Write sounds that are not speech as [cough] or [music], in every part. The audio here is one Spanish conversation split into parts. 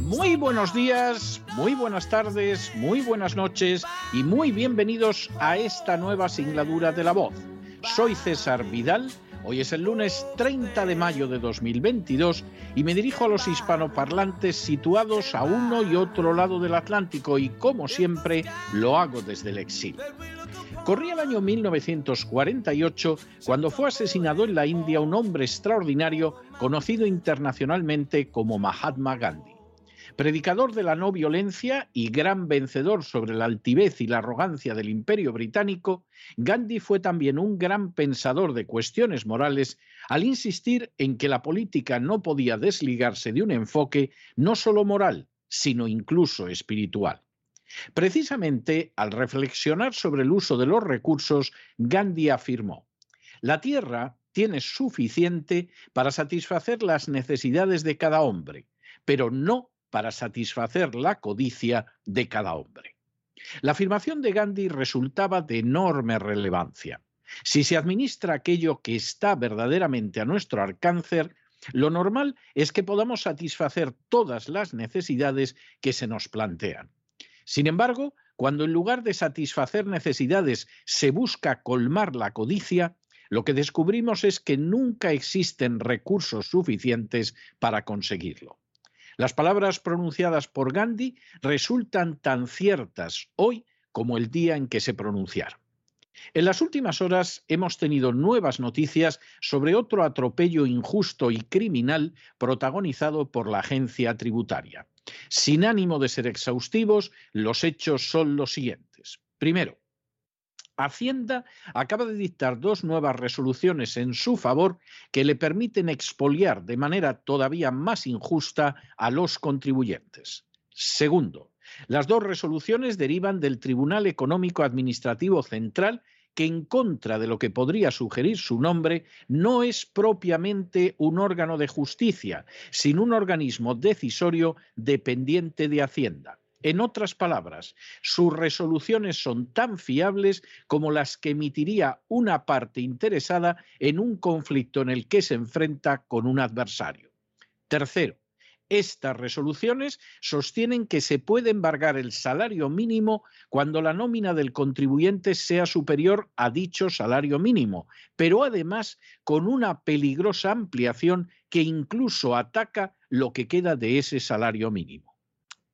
muy buenos días, muy buenas tardes, muy buenas noches y muy bienvenidos a esta nueva singladura de la voz. Soy César Vidal. Hoy es el lunes 30 de mayo de 2022 y me dirijo a los hispanoparlantes situados a uno y otro lado del Atlántico y como siempre lo hago desde el exilio. Corría el año 1948 cuando fue asesinado en la India un hombre extraordinario conocido internacionalmente como Mahatma Gandhi. Predicador de la no violencia y gran vencedor sobre la altivez y la arrogancia del imperio británico, Gandhi fue también un gran pensador de cuestiones morales al insistir en que la política no podía desligarse de un enfoque no solo moral, sino incluso espiritual. Precisamente al reflexionar sobre el uso de los recursos, Gandhi afirmó, la tierra tiene suficiente para satisfacer las necesidades de cada hombre, pero no para satisfacer la codicia de cada hombre. La afirmación de Gandhi resultaba de enorme relevancia. Si se administra aquello que está verdaderamente a nuestro alcance, lo normal es que podamos satisfacer todas las necesidades que se nos plantean. Sin embargo, cuando en lugar de satisfacer necesidades se busca colmar la codicia, lo que descubrimos es que nunca existen recursos suficientes para conseguirlo. Las palabras pronunciadas por Gandhi resultan tan ciertas hoy como el día en que se pronunciaron. En las últimas horas hemos tenido nuevas noticias sobre otro atropello injusto y criminal protagonizado por la agencia tributaria. Sin ánimo de ser exhaustivos, los hechos son los siguientes. Primero, Hacienda acaba de dictar dos nuevas resoluciones en su favor que le permiten expoliar de manera todavía más injusta a los contribuyentes. Segundo, las dos resoluciones derivan del Tribunal Económico Administrativo Central que en contra de lo que podría sugerir su nombre, no es propiamente un órgano de justicia, sino un organismo decisorio dependiente de Hacienda. En otras palabras, sus resoluciones son tan fiables como las que emitiría una parte interesada en un conflicto en el que se enfrenta con un adversario. Tercero, estas resoluciones sostienen que se puede embargar el salario mínimo cuando la nómina del contribuyente sea superior a dicho salario mínimo, pero además con una peligrosa ampliación que incluso ataca lo que queda de ese salario mínimo.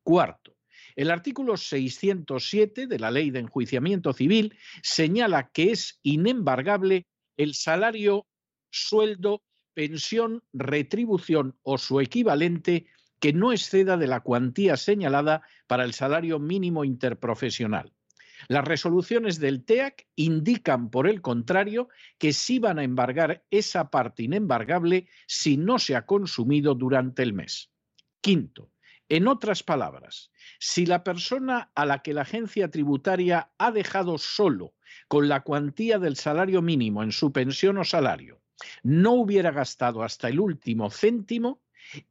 Cuarto, el artículo 607 de la Ley de Enjuiciamiento Civil señala que es inembargable el salario, sueldo pensión, retribución o su equivalente que no exceda de la cuantía señalada para el salario mínimo interprofesional. Las resoluciones del TEAC indican, por el contrario, que sí van a embargar esa parte inembargable si no se ha consumido durante el mes. Quinto, en otras palabras, si la persona a la que la agencia tributaria ha dejado solo con la cuantía del salario mínimo en su pensión o salario no hubiera gastado hasta el último céntimo,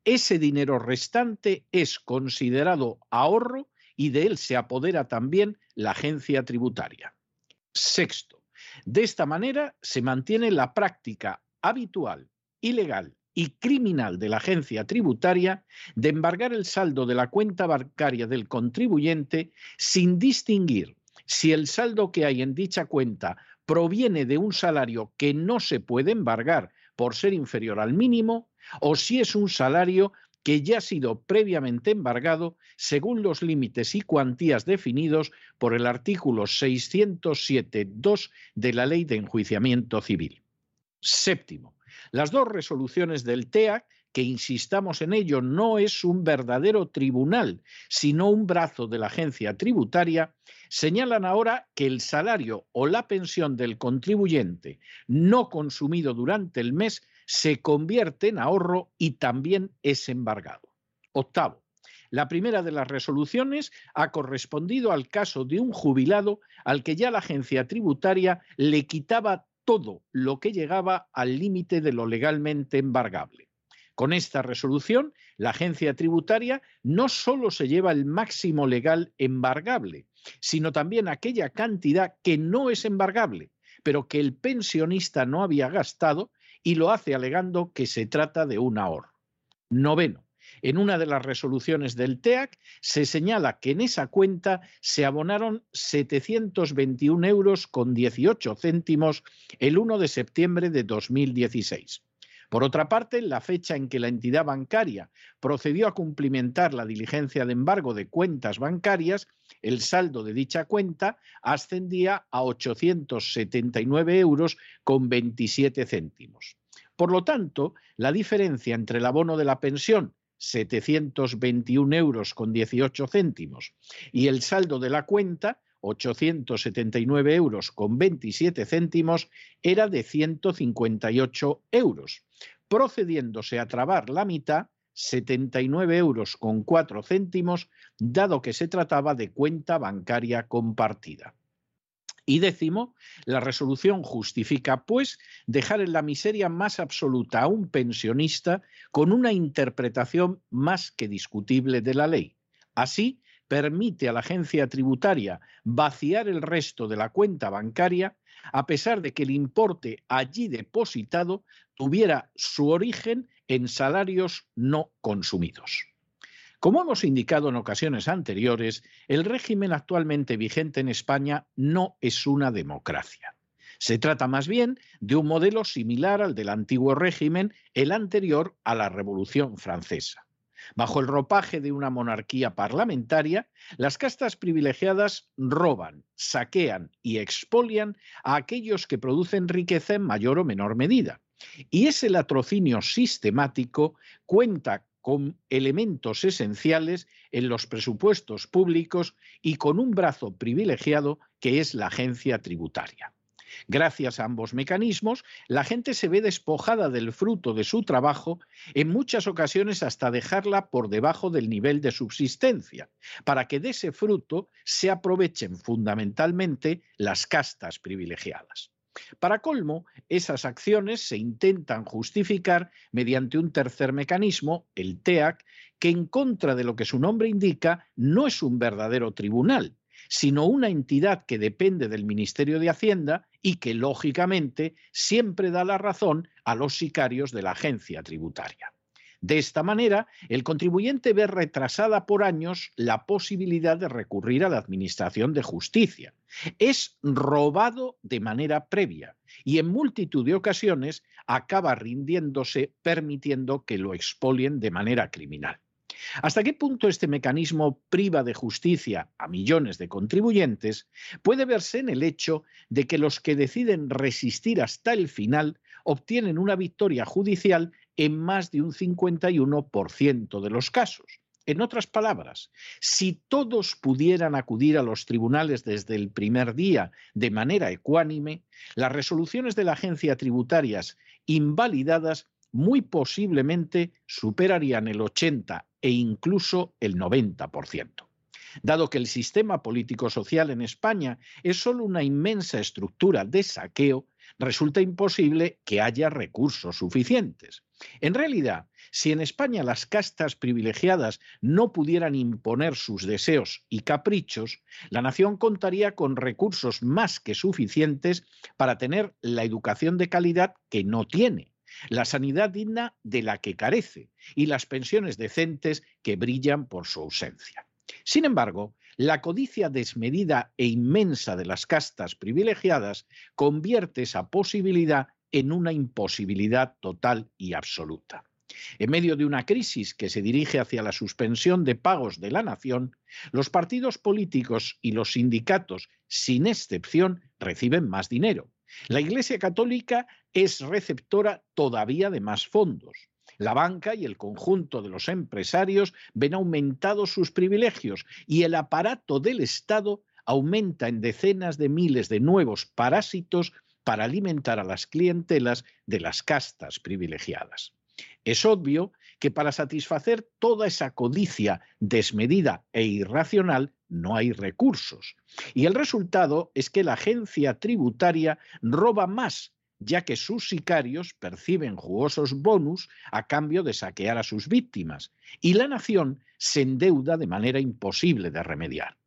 ese dinero restante es considerado ahorro y de él se apodera también la agencia tributaria. Sexto, de esta manera se mantiene la práctica habitual, ilegal y criminal de la agencia tributaria de embargar el saldo de la cuenta bancaria del contribuyente sin distinguir si el saldo que hay en dicha cuenta proviene de un salario que no se puede embargar por ser inferior al mínimo o si es un salario que ya ha sido previamente embargado según los límites y cuantías definidos por el artículo 607.2 de la Ley de Enjuiciamiento Civil. Séptimo, las dos resoluciones del TEAC que insistamos en ello, no es un verdadero tribunal, sino un brazo de la agencia tributaria, señalan ahora que el salario o la pensión del contribuyente no consumido durante el mes se convierte en ahorro y también es embargado. Octavo. La primera de las resoluciones ha correspondido al caso de un jubilado al que ya la agencia tributaria le quitaba todo lo que llegaba al límite de lo legalmente embargable. Con esta resolución, la agencia tributaria no solo se lleva el máximo legal embargable, sino también aquella cantidad que no es embargable, pero que el pensionista no había gastado y lo hace alegando que se trata de un ahorro. Noveno. En una de las resoluciones del TEAC se señala que en esa cuenta se abonaron 721 euros con 18 céntimos el 1 de septiembre de 2016. Por otra parte, la fecha en que la entidad bancaria procedió a cumplimentar la diligencia de embargo de cuentas bancarias, el saldo de dicha cuenta ascendía a 879 euros con 27 céntimos. Por lo tanto, la diferencia entre el abono de la pensión 721 euros con 18 céntimos y el saldo de la cuenta 879 euros con 27 céntimos era de 158 euros, procediéndose a trabar la mitad 79 euros con 4 céntimos, dado que se trataba de cuenta bancaria compartida. Y décimo, la resolución justifica, pues, dejar en la miseria más absoluta a un pensionista con una interpretación más que discutible de la ley. Así, permite a la agencia tributaria vaciar el resto de la cuenta bancaria a pesar de que el importe allí depositado tuviera su origen en salarios no consumidos. Como hemos indicado en ocasiones anteriores, el régimen actualmente vigente en España no es una democracia. Se trata más bien de un modelo similar al del antiguo régimen, el anterior a la Revolución Francesa. Bajo el ropaje de una monarquía parlamentaria, las castas privilegiadas roban, saquean y expolian a aquellos que producen riqueza en mayor o menor medida. Y ese latrocinio sistemático cuenta con elementos esenciales en los presupuestos públicos y con un brazo privilegiado que es la agencia tributaria. Gracias a ambos mecanismos, la gente se ve despojada del fruto de su trabajo, en muchas ocasiones hasta dejarla por debajo del nivel de subsistencia, para que de ese fruto se aprovechen fundamentalmente las castas privilegiadas. Para colmo, esas acciones se intentan justificar mediante un tercer mecanismo, el TEAC, que en contra de lo que su nombre indica, no es un verdadero tribunal, sino una entidad que depende del Ministerio de Hacienda y que, lógicamente, siempre da la razón a los sicarios de la agencia tributaria. De esta manera, el contribuyente ve retrasada por años la posibilidad de recurrir a la Administración de Justicia. Es robado de manera previa y en multitud de ocasiones acaba rindiéndose permitiendo que lo expolien de manera criminal. ¿Hasta qué punto este mecanismo priva de justicia a millones de contribuyentes puede verse en el hecho de que los que deciden resistir hasta el final obtienen una victoria judicial en más de un 51% de los casos? En otras palabras, si todos pudieran acudir a los tribunales desde el primer día de manera ecuánime, las resoluciones de la agencia tributarias invalidadas muy posiblemente superarían el 80 e incluso el 90%. Dado que el sistema político-social en España es solo una inmensa estructura de saqueo, resulta imposible que haya recursos suficientes. En realidad, si en España las castas privilegiadas no pudieran imponer sus deseos y caprichos, la nación contaría con recursos más que suficientes para tener la educación de calidad que no tiene la sanidad digna de la que carece y las pensiones decentes que brillan por su ausencia. Sin embargo, la codicia desmedida e inmensa de las castas privilegiadas convierte esa posibilidad en una imposibilidad total y absoluta. En medio de una crisis que se dirige hacia la suspensión de pagos de la nación, los partidos políticos y los sindicatos, sin excepción, reciben más dinero. La Iglesia Católica es receptora todavía de más fondos. La banca y el conjunto de los empresarios ven aumentados sus privilegios y el aparato del Estado aumenta en decenas de miles de nuevos parásitos para alimentar a las clientelas de las castas privilegiadas. Es obvio que para satisfacer toda esa codicia desmedida e irracional no hay recursos. Y el resultado es que la agencia tributaria roba más, ya que sus sicarios perciben jugosos bonus a cambio de saquear a sus víctimas, y la nación se endeuda de manera imposible de remediar.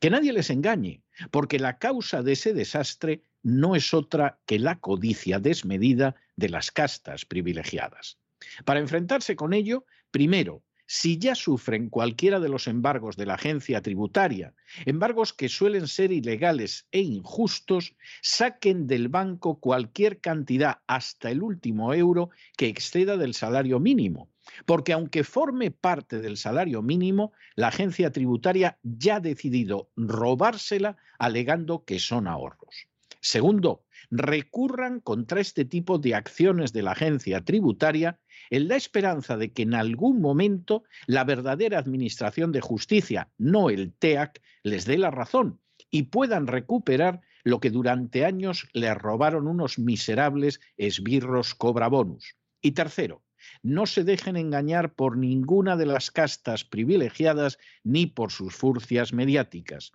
Que nadie les engañe, porque la causa de ese desastre no es otra que la codicia desmedida de las castas privilegiadas. Para enfrentarse con ello, primero, si ya sufren cualquiera de los embargos de la agencia tributaria, embargos que suelen ser ilegales e injustos, saquen del banco cualquier cantidad hasta el último euro que exceda del salario mínimo. Porque aunque forme parte del salario mínimo, la agencia tributaria ya ha decidido robársela alegando que son ahorros. Segundo, recurran contra este tipo de acciones de la agencia tributaria en la esperanza de que en algún momento la verdadera Administración de Justicia, no el TEAC, les dé la razón y puedan recuperar lo que durante años les robaron unos miserables esbirros cobra bonus. Y tercero, no se dejen engañar por ninguna de las castas privilegiadas ni por sus furcias mediáticas.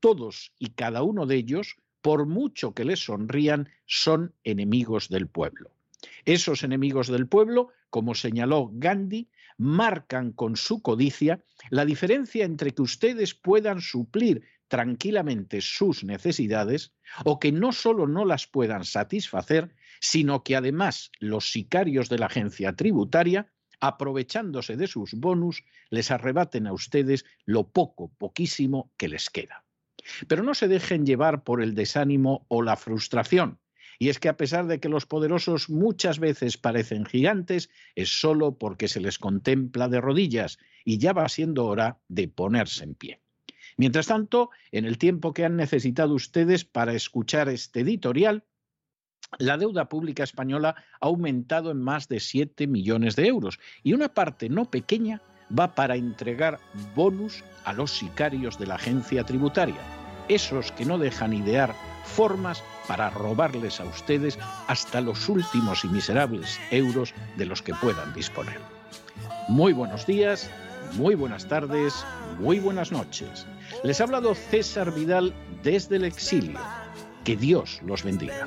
Todos y cada uno de ellos, por mucho que les sonrían, son enemigos del pueblo. Esos enemigos del pueblo, como señaló Gandhi, marcan con su codicia la diferencia entre que ustedes puedan suplir tranquilamente sus necesidades o que no solo no las puedan satisfacer, sino que además los sicarios de la agencia tributaria, aprovechándose de sus bonus, les arrebaten a ustedes lo poco, poquísimo que les queda. Pero no se dejen llevar por el desánimo o la frustración, Y es que a pesar de que los poderosos muchas veces parecen gigantes, es solo porque se les contempla de rodillas y ya va siendo hora de ponerse en pie. Mientras tanto, en el tiempo que han necesitado ustedes para escuchar este editorial, la deuda pública española ha aumentado en más de 7 millones de euros y una parte no pequeña va para entregar bonus a los sicarios de la agencia tributaria, esos que no dejan idear formas para robarles a ustedes hasta los últimos y miserables euros de los que puedan disponer. Muy buenos días, muy buenas tardes, muy buenas noches. Les ha hablado César Vidal desde el exilio. Que Dios los bendiga.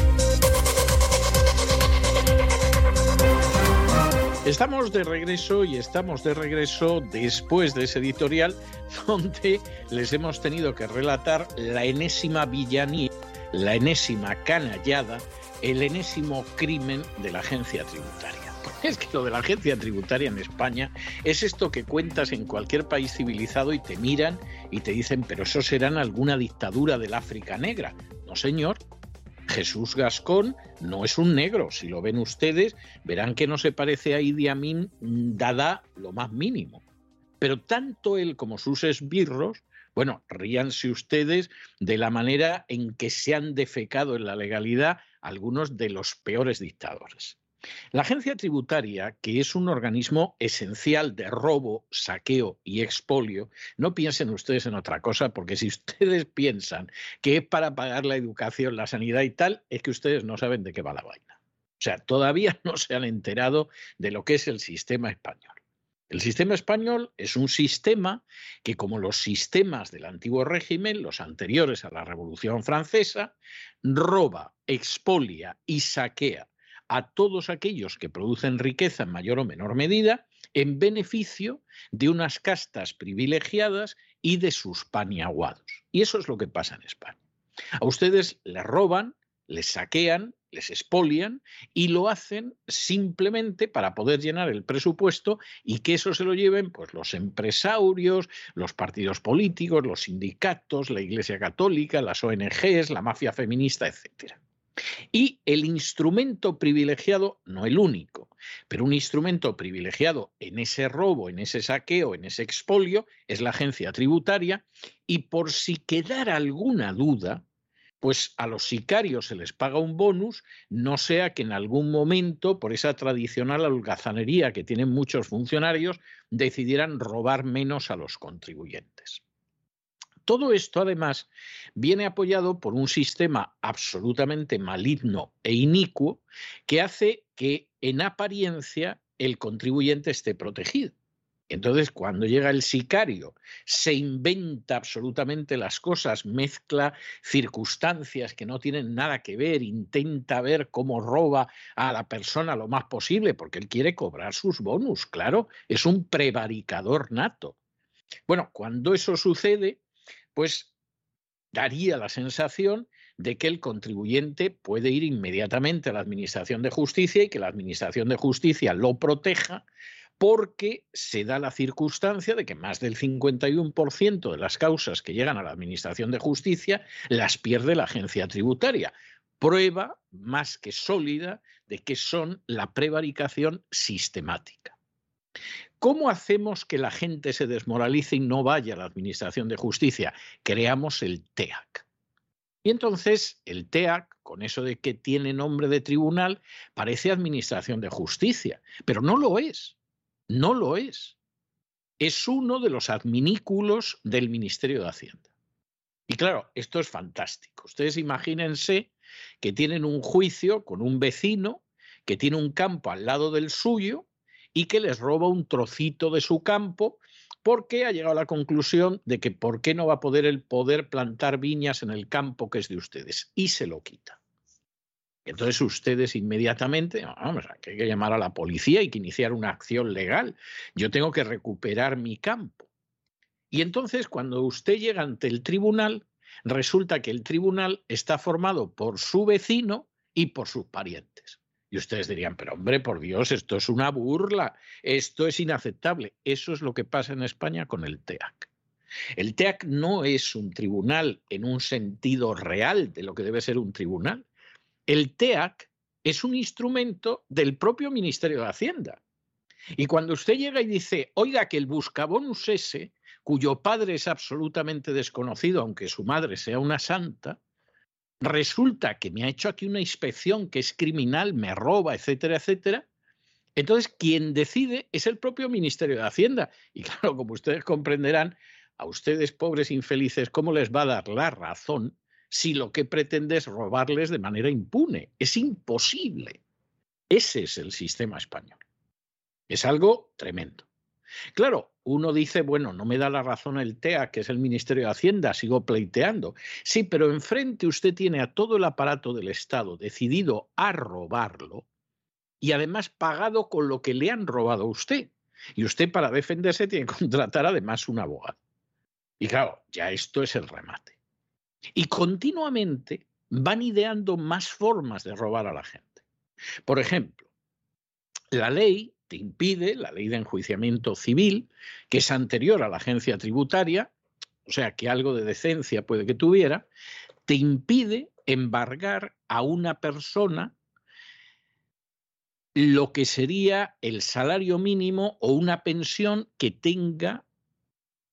Estamos de regreso y estamos de regreso después de ese editorial [laughs] donde les hemos tenido que relatar la enésima villanía, la enésima canallada, el enésimo crimen de la agencia tributaria. [laughs] Es que lo de la agencia tributaria en España es esto que cuentas en cualquier país civilizado y te miran y te dicen, pero eso será en alguna dictadura del África negra. No, señor, Jesús Gascón no es un negro. Si lo ven ustedes, verán que no se parece a Idi Amin dada lo más mínimo. Pero tanto él como sus esbirros, bueno, ríanse ustedes de la manera en que se han defecado en la legalidad algunos de los peores dictadores. La agencia tributaria, que es un organismo esencial de robo, saqueo y expolio, no piensen ustedes en otra cosa, porque si [laughs] ustedes piensan que es para pagar la educación, la sanidad y tal, es que ustedes no saben de qué va la vaina. O sea, todavía [laughs] no se han enterado de lo que es el sistema español. El sistema español es un sistema que, como los sistemas del antiguo régimen, los anteriores a la Revolución Francesa, roba, expolia y saquea a todos aquellos que producen riqueza en mayor o menor medida en beneficio de unas castas privilegiadas y de sus paniaguados. Y eso es lo que pasa en España. A ustedes les roban, les saquean, les expolian y lo hacen simplemente para poder llenar el presupuesto y que eso se lo lleven pues los empresarios, los partidos políticos, los sindicatos, la Iglesia Católica, las ONGs, la mafia feminista, etcétera. Y el instrumento privilegiado, no el único, pero un instrumento privilegiado en ese robo, en ese saqueo, en ese expolio, es la agencia tributaria. Y por si quedara alguna duda, pues a los sicarios se les paga un bonus, no sea que en algún momento, por esa tradicional holgazanería que tienen muchos funcionarios, decidieran robar menos a los contribuyentes. Todo esto, además, viene apoyado por un sistema absolutamente maligno e inicuo que hace que, en apariencia, el contribuyente esté protegido. Entonces, cuando llega el sicario, se inventa absolutamente las cosas, mezcla circunstancias que no tienen nada que ver, intenta ver cómo roba a la persona lo más posible, porque él quiere cobrar sus bonus, claro, es un prevaricador nato. Bueno, cuando eso sucede, pues daría la sensación de que el contribuyente puede ir inmediatamente a la Administración de Justicia y que la Administración de Justicia lo proteja porque se da la circunstancia de que más del 51% de las causas que llegan a la Administración de Justicia las pierde la agencia tributaria. Prueba más que sólida de que son la prevaricación sistemática. ¿Cómo hacemos que la gente se desmoralice y no vaya a la Administración de Justicia? Creamos el TEAC. Y entonces el TEAC, con eso de que tiene nombre de tribunal, parece Administración de Justicia, pero no lo es. No lo es. Es uno de los adminículos del Ministerio de Hacienda. Y claro, esto es fantástico. Ustedes imagínense que tienen un juicio con un vecino que tiene un campo al lado del suyo y que les roba un trocito de su campo porque ha llegado a la conclusión de que por qué no va a poder el poder plantar viñas en el campo que es de ustedes y se lo quita. Entonces ustedes inmediatamente, vamos, hay que llamar a la policía y que iniciar una acción legal. Yo tengo que recuperar mi campo. Y entonces cuando usted llega ante el tribunal, resulta que el tribunal está formado por su vecino y por sus parientes. Y ustedes dirían, pero hombre, por Dios, esto es una burla, esto es inaceptable. Eso es lo que pasa en España con el TEAC. El TEAC no es un tribunal en un sentido real de lo que debe ser un tribunal. El TEAC es un instrumento del propio Ministerio de Hacienda. Y cuando usted llega y dice, oiga, que el buscabonus ese, cuyo padre es absolutamente desconocido, aunque su madre sea una santa, resulta que me ha hecho aquí una inspección que es criminal, me roba, etcétera, etcétera. Entonces, quien decide es el propio Ministerio de Hacienda. Y claro, como ustedes comprenderán, a ustedes, pobres infelices, ¿cómo les va a dar la razón si lo que pretende es robarles de manera impune? Es imposible. Ese es el sistema español. Es algo tremendo. Claro, uno dice, bueno, no me da la razón el TEA, que es el Ministerio de Hacienda, sigo pleiteando. Sí, pero enfrente usted tiene a todo el aparato del Estado decidido a robarlo y además pagado con lo que le han robado a usted. Y usted para defenderse tiene que contratar además un abogado. Y claro, ya esto es el remate. Y continuamente van ideando más formas de robar a la gente. Por ejemplo, la ley te impide, la ley de enjuiciamiento civil, que es anterior a la agencia tributaria, o sea que algo de decencia puede que tuviera, te impide embargar a una persona lo que sería el salario mínimo o una pensión que tenga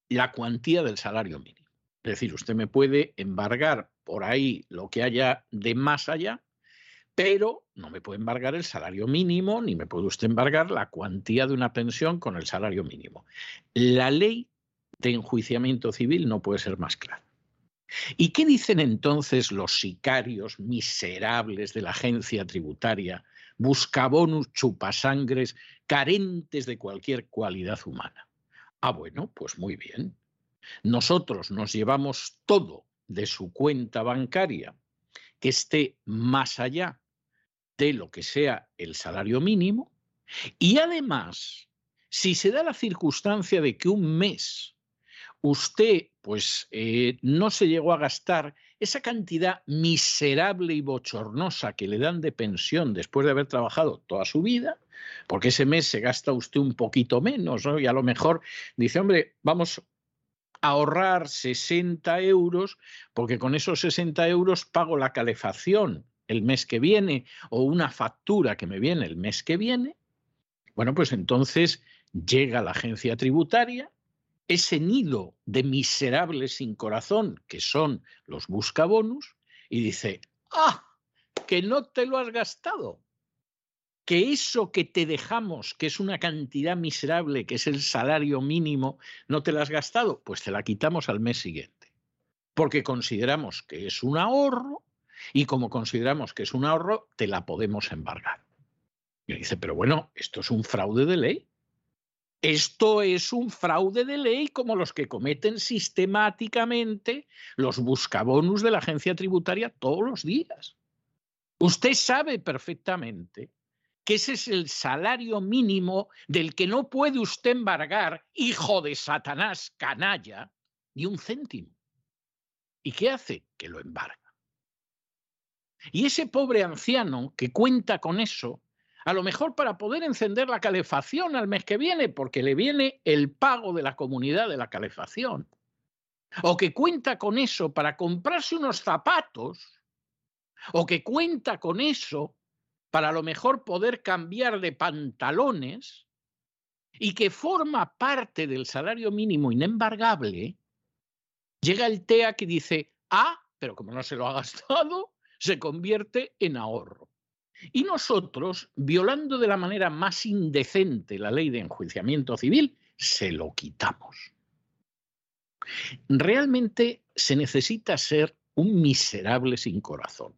la cuantía del salario mínimo. Es decir, usted me puede embargar por ahí lo que haya de más allá, pero no me puede embargar el salario mínimo, ni me puede usted embargar la cuantía de una pensión con el salario mínimo. La ley de enjuiciamiento civil no puede ser más clara. ¿Y qué dicen entonces los sicarios miserables de la agencia tributaria, buscabonus, chupasangres, carentes de cualquier cualidad humana? Ah, bueno, pues muy bien. Nosotros nos llevamos todo de su cuenta bancaria que esté más allá de lo que sea el salario mínimo y además, si se da la circunstancia de que un mes usted pues eh, no se llegó a gastar esa cantidad miserable y bochornosa que le dan de pensión después de haber trabajado toda su vida, porque ese mes se gasta usted un poquito menos, y a lo mejor dice, hombre, vamos a ahorrar 60 euros, porque con esos 60 euros pago la calefacción el mes que viene o una factura que me viene el mes que viene, bueno, pues entonces llega la agencia tributaria, ese nido de miserables sin corazón que son los buscabonus, y dice, ah, que no te lo has gastado, que eso que te dejamos, que es una cantidad miserable, que es el salario mínimo, no te la has gastado, pues te la quitamos al mes siguiente, porque consideramos que es un ahorro y como consideramos que es un ahorro, te la podemos embargar. Y dice, pero bueno, esto es un fraude de ley. Esto es un fraude de ley como los que cometen sistemáticamente los buscabonus de la agencia tributaria todos los días. Usted sabe perfectamente que ese es el salario mínimo del que no puede usted embargar, hijo de Satanás, canalla, ni un céntimo. ¿Y qué hace? Que lo embarga. Y ese pobre anciano que cuenta con eso, a lo mejor para poder encender la calefacción al mes que viene, porque le viene el pago de la comunidad de la calefacción, o que cuenta con eso para comprarse unos zapatos, o que cuenta con eso para a lo mejor poder cambiar de pantalones, y que forma parte del salario mínimo inembargable, llega el TEA que dice, ah, pero como no se lo ha gastado, se convierte en ahorro. Y nosotros, violando de la manera más indecente la ley de enjuiciamiento civil, se lo quitamos. Realmente se necesita ser un miserable sin corazón,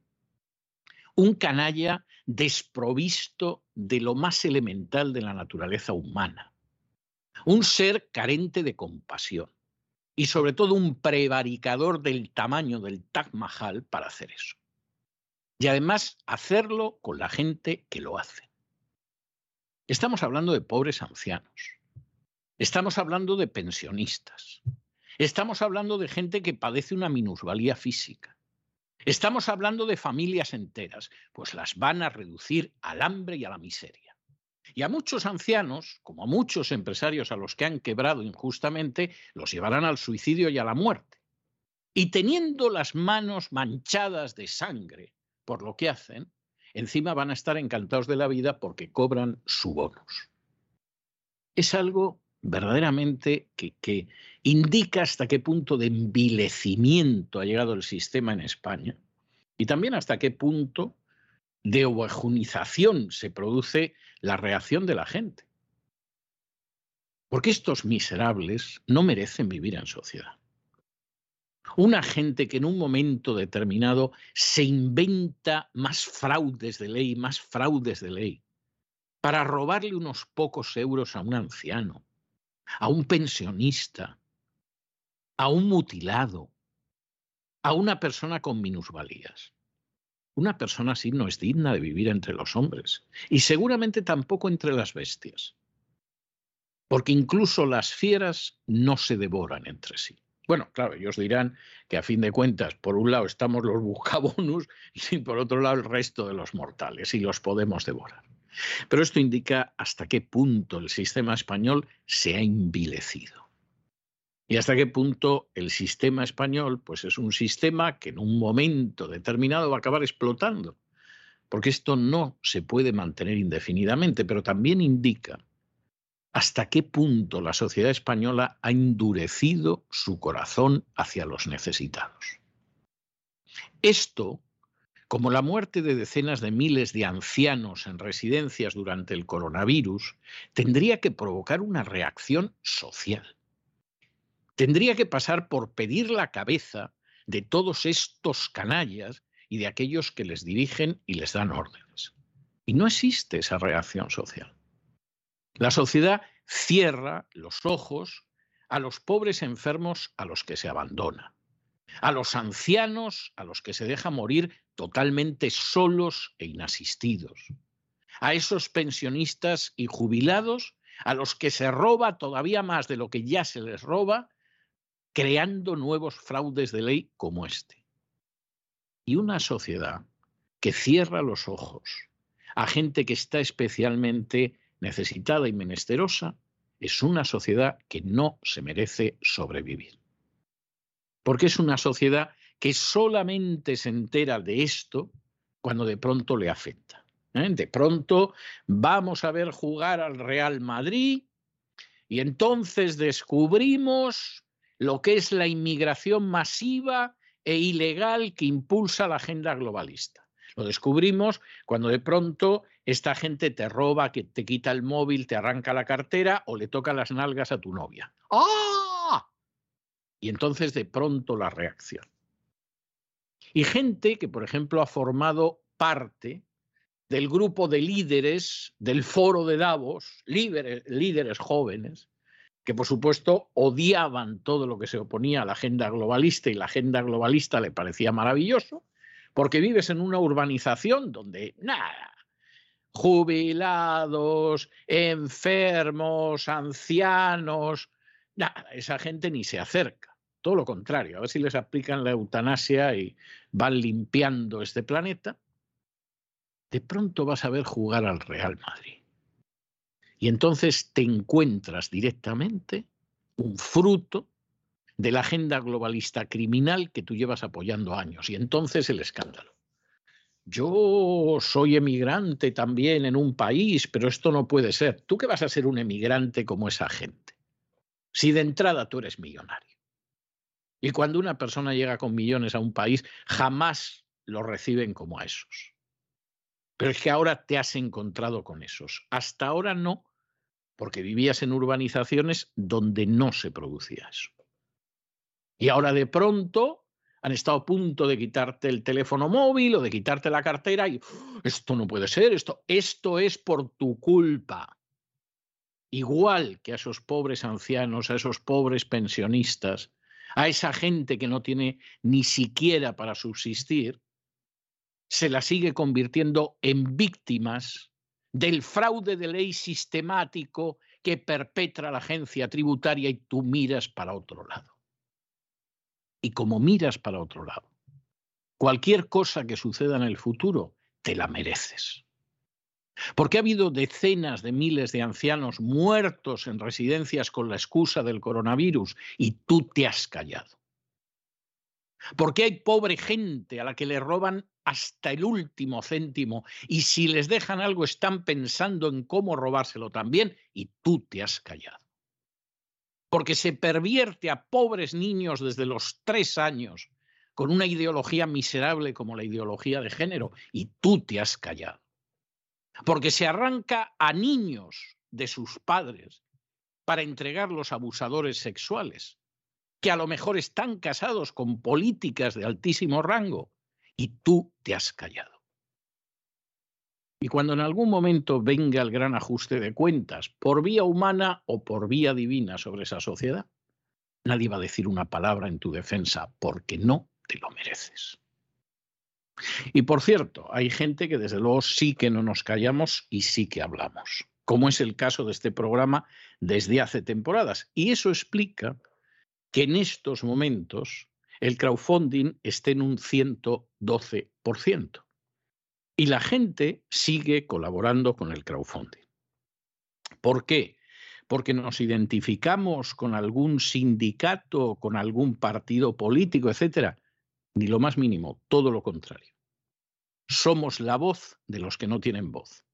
un canalla desprovisto de lo más elemental de la naturaleza humana, un ser carente de compasión y sobre todo un prevaricador del tamaño del Taj Mahal para hacer eso. Y además hacerlo con la gente que lo hace. Estamos hablando de pobres ancianos. Estamos hablando de pensionistas. Estamos hablando de gente que padece una minusvalía física. Estamos hablando de familias enteras, pues las van a reducir al hambre y a la miseria. Y a muchos ancianos, como a muchos empresarios a los que han quebrado injustamente, los llevarán al suicidio y a la muerte. Y teniendo las manos manchadas de sangre por lo que hacen, encima van a estar encantados de la vida porque cobran su bonus. Es algo verdaderamente que, indica hasta qué punto de envilecimiento ha llegado el sistema en España y también hasta qué punto de ovejunización se produce la reacción de la gente. Porque estos miserables no merecen vivir en sociedad. Una gente que en un momento determinado se inventa más fraudes de ley, más fraudes de ley, para robarle unos pocos euros a un anciano, a un pensionista, a un mutilado, a una persona con minusvalías. Una persona así no es digna de vivir entre los hombres y seguramente tampoco entre las bestias. Porque incluso las fieras no se devoran entre sí. Bueno, claro, ellos dirán que a fin de cuentas, por un lado estamos los buscabonus [laughs] y por otro lado el resto de los mortales y los podemos devorar. Pero esto indica hasta qué punto el sistema español se ha envilecido. Y hasta qué punto el sistema español pues es un sistema que en un momento determinado va a acabar explotando. Porque esto no se puede mantener indefinidamente, pero también indica hasta qué punto la sociedad española ha endurecido su corazón hacia los necesitados. Esto, como la muerte de decenas de miles de ancianos en residencias durante el coronavirus, tendría que provocar una reacción social tendría que pasar por pedir la cabeza de todos estos canallas y de aquellos que les dirigen y les dan órdenes. Y no existe esa reacción social. La sociedad cierra los ojos a los pobres enfermos a los que se abandona, a los ancianos a los que se deja morir totalmente solos e inasistidos, a esos pensionistas y jubilados a los que se roba todavía más de lo que ya se les roba creando nuevos fraudes de ley como este. Y una sociedad que cierra los ojos a gente que está especialmente necesitada y menesterosa, es una sociedad que no se merece sobrevivir. Porque es una sociedad que solamente se entera de esto cuando de pronto le afecta. ¿eh? De pronto vamos a ver jugar al Real Madrid y entonces descubrimos lo que es la inmigración masiva e ilegal que impulsa la agenda globalista. Lo descubrimos cuando de pronto esta gente te roba, que te quita el móvil, te arranca la cartera o le toca las nalgas a tu novia. ¡Ah! Y entonces de pronto la reacción. Y gente que, por ejemplo, ha formado parte del grupo de líderes del foro de Davos, líderes, líderes jóvenes, que por supuesto odiaban todo lo que se oponía a la agenda globalista y la agenda globalista le parecía maravilloso, porque vives en una urbanización donde nada, jubilados, enfermos, ancianos, nada, esa gente ni se acerca. Todo lo contrario, a ver si les aplican la eutanasia y van limpiando este planeta. De pronto vas a ver jugar al Real Madrid. Y entonces te encuentras directamente un fruto de la agenda globalista criminal que tú llevas apoyando años. Y entonces el escándalo. Yo soy emigrante también en un país, pero esto no puede ser. ¿Tú qué vas a ser un emigrante como esa gente? Si de entrada tú eres millonario. Y cuando una persona llega con millones a un país, jamás lo reciben como a esos. Pero es que ahora te has encontrado con esos. Hasta ahora no, porque vivías en urbanizaciones donde no se producía eso. Y ahora de pronto han estado a punto de quitarte el teléfono móvil o de quitarte la cartera y ¡oh! esto no puede ser, esto, esto es por tu culpa. igual que a esos pobres ancianos, a esos pobres pensionistas, a esa gente que no tiene ni siquiera para subsistir, se la sigue convirtiendo en víctimas del fraude de ley sistemático que perpetra la agencia tributaria y tú miras para otro lado. Y como miras para otro lado, cualquier cosa que suceda en el futuro, te la mereces. Porque ha habido decenas de miles de ancianos muertos en residencias con la excusa del coronavirus y tú te has callado. Porque hay pobre gente a la que le roban hasta el último céntimo y si les dejan algo están pensando en cómo robárselo también y tú te has callado. Porque se pervierte a pobres niños desde los tres años con una ideología miserable como la ideología de género y tú te has callado porque se arranca a niños de sus padres para entregarlos a abusadores sexuales, que a lo mejor están casados con políticas de altísimo rango, y tú te has callado. Y cuando en algún momento venga el gran ajuste de cuentas, por vía humana o por vía divina sobre esa sociedad, nadie va a decir una palabra en tu defensa porque no te lo mereces. Y por cierto, hay gente que desde luego sí que no nos callamos y sí que hablamos, como es el caso de este programa desde hace temporadas. Y eso explica que en estos momentos el crowdfunding esté en un 112%. Y la gente sigue colaborando con el crowdfunding. ¿Por qué? Porque nos identificamos con algún sindicato, con algún partido político, etcétera ni lo más mínimo, todo lo contrario. Somos la voz de los que no tienen voz,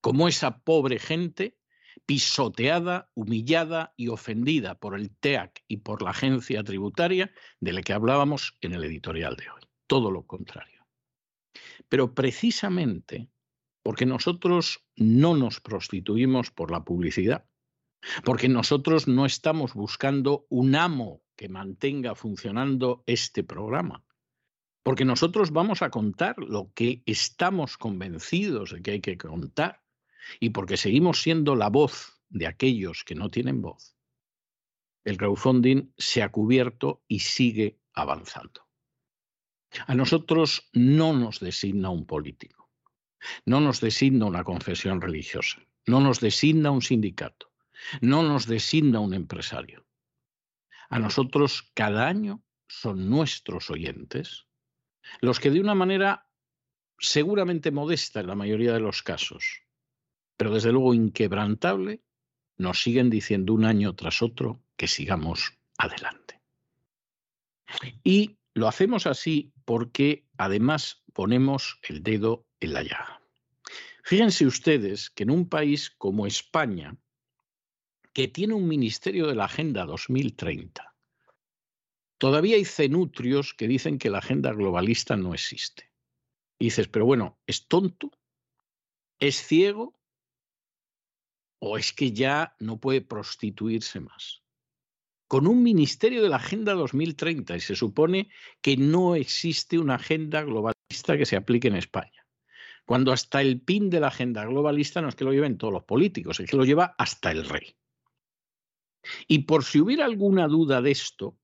como esa pobre gente pisoteada, humillada y ofendida por el TEAC y por la agencia tributaria de la que hablábamos en el editorial de hoy. Todo lo contrario. Pero precisamente porque nosotros no nos prostituimos por la publicidad, porque nosotros no estamos buscando un amo que mantenga funcionando este programa, porque nosotros vamos a contar lo que estamos convencidos de que hay que contar y porque seguimos siendo la voz de aquellos que no tienen voz. El crowdfunding se ha cubierto y sigue avanzando. A nosotros no nos designa un político, no nos designa una confesión religiosa, no nos designa un sindicato, no nos designa un empresario. A nosotros cada año son nuestros oyentes los que de una manera seguramente modesta en la mayoría de los casos, pero desde luego inquebrantable, nos siguen diciendo un año tras otro que sigamos adelante. Y lo hacemos así porque además ponemos el dedo en la llaga. Fíjense ustedes que en un país como España, que tiene un Ministerio de la Agenda 2030, Todavía hay cenutrios que dicen que la agenda globalista no existe. Y dices, pero bueno, ¿es tonto? ¿Es ciego? ¿O es que ya no puede prostituirse más? Con un ministerio de la Agenda 2030 y se supone que no existe una agenda globalista que se aplique en España. Cuando hasta el pin de la agenda globalista no es que lo lleven todos los políticos, es que lo lleva hasta el rey. Y por si hubiera alguna duda de esto,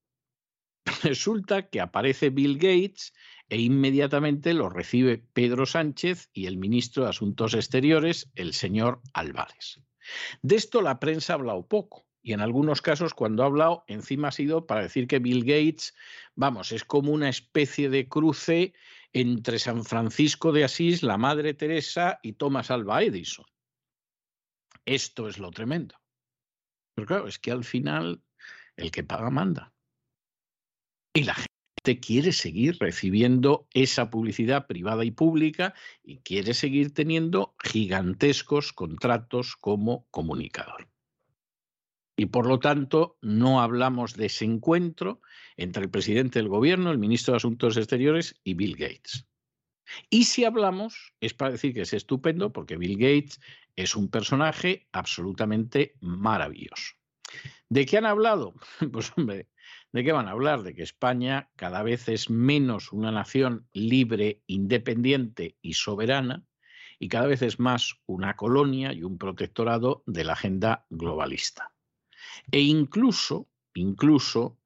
[laughs] Resulta que aparece Bill Gates e inmediatamente lo recibe Pedro Sánchez y el ministro de Asuntos Exteriores, el señor Álvarez. De esto la prensa ha hablado poco y en algunos casos cuando ha hablado encima ha sido para decir que Bill Gates, vamos, es como una especie de cruce entre San Francisco de Asís, la Madre Teresa y Thomas Alva Edison. Esto es lo tremendo. Pero claro, es que al final el que paga manda. Y la gente quiere seguir recibiendo esa publicidad privada y pública y quiere seguir teniendo gigantescos contratos como comunicador. Y por lo tanto, no hablamos de ese encuentro entre el presidente del gobierno, el ministro de Asuntos Exteriores y Bill Gates. Y si hablamos, es para decir que es estupendo porque Bill Gates es un personaje absolutamente maravilloso. ¿De qué han hablado? [laughs] Pues hombre, ¿De qué van a hablar? De que España cada vez es menos una nación libre, independiente y soberana y cada vez es más una colonia y un protectorado de la agenda globalista. E incluso, incluso,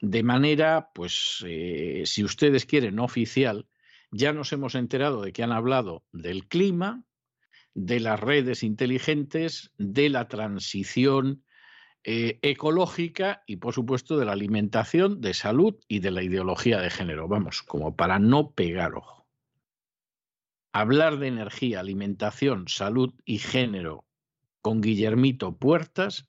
de manera, pues, eh, si ustedes quieren, oficial, ya nos hemos enterado de que han hablado del clima, de las redes inteligentes, de la transición eh, ecológica y, por supuesto, de la alimentación, de salud y de la ideología de género. Vamos, como para no pegar ojo. Hablar de energía, alimentación, salud y género con Guillermito Puertas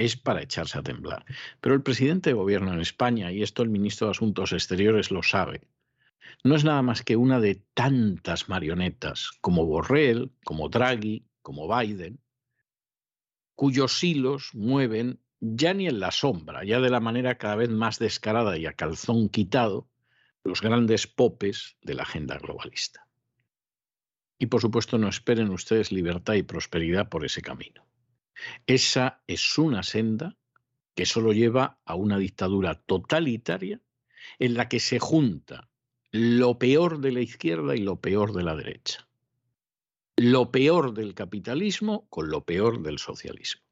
es para echarse a temblar. Pero el presidente de gobierno en España, y esto el ministro de Asuntos Exteriores lo sabe, no es nada más que una de tantas marionetas, como Borrell, como Draghi, como Biden, cuyos hilos mueven ya ni en la sombra, ya de la manera cada vez más descarada y a calzón quitado, los grandes popes de la agenda globalista. Y por supuesto no esperen ustedes libertad y prosperidad por ese camino. Esa es una senda que solo lleva a una dictadura totalitaria en la que se junta lo peor de la izquierda y lo peor de la derecha lo peor del capitalismo con lo peor del socialismo.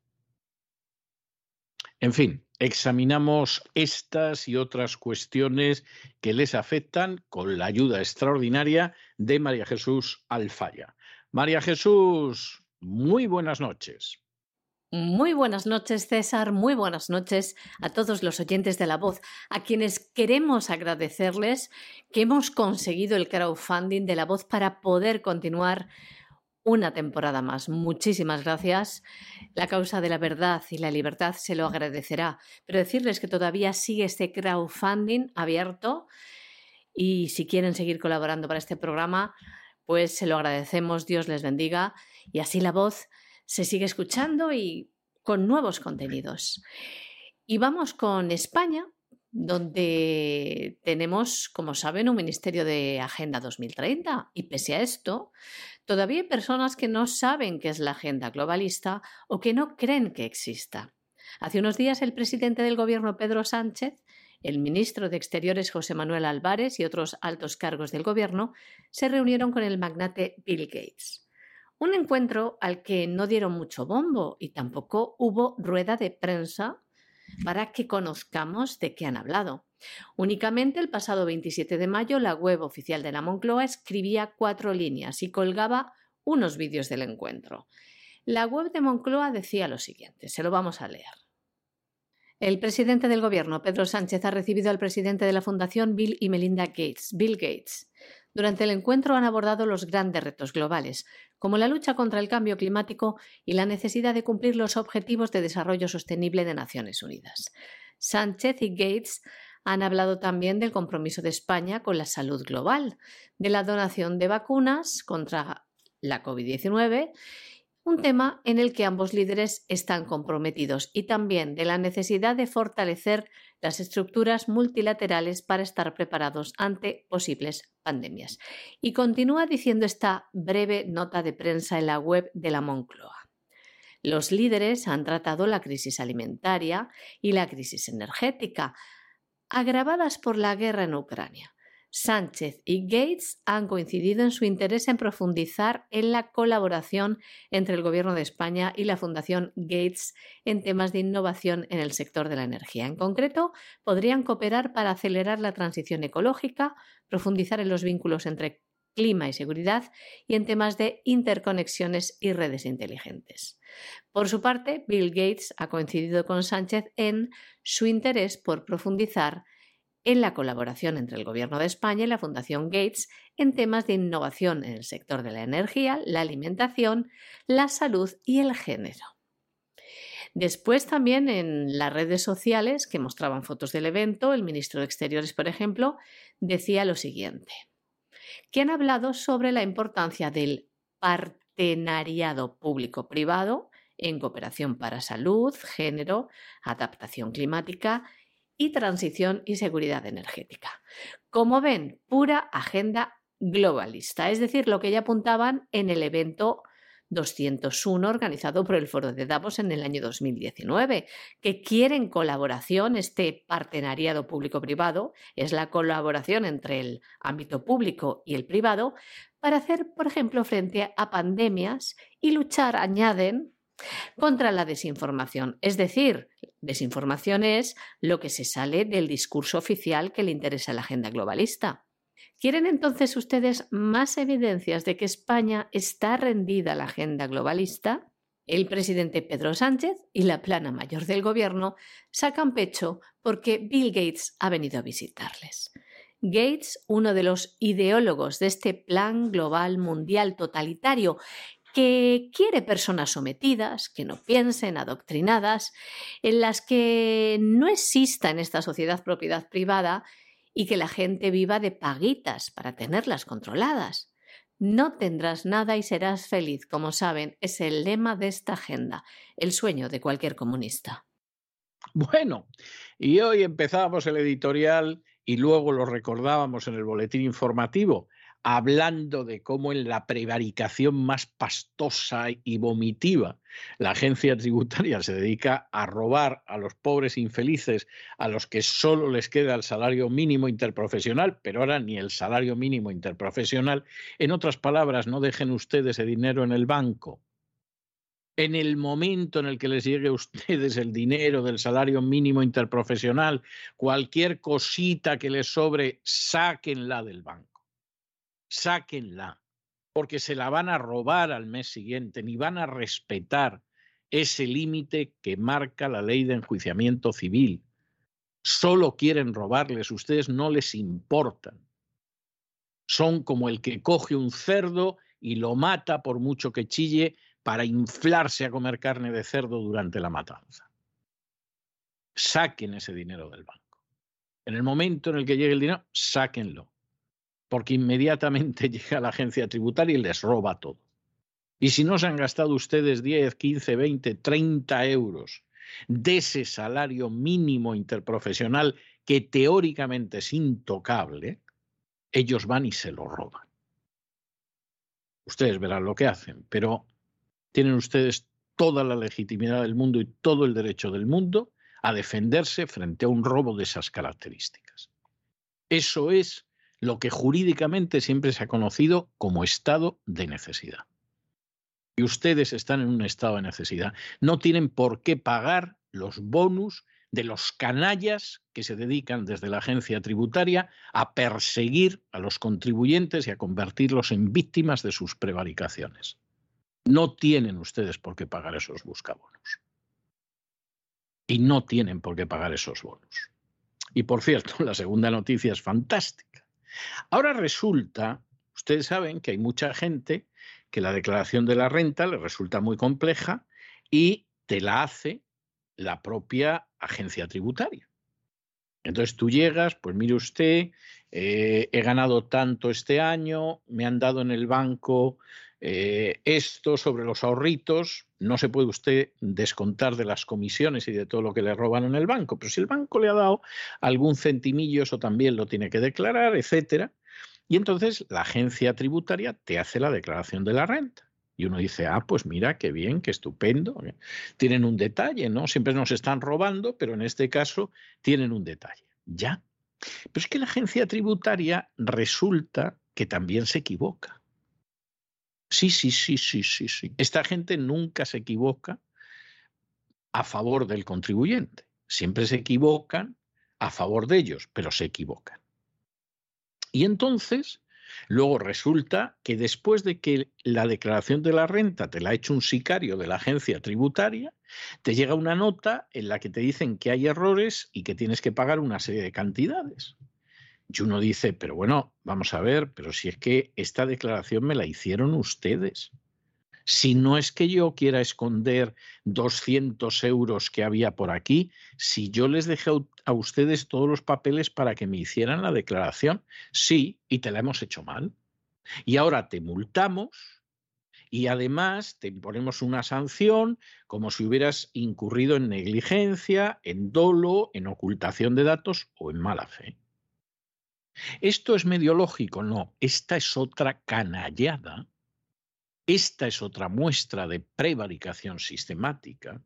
En fin, examinamos estas y otras cuestiones que les afectan con la ayuda extraordinaria de María Jesús Alfaya. María Jesús, muy buenas noches. Muy buenas noches, César. Muy buenas noches a todos los oyentes de La Voz, a quienes queremos agradecerles que hemos conseguido el crowdfunding de La Voz para poder continuar una temporada más. Muchísimas gracias. La causa de la verdad y la libertad se lo agradecerá. Pero decirles que todavía sigue este crowdfunding abierto y si quieren seguir colaborando para este programa, pues se lo agradecemos. Dios les bendiga y así la voz se sigue escuchando y con nuevos contenidos. Y vamos con España, donde tenemos, como saben, un Ministerio de Agenda 2030 y pese a esto, Todavía hay personas que no saben qué es la agenda globalista o que no creen que exista. Hace unos días el presidente del gobierno Pedro Sánchez, el ministro de Exteriores José Manuel Álvarez y otros altos cargos del gobierno se reunieron con el magnate Bill Gates. Un encuentro al que no dieron mucho bombo y tampoco hubo rueda de prensa para que conozcamos de qué han hablado. Únicamente el pasado 27 de mayo la web oficial de la Moncloa escribía cuatro líneas y colgaba unos vídeos del encuentro. La web de Moncloa decía lo siguiente, se lo vamos a leer. El presidente del gobierno, Pedro Sánchez, ha recibido al presidente de la Fundación Bill y Melinda Gates, Bill Gates. Durante el encuentro han abordado los grandes retos globales, como la lucha contra el cambio climático y la necesidad de cumplir los Objetivos de Desarrollo Sostenible de Naciones Unidas. Sánchez y Gates han hablado también del compromiso de España con la salud global, de la donación de vacunas contra la COVID-19, un tema en el que ambos líderes están comprometidos, y también de la necesidad de fortalecer las estructuras multilaterales para estar preparados ante posibles pandemias. Y continúa diciendo esta breve nota de prensa en la web de la Moncloa. Los líderes han tratado la crisis alimentaria y la crisis energética, agravadas por la guerra en Ucrania. Sánchez y Gates han coincidido en su interés en profundizar en la colaboración entre el Gobierno de España y la Fundación Gates en temas de innovación en el sector de la energía. En concreto, podrían cooperar para acelerar la transición ecológica, profundizar en los vínculos entre clima y seguridad y en temas de interconexiones y redes inteligentes. Por su parte, Bill Gates ha coincidido con Sánchez en su interés por profundizar en la colaboración entre el Gobierno de España y la Fundación Gates en temas de innovación en el sector de la energía, la alimentación, la salud y el género. Después también en las redes sociales que mostraban fotos del evento, el ministro de Exteriores, por ejemplo, decía lo siguiente que han hablado sobre la importancia del partenariado público-privado en cooperación para salud, género, adaptación climática y transición y seguridad energética. Como ven, pura agenda globalista, es decir, lo que ya apuntaban en el evento 201 organizado por el Foro de Davos en el año 2019, que quiere en colaboración este partenariado público-privado, es la colaboración entre el ámbito público y el privado, para hacer, por ejemplo, frente a pandemias y luchar, añaden, contra la desinformación. Es decir, desinformación es lo que se sale del discurso oficial que le interesa a la agenda globalista. ¿Quieren entonces ustedes más evidencias de que España está rendida a la agenda globalista? El presidente Pedro Sánchez y la plana mayor del gobierno sacan pecho porque Bill Gates ha venido a visitarles. Gates, uno de los ideólogos de este plan global mundial totalitario, que quiere personas sometidas, que no piensen, adoctrinadas, en las que no exista en esta sociedad propiedad privada y que la gente viva de paguitas para tenerlas controladas. No tendrás nada y serás feliz, como saben, es el lema de esta agenda, el sueño de cualquier comunista. Bueno, y hoy empezábamos el editorial y luego lo recordábamos en el boletín informativo hablando de cómo en la prevaricación más pastosa y vomitiva la agencia tributaria se dedica a robar a los pobres infelices a los que solo les queda el salario mínimo interprofesional, pero ahora ni el salario mínimo interprofesional. En otras palabras, no dejen ustedes ese dinero en el banco. En el momento en el que les llegue a ustedes el dinero del salario mínimo interprofesional, cualquier cosita que les sobre, sáquenla del banco sáquenla, porque se la van a robar al mes siguiente, ni van a respetar ese límite que marca la ley de enjuiciamiento civil. Solo quieren robarles, ustedes no les importan. Son como el que coge un cerdo y lo mata por mucho que chille para inflarse a comer carne de cerdo durante la matanza. Saquen ese dinero del banco. En el momento en el que llegue el dinero, sáquenlo porque inmediatamente [laughs] llega la agencia tributaria y les roba todo. Y si no se han gastado ustedes 10, 15, 20, 30 euros de ese salario mínimo interprofesional que teóricamente es intocable, ellos van y se lo roban. Ustedes verán lo que hacen, pero tienen ustedes toda la legitimidad del mundo y todo el derecho del mundo a defenderse frente a un robo de esas características. Eso es lo que jurídicamente siempre se ha conocido como estado de necesidad. Y ustedes están en un estado de necesidad. No tienen por qué pagar los bonus de los canallas que se dedican desde la agencia tributaria a perseguir a los contribuyentes y a convertirlos en víctimas de sus prevaricaciones. No tienen ustedes por qué pagar esos buscabonos. Y no tienen por qué pagar esos bonos. Y por cierto, [laughs] la segunda noticia es fantástica. Ahora resulta, ustedes saben que hay mucha gente que la declaración de la renta le resulta muy compleja y te la hace la propia agencia tributaria. Entonces tú llegas, pues mire usted, eh, he ganado tanto este año, me han dado en el banco eh, esto sobre los ahorritos, no se puede usted descontar de las comisiones y de todo lo que le roban en el banco, pero si el banco le ha dado algún centimillo, eso también lo tiene que declarar, etcétera. Y entonces la agencia tributaria te hace la declaración de la renta. Y uno dice, ah, pues mira, qué bien, qué estupendo. Tienen un detalle, ¿no? Siempre nos están robando, pero en este caso tienen un detalle. Ya. Pero es que la agencia tributaria resulta que también se equivoca. Sí, sí, sí, sí, sí, sí. Esta gente nunca se equivoca a favor del contribuyente. Siempre se equivocan a favor de ellos, pero se equivocan. Y entonces, luego resulta que después de que la declaración de la renta te la ha hecho un sicario de la agencia tributaria, te llega una nota en la que te dicen que hay errores y que tienes que pagar una serie de cantidades. Y uno dice, pero bueno, vamos a ver, pero si es que esta declaración me la hicieron ustedes. Si no es que yo quiera esconder 200 euros que había por aquí, si yo les dejé a ustedes todos los papeles para que me hicieran la declaración, sí, y te la hemos hecho mal. Y ahora te multamos y además te imponemos una sanción como si hubieras incurrido en negligencia, en dolo, en ocultación de datos o en mala fe. ¿Esto es medio lógico? No, esta es otra canallada Esta es otra muestra de prevaricación sistemática.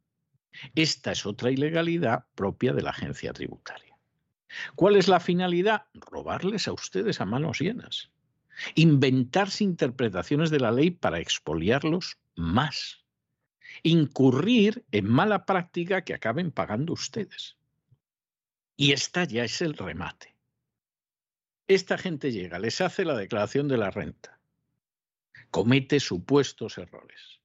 Esta es otra ilegalidad propia de la agencia tributaria. ¿Cuál es la finalidad? Robarles a ustedes a manos llenas. Inventarse interpretaciones de la ley para expoliarlos más. Incurrir en mala práctica que acaben pagando ustedes. Y esta ya es el remate. Esta gente llega, les hace la declaración de la renta comete supuestos errores.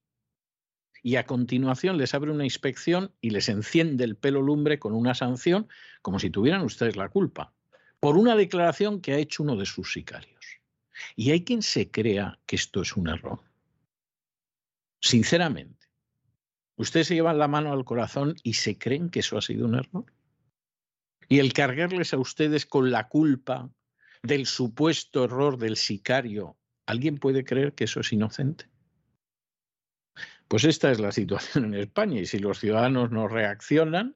Y a continuación les abre una inspección y les enciende el pelo lumbre con una sanción, como si tuvieran ustedes la culpa, por una declaración que ha hecho uno de sus sicarios. Y hay quien se crea que esto es un error. Sinceramente, ustedes se llevan la mano al corazón y se creen que eso ha sido un error. Y el cargarles a ustedes con la culpa del supuesto error del sicario ¿Alguien puede creer que eso es inocente? Pues esta es la situación en España y si los ciudadanos no reaccionan,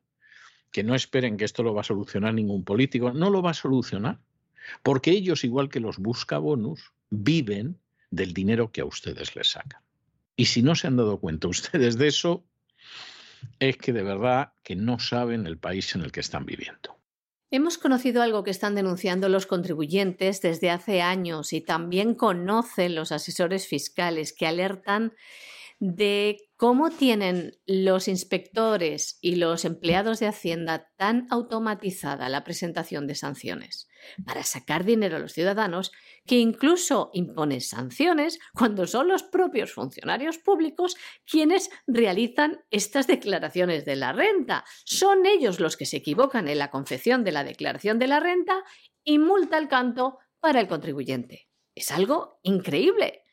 que no esperen que esto lo va a solucionar ningún político, no lo va a solucionar, porque ellos, igual que los busca bonus, viven del dinero que a ustedes les sacan. Y si no se han dado cuenta ustedes de eso, es que de verdad que no saben el país en el que están viviendo. Hemos conocido algo que están denunciando los contribuyentes desde hace años y también conocen los asesores fiscales que alertan de cómo tienen los inspectores y los empleados de Hacienda tan automatizada la presentación de sanciones para sacar dinero a los ciudadanos que incluso imponen sanciones cuando son los propios funcionarios públicos quienes realizan estas declaraciones de la renta. Son ellos los que se equivocan en la confección de la declaración de la renta y multa al canto para el contribuyente. Es algo increíble.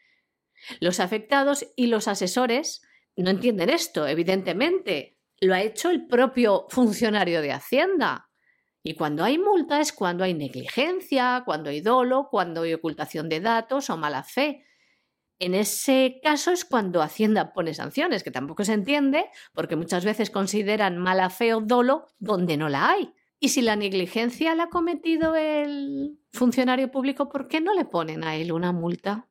Los afectados y los asesores no entienden esto, evidentemente. Lo ha hecho el propio funcionario de Hacienda. Y cuando hay multa es cuando hay negligencia, cuando hay dolo, cuando hay ocultación de datos o mala fe. En ese caso es cuando Hacienda pone sanciones, que tampoco se entiende, porque muchas veces consideran mala fe o dolo donde no la hay. Y si la negligencia la ha cometido el funcionario público, ¿por qué no le ponen a él una multa?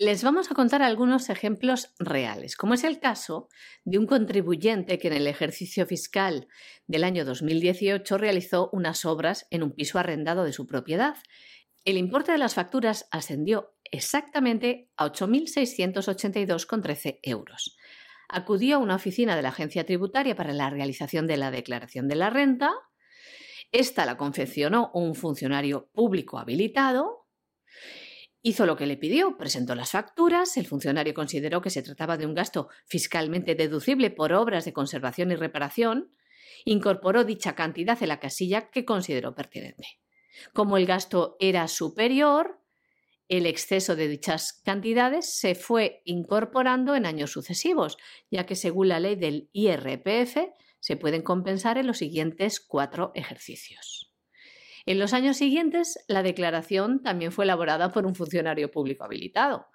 Les vamos a contar algunos ejemplos reales, como es el caso de un contribuyente que en el ejercicio fiscal del año 2018 realizó unas obras en un piso arrendado de su propiedad. El importe de las facturas ascendió exactamente a 8.682,13 euros. Acudió a una oficina de la agencia tributaria para la realización de la declaración de la renta. Esta la confeccionó un funcionario público habilitado Hizo lo que le pidió, presentó las facturas, el funcionario consideró que se trataba de un gasto fiscalmente deducible por obras de conservación y reparación, incorporó dicha cantidad en la casilla que consideró pertinente. Como el gasto era superior, el exceso de dichas cantidades se fue incorporando en años sucesivos, ya que según la ley del IRPF se pueden compensar en los siguientes cuatro ejercicios. En los años siguientes, la declaración también fue elaborada por un funcionario público habilitado.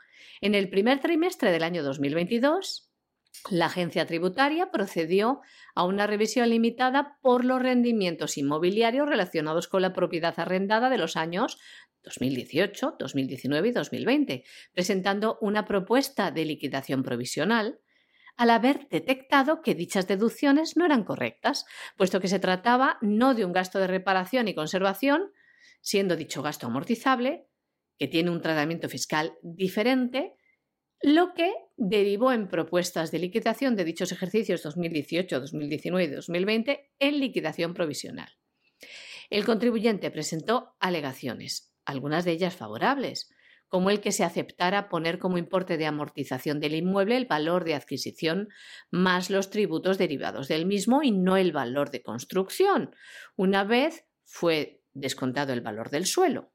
En el primer trimestre del año 2022, la agencia tributaria procedió a una revisión limitada por los rendimientos inmobiliarios relacionados con la propiedad arrendada de los años 2018, 2019 y 2020, presentando una propuesta de liquidación provisional al haber detectado que dichas deducciones no eran correctas, puesto que se trataba no de un gasto de reparación y conservación, siendo dicho gasto amortizable, que tiene un tratamiento fiscal diferente, lo que derivó en propuestas de liquidación de dichos ejercicios 2018, 2019 y 2020 en liquidación provisional. El contribuyente presentó alegaciones, algunas de ellas favorables, como el que se aceptara poner como importe de amortización del inmueble el valor de adquisición más los tributos derivados del mismo y no el valor de construcción, una vez fue descontado el valor del suelo,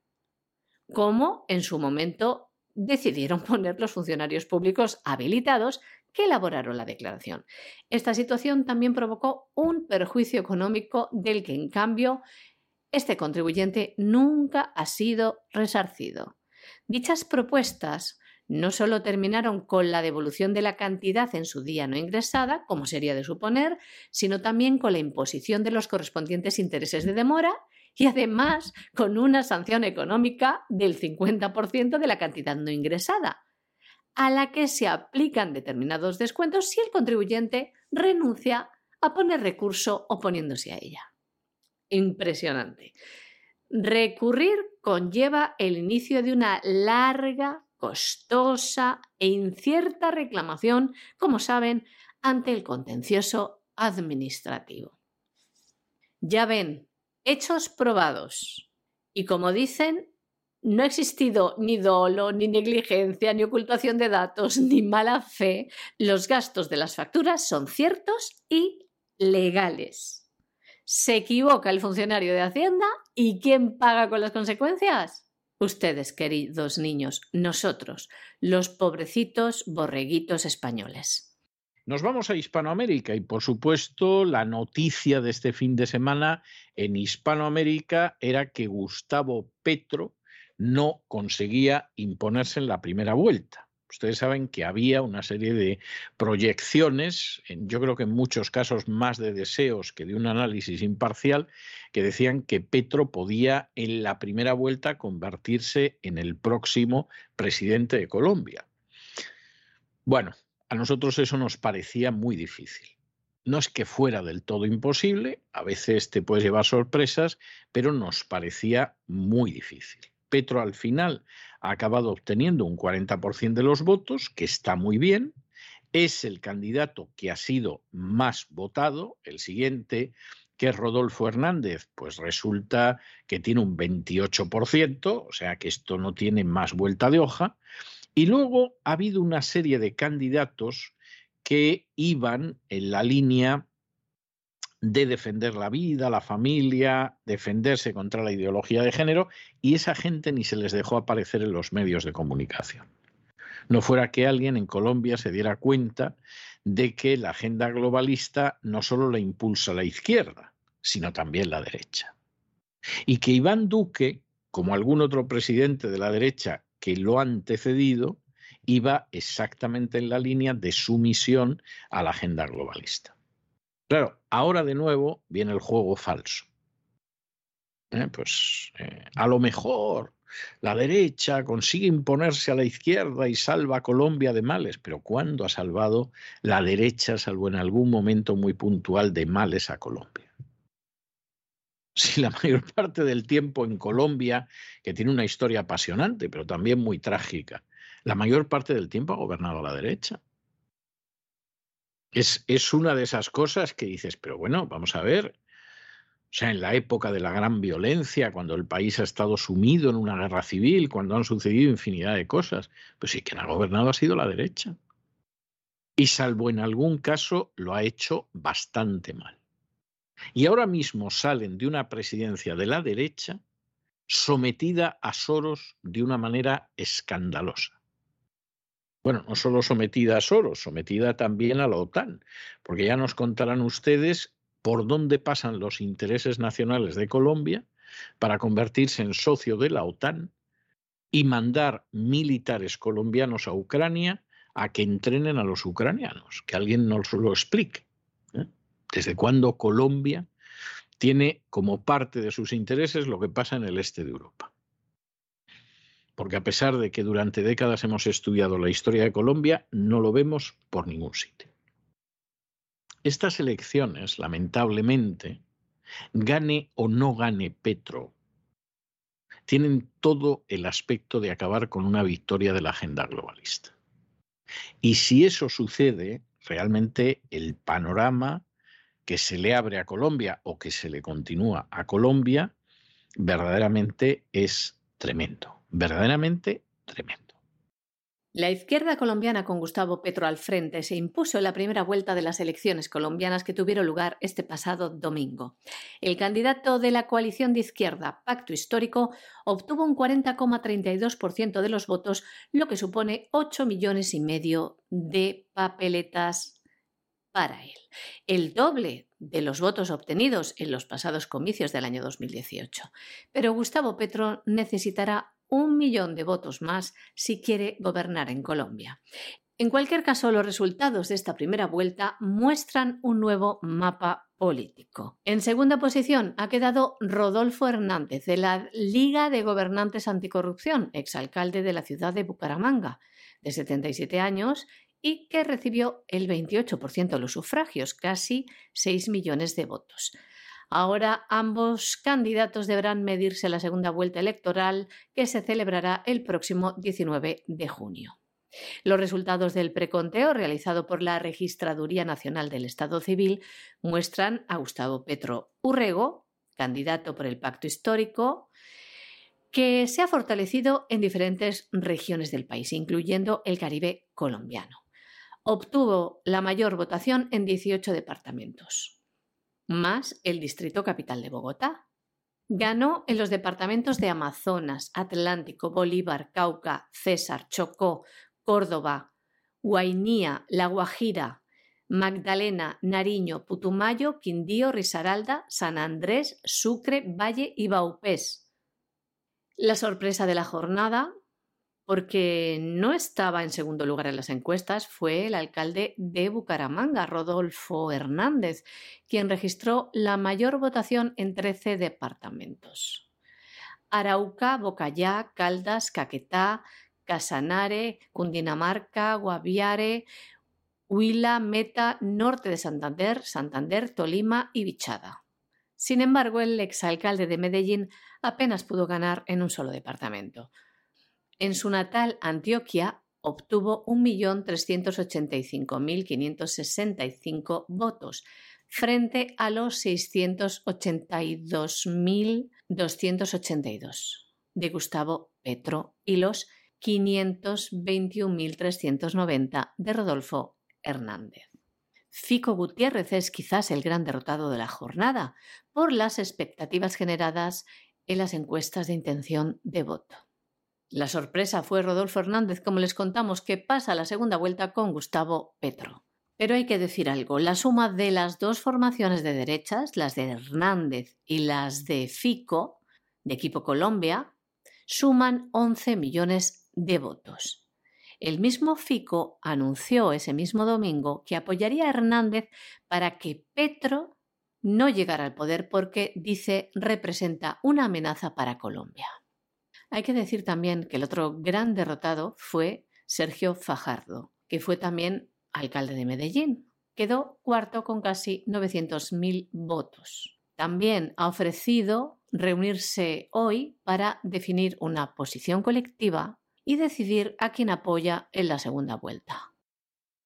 como en su momento decidieron [laughs] poner los funcionarios públicos habilitados que elaboraron la declaración. Esta situación también provocó un perjuicio económico del que, en cambio, este contribuyente nunca ha sido resarcido. Dichas propuestas no solo terminaron con la devolución de la cantidad en su día no ingresada, como sería de suponer, sino también con la imposición de los correspondientes intereses de demora y además con una sanción económica del 50% de la cantidad no ingresada. a la que se aplican determinados descuentos si el contribuyente renuncia a poner recurso oponiéndose a ella. Impresionante. Recurrir conlleva el inicio de una larga, costosa e incierta reclamación, como saben, ante el contencioso administrativo. Ya ven, hechos probados. Y como dicen, no ha existido ni dolo, ni negligencia, ni ocultación de datos, ni mala fe. Los gastos de las facturas son ciertos y legales. Se equivoca el funcionario de Hacienda y ¿quién paga con las consecuencias? Ustedes, queridos niños, nosotros, los pobrecitos borreguitos españoles. Nos vamos a Hispanoamérica y por supuesto la noticia de este fin de semana en Hispanoamérica era que Gustavo Petro no conseguía imponerse en la primera vuelta. Ustedes saben que había una serie de proyecciones, yo creo que en muchos casos más de deseos que de un análisis imparcial, que decían que Petro podía en la primera vuelta convertirse en el próximo presidente de Colombia. Bueno, a nosotros eso nos parecía muy difícil. No es que fuera del todo imposible, a veces te puedes llevar sorpresas, pero nos parecía muy difícil. Petro al final ha acabado obteniendo un 40% de los votos, que está muy bien. Es el candidato que ha sido más votado. El siguiente, que es Rodolfo Hernández, pues resulta que tiene un 28%, o sea que esto no tiene más vuelta de hoja. Y luego ha habido una serie de candidatos que iban en la línea de defender la vida, la familia, defenderse contra la ideología de género, y esa gente ni se les dejó aparecer en los medios de comunicación. No fuera que alguien en Colombia se diera cuenta de que la agenda globalista no solo la impulsa la izquierda, sino también la derecha. Y que Iván Duque, como algún otro presidente de la derecha que lo ha antecedido, iba exactamente en la línea de sumisión a la agenda globalista. Claro, ahora de nuevo viene el juego falso. Eh, pues eh, a lo mejor la derecha consigue imponerse a la izquierda y salva a Colombia de males, pero ¿cuándo ha salvado la derecha, salvo en algún momento muy puntual, de males a Colombia? Si la mayor parte del tiempo en Colombia, que tiene una historia apasionante, pero también muy trágica, la mayor parte del tiempo ha gobernado la derecha. Es, una de esas cosas que dices, pero bueno, vamos a ver, o sea, en la época de la gran violencia, cuando el país ha estado sumido en una guerra civil, cuando han sucedido infinidad de cosas, pues sí, quien ha gobernado ha sido la derecha. Y salvo en algún caso, lo ha hecho bastante mal. Y ahora mismo salen de una presidencia de la derecha sometida a Soros de una manera escandalosa bueno, no solo sometida a Soros, sometida también a la OTAN, porque ya nos contarán ustedes por dónde pasan los intereses nacionales de Colombia para convertirse en socio de la OTAN y mandar militares colombianos a Ucrania a que entrenen a los ucranianos, que alguien nos lo explique. ¿eh? ¿Desde cuándo Colombia tiene como parte de sus intereses lo que pasa en el este de Europa? Porque a pesar de que durante décadas hemos estudiado la historia de Colombia, no lo vemos por ningún sitio. Estas elecciones, lamentablemente, gane o no gane Petro, tienen todo el aspecto de acabar con una victoria de la agenda globalista. Y si eso sucede, realmente el panorama que se le abre a Colombia o que se le continúa a Colombia verdaderamente es tremendo verdaderamente tremendo. La izquierda colombiana con Gustavo Petro al frente se impuso en la primera vuelta de las elecciones colombianas que tuvieron lugar este pasado domingo. El candidato de la coalición de izquierda, Pacto Histórico, obtuvo un 40,32% de los votos, lo que supone 8 millones y medio de papeletas para él. El doble de los votos obtenidos en los pasados comicios del año 2018. Pero Gustavo Petro necesitará un millón de votos más si quiere gobernar en Colombia. En cualquier caso, los resultados de esta primera vuelta muestran un nuevo mapa político. En segunda posición ha quedado Rodolfo Hernández, de la Liga de Gobernantes Anticorrupción, exalcalde de la ciudad de Bucaramanga, de 77 años y que recibió el 28% de los sufragios, casi 6 millones de votos. Ahora ambos candidatos deberán medirse la segunda vuelta electoral que se celebrará el próximo 19 de junio. Los resultados del preconteo realizado por la Registraduría Nacional del Estado Civil muestran a Gustavo Petro Urrego, candidato por el Pacto Histórico, que se ha fortalecido en diferentes regiones del país, incluyendo el Caribe colombiano. Obtuvo la mayor votación en 18 departamentos, más el Distrito Capital de Bogotá. Ganó en los departamentos de Amazonas, Atlántico, Bolívar, Cauca, César, Chocó, Córdoba, Guainía, La Guajira, Magdalena, Nariño, Putumayo, Quindío, Risaralda, San Andrés, Sucre, Valle y Baupés. La sorpresa de la jornada, porque no estaba en segundo lugar en las encuestas, fue el alcalde de Bucaramanga, Rodolfo Hernández, quien registró la mayor votación en 13 departamentos. Arauca, Bocayá, Caldas, Caquetá, Casanare, Cundinamarca, Guaviare, Huila, Meta, norte de Santander, Santander, Tolima y Bichada. Sin embargo, el exalcalde de Medellín apenas pudo ganar en un solo departamento. En su natal Antioquia obtuvo 1.385.565 votos, frente a los 682.282 de Gustavo Petro y los 521.390 de Rodolfo Hernández. Fico Gutiérrez es quizás el gran derrotado de la jornada por las expectativas generadas en las encuestas de intención de voto. La sorpresa fue Rodolfo Hernández, como les contamos, que pasa la segunda vuelta con Gustavo Petro. Pero hay que decir algo, la suma de las dos formaciones de derechas, las de Hernández y las de Fico, de Equipo Colombia, suman 11 millones de votos. El mismo Fico anunció ese mismo domingo que apoyaría a Hernández para que Petro no llegara al poder porque, dice, representa una amenaza para Colombia. Hay que decir también que el otro gran derrotado fue Sergio Fajardo, que fue también alcalde de Medellín. Quedó cuarto con casi 900.000 votos. También ha ofrecido reunirse hoy para definir una posición colectiva y decidir a quién apoya en la segunda vuelta.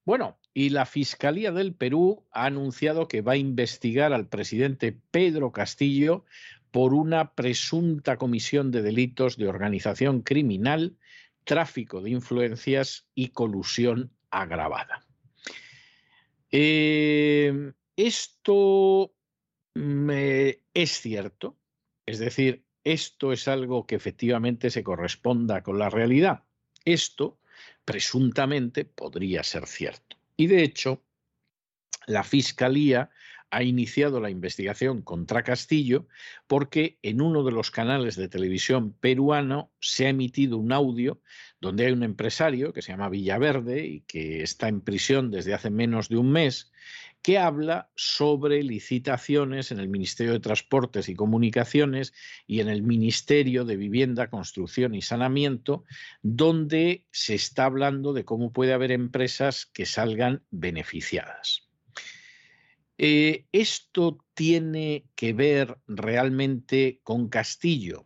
Bueno, y la Fiscalía del Perú ha anunciado que va a investigar al presidente Pedro Castillo por una presunta comisión de delitos de organización criminal, tráfico de influencias y colusión agravada. Eh, esto es cierto, es decir, esto es algo que efectivamente se corresponda con la realidad. Esto presuntamente podría ser cierto. Y de hecho, la Fiscalía ha iniciado la investigación contra Castillo porque en uno de los canales de televisión peruano se ha emitido un audio donde hay un empresario que se llama Villaverde y que está en prisión desde hace menos de un mes que habla sobre licitaciones en el Ministerio de Transportes y Comunicaciones y en el Ministerio de Vivienda, Construcción y Saneamiento, donde se está hablando de cómo puede haber empresas que salgan beneficiadas. Eh, ¿Esto tiene que ver realmente con Castillo?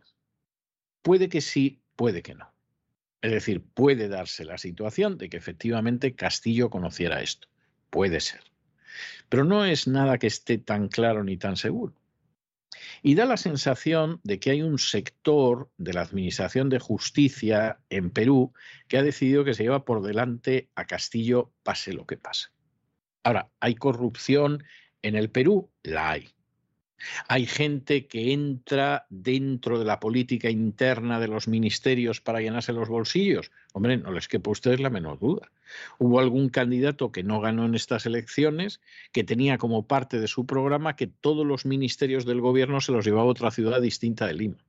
Puede que sí, puede que no. Es decir, puede darse la situación de que efectivamente Castillo conociera esto. Puede ser. Pero no es nada que esté tan claro ni tan seguro. Y da la sensación de que hay un sector de la Administración de Justicia en Perú que ha decidido que se lleva por delante a Castillo pase lo que pase. Ahora, ¿hay corrupción en el Perú? La hay. Hay gente que entra dentro de la política interna de los ministerios para llenarse los bolsillos. Hombre, no les quepa a ustedes la menor duda. Hubo algún candidato que no ganó en estas elecciones que tenía como parte de su programa que todos los ministerios del gobierno se los llevaba a otra ciudad distinta de Lima.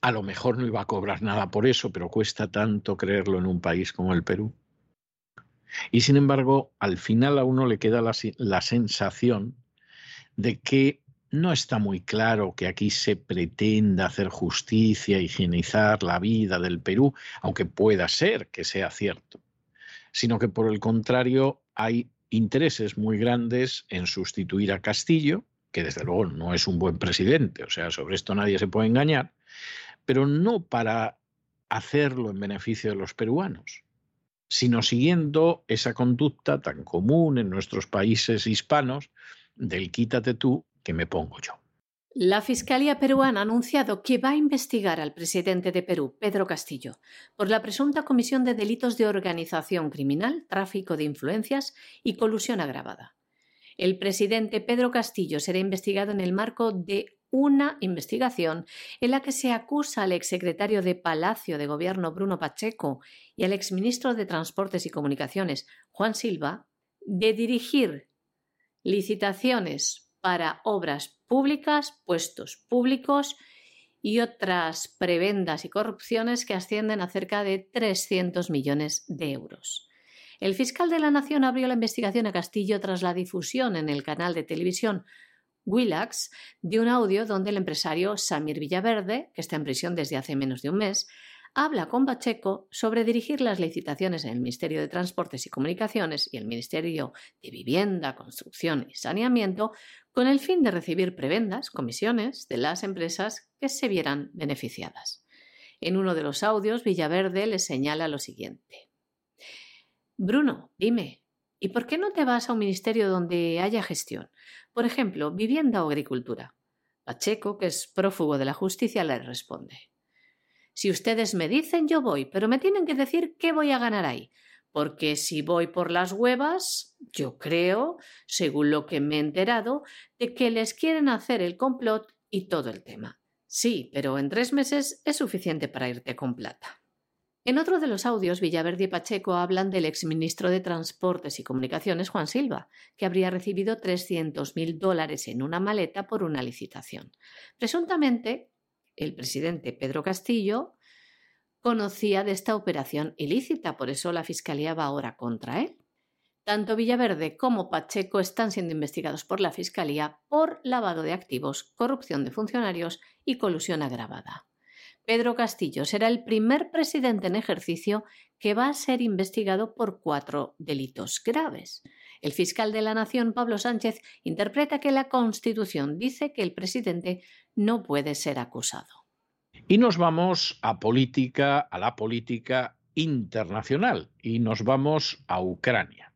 A lo mejor no iba a cobrar nada por eso, pero cuesta tanto creerlo en un país como el Perú. Y sin embargo, al final a uno le queda la, sensación de que no está muy claro que aquí se pretenda hacer justicia, higienizar la vida del Perú, aunque pueda ser que sea cierto, sino que por el contrario hay intereses muy grandes en sustituir a Castillo, que desde luego no es un buen presidente, o sea, sobre esto nadie se puede engañar, pero no para hacerlo en beneficio de los peruanos, sino siguiendo esa conducta tan común en nuestros países hispanos del quítate tú que me pongo yo. La Fiscalía peruana ha anunciado que va a investigar al presidente de Perú, Pedro Castillo, por la presunta comisión de delitos de organización criminal, tráfico de influencias y colusión agravada. El presidente Pedro Castillo será investigado en el marco de una investigación en la que se acusa al exsecretario de Palacio de Gobierno Bruno Pacheco y al exministro de Transportes y Comunicaciones Juan Silva de dirigir licitaciones para obras públicas, puestos públicos y otras prebendas y corrupciones que ascienden a cerca de 300 millones de euros. El fiscal de la Nación abrió la investigación a Castillo tras la difusión en el canal de televisión Willax de un audio donde el empresario Samir Villaverde, que está en prisión desde hace menos de un mes, habla con Pacheco sobre dirigir las licitaciones en el Ministerio de Transportes y Comunicaciones y el Ministerio de Vivienda, Construcción y Saneamiento con el fin de recibir prebendas, comisiones de las empresas que se vieran beneficiadas. En uno de los audios, Villaverde le señala lo siguiente. Bruno, dime, ¿y por qué no te vas a un ministerio donde haya gestión? Por ejemplo, vivienda o agricultura. Pacheco, que es prófugo de la justicia, le responde. Si ustedes me dicen, yo voy, pero me tienen que decir qué voy a ganar ahí. Porque si voy por las huevas, yo creo, según lo que me he enterado, de que les quieren hacer el complot y todo el tema. Sí, pero en tres meses es suficiente para irte con plata. En otro de los audios, Villaverde y Pacheco hablan del exministro de Transportes y Comunicaciones, Juan Silva, que habría recibido 300.000 dólares en una maleta por una licitación. Presuntamente, el presidente Pedro Castillo conocía de esta operación ilícita, por eso la Fiscalía va ahora contra él. Tanto Villaverde como Pacheco están siendo investigados por la Fiscalía por lavado de activos, corrupción de funcionarios y colusión agravada. Pedro Castillo será el primer presidente en ejercicio que va a ser investigado por cuatro delitos graves. El fiscal de la Nación, Pablo Sánchez, interpreta que la Constitución dice que el presidente no puede ser acusado. Y nos vamos a política, a la política internacional, y nos vamos a Ucrania.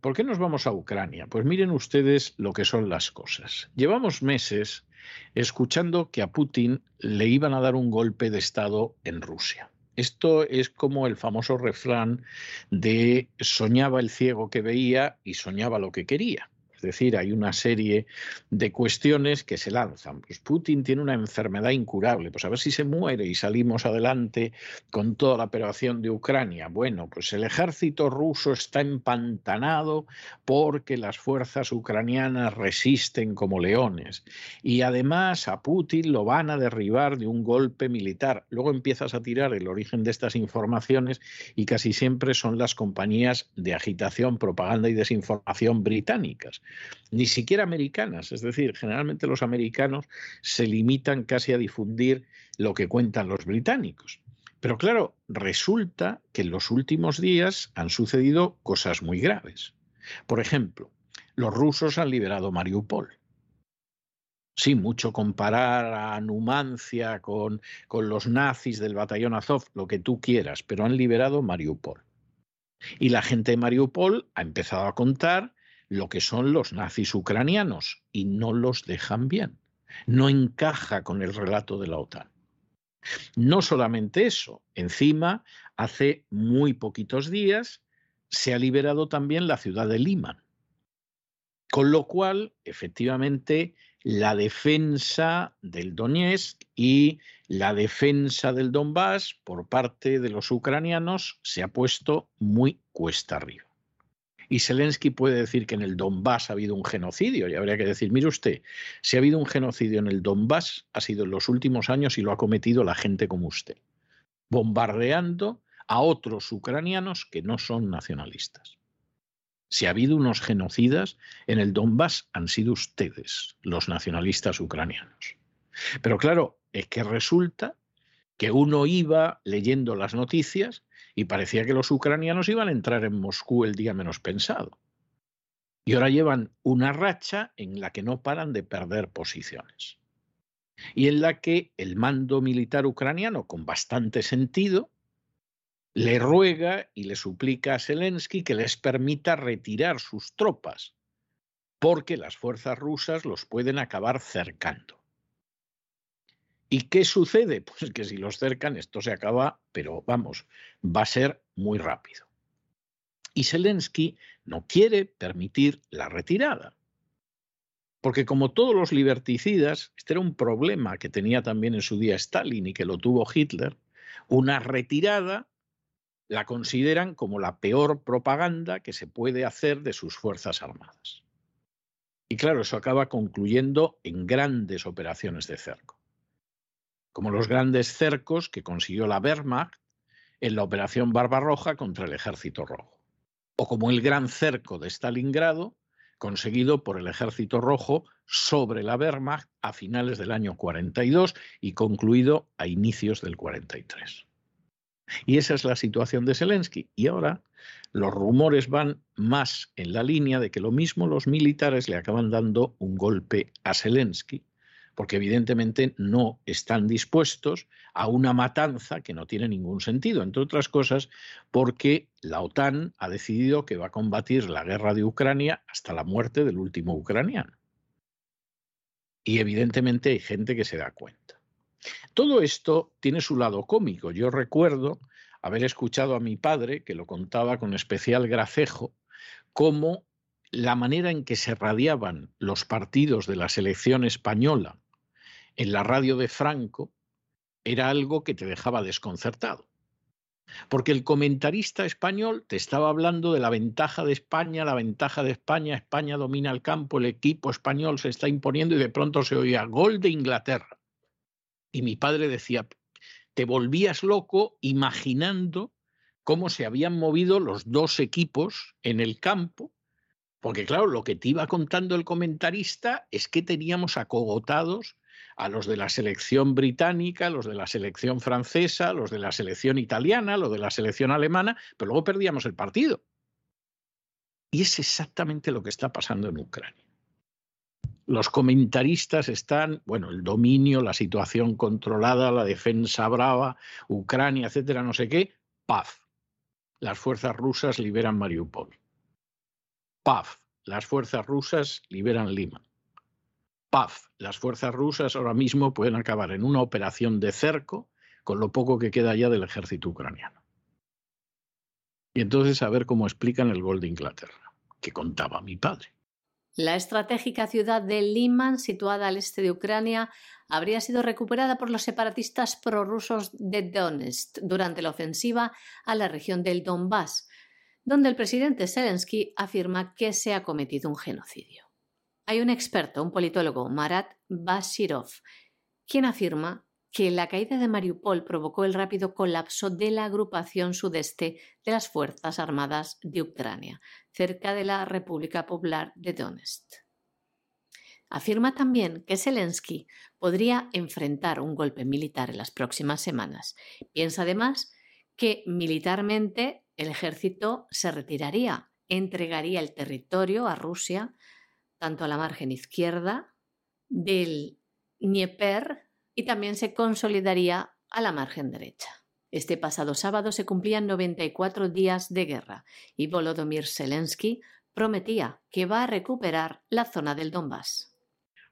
¿Por qué nos vamos a Ucrania? Pues miren ustedes lo que son las cosas. Llevamos meses escuchando que a Putin le iban a dar un golpe de Estado en Rusia. Esto es como el famoso refrán de soñaba el ciego que veía y soñaba lo que quería. Es decir, hay una serie de cuestiones que se lanzan. Pues Putin tiene una enfermedad incurable, pues a ver si se muere y salimos adelante con toda la operación de Ucrania. Bueno, pues el ejército ruso está empantanado porque las fuerzas ucranianas resisten como leones. Y además a Putin lo van a derribar de un golpe militar. Luego empiezas a tirar el origen de estas informaciones y casi siempre son las compañías de agitación, propaganda y desinformación británicas ni siquiera americanas. Es decir, generalmente los americanos se limitan casi a difundir lo que cuentan los británicos. Pero claro, resulta que en los últimos días han sucedido cosas muy graves. Por ejemplo, los rusos han liberado Mariupol. Sí, mucho comparar a Numancia con, con los nazis del batallón Azov, lo que tú quieras, pero han liberado Mariupol. Y la gente de Mariupol ha empezado a contar lo que son los nazis ucranianos y no los dejan bien. No encaja con el relato de la OTAN. No solamente eso, encima, hace muy poquitos días se ha liberado también la ciudad de Lima. Con lo cual, efectivamente, la defensa del Donetsk y la defensa del Donbass por parte de los ucranianos se ha puesto muy cuesta arriba. Y Zelensky puede decir que en el Donbass ha habido un genocidio y habría que decir, mire usted, si ha habido un genocidio en el Donbass ha sido en los últimos años y lo ha cometido la gente como usted, bombardeando a otros ucranianos que no son nacionalistas. Si ha habido unos genocidas en el Donbass han sido ustedes, los nacionalistas ucranianos. Pero claro, es que resulta que uno iba leyendo las noticias y parecía que los ucranianos iban a entrar en Moscú el día menos pensado. Y ahora llevan una racha en la que no paran de perder posiciones. Y en la que el mando militar ucraniano, con bastante sentido, le ruega y le suplica a Zelensky que les permita retirar sus tropas, porque las fuerzas rusas los pueden acabar cercando. ¿Y qué sucede? [laughs] Pues que si los cercan esto se acaba, pero vamos, va a ser muy rápido. Y Zelensky no quiere permitir la retirada. Porque como todos los liberticidas, este era un problema que tenía también en su día Stalin y que lo tuvo Hitler, una retirada la consideran como la peor propaganda que se puede hacer de sus Fuerzas Armadas. Y claro, eso acaba concluyendo en grandes operaciones de cerco como los grandes cercos que consiguió la Wehrmacht en la Operación Barbarroja contra el Ejército Rojo, o como el gran cerco de Stalingrado conseguido por el Ejército Rojo sobre la Wehrmacht a finales del año 42 y concluido a inicios del 43. Y esa es la situación de Zelensky. Y ahora los rumores van más en la línea de que lo mismo los militares le acaban dando un golpe a Zelensky porque evidentemente no están dispuestos a una matanza que no tiene ningún sentido, entre otras cosas porque la OTAN ha decidido que va a combatir la guerra de Ucrania hasta la muerte del último ucraniano. Y evidentemente hay gente que se da cuenta. Todo esto tiene su lado cómico. Yo recuerdo haber escuchado a mi padre, que lo contaba con especial gracejo, cómo la manera en que se radiaban los partidos de la selección española en la radio de Franco era algo que te dejaba desconcertado. Porque el comentarista español te estaba hablando de la ventaja de España, la ventaja de España, España domina el campo, el equipo español se está imponiendo y de pronto se oía gol de Inglaterra. Y mi padre decía, te volvías loco imaginando cómo se habían movido los dos equipos en el campo, porque claro, lo que te iba contando el comentarista es que teníamos acogotados a los de la selección británica, los de la selección francesa, los de la selección italiana, los de la selección alemana, pero luego perdíamos el partido. Y es exactamente lo que está pasando en Ucrania. Los comentaristas están, bueno, el dominio, la situación controlada, la defensa brava, Ucrania, etcétera, no sé qué, paz. Las fuerzas rusas liberan Mariupol. Paz. Las fuerzas rusas liberan Lima paz. Las fuerzas rusas ahora mismo pueden acabar en una operación de cerco con lo poco que queda ya del ejército ucraniano. Y entonces a ver cómo explican el gol de Inglaterra, que contaba mi padre. La estratégica ciudad de Liman, situada al este de Ucrania, habría sido recuperada por los separatistas prorrusos de Donetsk durante la ofensiva a la región del Donbass, donde el presidente Zelensky afirma que se ha cometido un genocidio. Hay un experto, un politólogo, Marat Bashirov, quien afirma que la caída de Mariupol provocó el rápido colapso de la agrupación sudeste de las Fuerzas Armadas de Ucrania, cerca de la República Popular de Donetsk. Afirma también que Zelensky podría enfrentar un golpe militar en las próximas semanas. Piensa además que militarmente el ejército se retiraría, entregaría el territorio a Rusia, tanto a la margen izquierda del Dnieper y también se consolidaría a la margen derecha. Este pasado sábado se cumplían 94 días de guerra y Volodymyr Zelensky prometía que va a recuperar la zona del Donbass.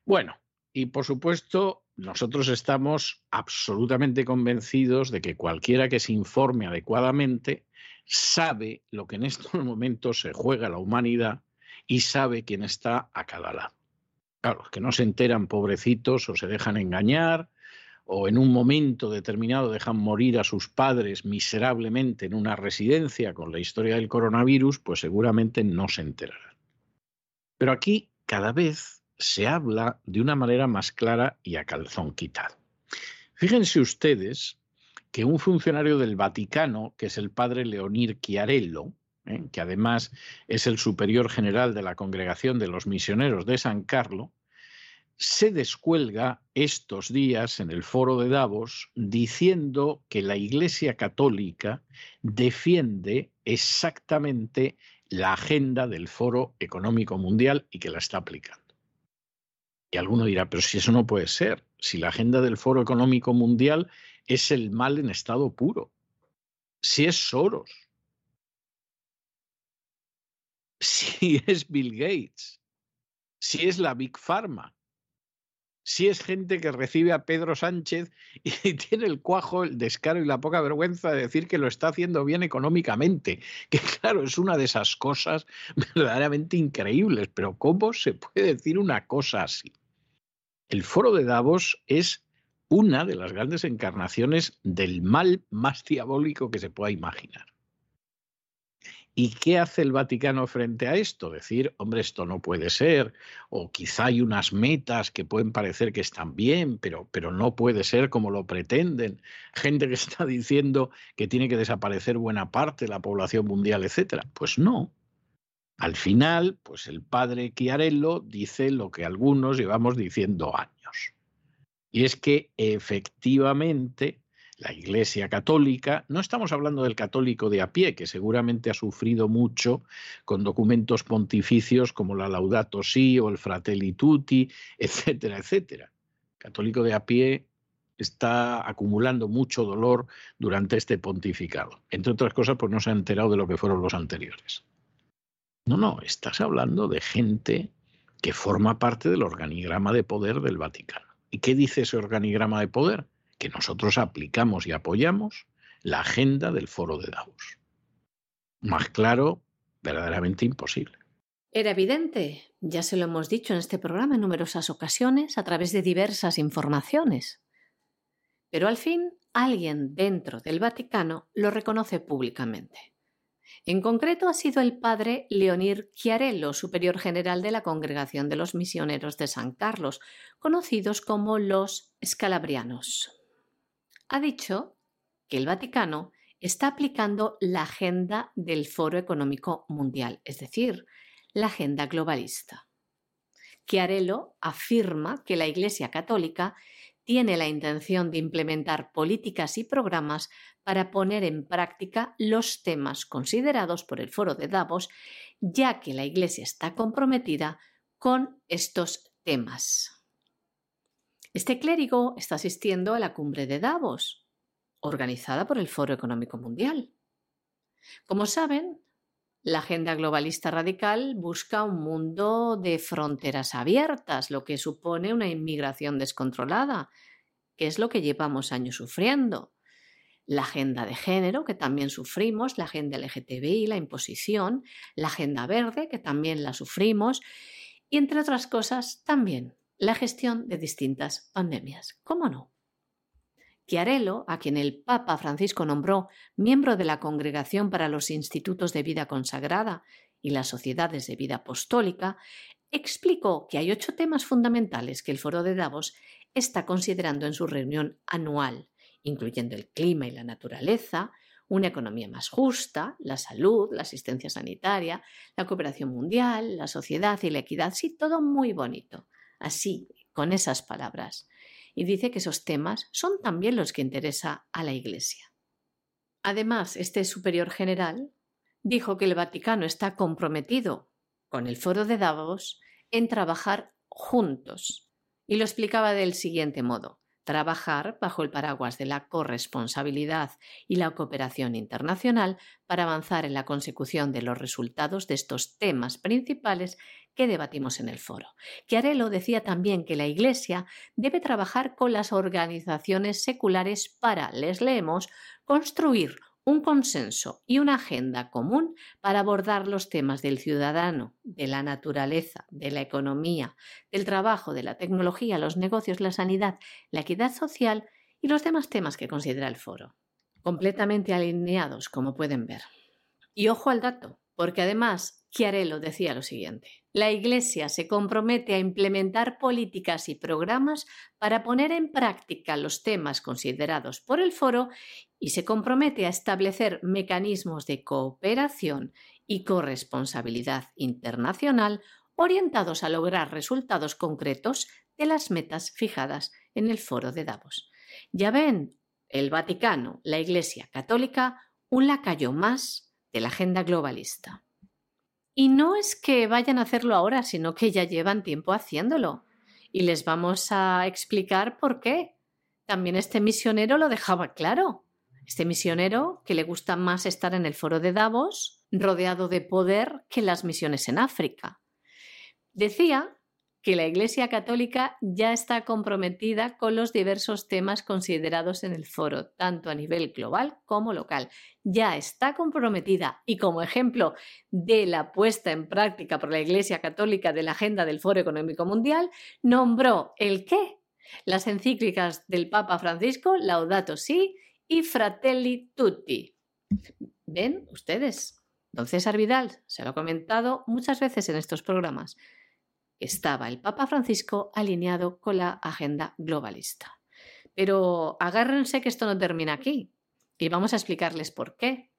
Bueno, y por supuesto, nosotros estamos absolutamente convencidos de que cualquiera que se informe adecuadamente sabe lo que en estos [laughs] momentos se juega la humanidad y sabe quién está a cada lado. Claro, los que no se enteran, pobrecitos, o se dejan engañar, o en un momento determinado dejan morir a sus padres miserablemente en una residencia con la historia del coronavirus, pues seguramente no se enterarán. Pero aquí cada vez se habla de una manera más clara y a calzón quitado. Fíjense ustedes que un funcionario del Vaticano, que es el padre Leonir Chiarello, ¿eh? que además es el superior general de la Congregación de los Misioneros de San Carlos, se descuelga estos días en el foro de Davos diciendo que la Iglesia Católica defiende exactamente la agenda del Foro Económico Mundial y que la está aplicando. Y alguno dirá, pero si eso no puede ser, si la agenda del Foro Económico Mundial es el mal en estado puro, si es Soros, si es Bill Gates, si es la Big Pharma, si es gente que recibe a Pedro Sánchez [laughs] y tiene el cuajo, el descaro y la poca vergüenza de decir que lo está haciendo bien económicamente, [laughs] que claro, es una de esas cosas [laughs] verdaderamente increíbles, pero ¿cómo se puede decir una cosa así? El foro de Davos es una de las grandes encarnaciones del mal más diabólico que se pueda imaginar. ¿Y qué hace el Vaticano frente a esto? Decir, hombre, esto no puede ser, o quizá hay unas metas que pueden parecer que están bien, pero, pero no puede ser como lo pretenden. Gente que está diciendo que tiene que desaparecer buena parte de la población mundial, etcétera. Pues no. Al final, pues el padre Chiarello dice lo que algunos llevamos diciendo años. Y es que efectivamente la Iglesia Católica, no estamos hablando del católico de a pie, que seguramente ha sufrido mucho con documentos pontificios como la Laudato Si o el Fratelli Tutti, etcétera, etcétera. católico de a pie está acumulando mucho dolor durante este pontificado. Entre otras cosas, pues no se ha enterado de lo que fueron los anteriores. No, no, estás hablando de gente que forma parte del organigrama de poder del Vaticano. ¿Y qué dice ese organigrama de poder? Que nosotros aplicamos y apoyamos la agenda del foro de Davos. Más claro, verdaderamente imposible. Era evidente, ya se lo hemos dicho en este programa en numerosas ocasiones a través de diversas informaciones. Pero al fin alguien dentro del Vaticano lo reconoce públicamente. En concreto ha sido el padre Leonir Chiarello, superior general de la Congregación de los Misioneros de San Carlos, conocidos como los escalabrianos ha dicho que el Vaticano está aplicando la agenda del Foro Económico Mundial, es decir, la agenda globalista. Chiarello afirma que la Iglesia Católica tiene la intención de implementar políticas y programas para poner en práctica los temas considerados por el Foro de Davos, ya que la Iglesia está comprometida con estos temas. Este clérigo está asistiendo a la cumbre de Davos, organizada por el Foro Económico Mundial. Como saben, la agenda globalista radical busca un mundo de fronteras abiertas, lo que supone una inmigración descontrolada, que es lo que llevamos años sufriendo. La agenda de género, que también sufrimos, la agenda LGTBI, la imposición, la agenda verde, que también la sufrimos, y entre otras cosas, también la gestión de distintas pandemias. ¿Cómo no? Chiarello, a quien el Papa Francisco nombró miembro de la Congregación para los Institutos de Vida Consagrada y las Sociedades de Vida Apostólica, explicó que hay ocho temas fundamentales que el Foro de Davos está considerando en su reunión anual, incluyendo el clima y la naturaleza, una economía más justa, la salud, la asistencia sanitaria, la cooperación mundial, la sociedad y la equidad. Sí, todo muy bonito así, con esas palabras. Y dice que esos temas son también los que interesa a la Iglesia. Además, este superior general dijo que el Vaticano está comprometido con el foro de Davos en trabajar juntos. Y lo explicaba del siguiente modo trabajar bajo el paraguas de la corresponsabilidad y la cooperación internacional para avanzar en la consecución de los resultados de estos temas principales que debatimos en el foro. Chiarello decía también que la Iglesia debe trabajar con las organizaciones seculares para, les leemos, construir un consenso y una agenda común para abordar los temas del ciudadano, de la naturaleza, de la economía, del trabajo, de la tecnología, los negocios, la sanidad, la equidad social y los demás temas que considera el foro. Completamente alineados, como pueden ver. Y ojo al dato, porque además Chiarello decía lo siguiente. La Iglesia se compromete a implementar políticas y programas para poner en práctica los temas considerados por el foro y se compromete a establecer mecanismos de cooperación y corresponsabilidad internacional orientados a lograr resultados concretos de las metas fijadas en el foro de Davos. Ya ven, el Vaticano, la Iglesia Católica, un lacayo más de la agenda globalista. Y no es que vayan a hacerlo ahora, sino que ya llevan tiempo haciéndolo. Y les vamos a explicar por qué. También este misionero lo dejaba claro. Este misionero que le gusta más estar en el foro de Davos, rodeado de poder, que las misiones en África. Decía que la Iglesia Católica ya está comprometida con los diversos temas considerados en el foro, tanto a nivel global como local. Ya está comprometida y como ejemplo de la puesta en práctica por la Iglesia Católica de la agenda del Foro Económico Mundial, nombró el qué, las encíclicas del Papa Francisco, Laudato Si y Fratelli Tutti. ¿Ven ustedes? Don César Vidal se lo ha comentado muchas veces en estos programas estaba el Papa Francisco alineado con la agenda globalista. Pero agárrense que esto no termina aquí y vamos a explicarles por qué.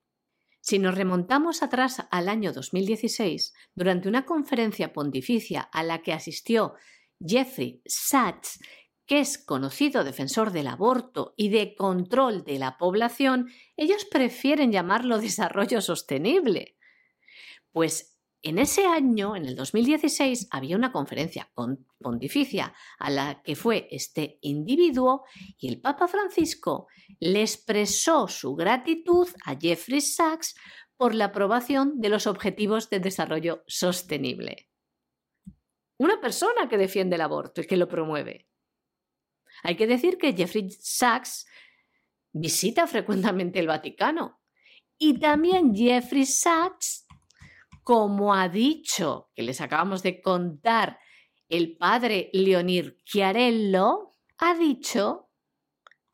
Si nos remontamos atrás al año 2016, durante una conferencia pontificia a la que asistió Jeffrey Sachs, que es conocido defensor del aborto y de control de la población, ellos prefieren llamarlo [laughs] desarrollo sostenible. Pues en ese año, en el 2016, había una conferencia pontificia a la que fue este individuo y el Papa Francisco le expresó su gratitud a Jeffrey Sachs por la aprobación de los Objetivos de Desarrollo Sostenible. Una persona que defiende el aborto y que lo promueve. Hay que decir que Jeffrey Sachs visita frecuentemente el Vaticano y también Jeffrey Sachs como ha dicho, que les acabamos de contar, el padre Leonir Chiarello, ha dicho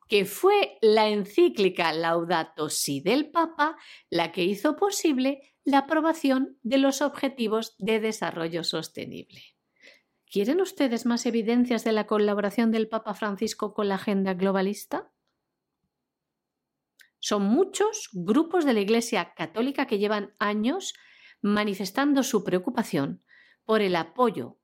que fue la encíclica Laudato Si del Papa la que hizo posible la aprobación de los Objetivos de Desarrollo Sostenible. ¿Quieren ustedes más evidencias de la colaboración del Papa Francisco con la agenda globalista? Son muchos grupos de la Iglesia Católica que llevan años manifestando su preocupación por el apoyo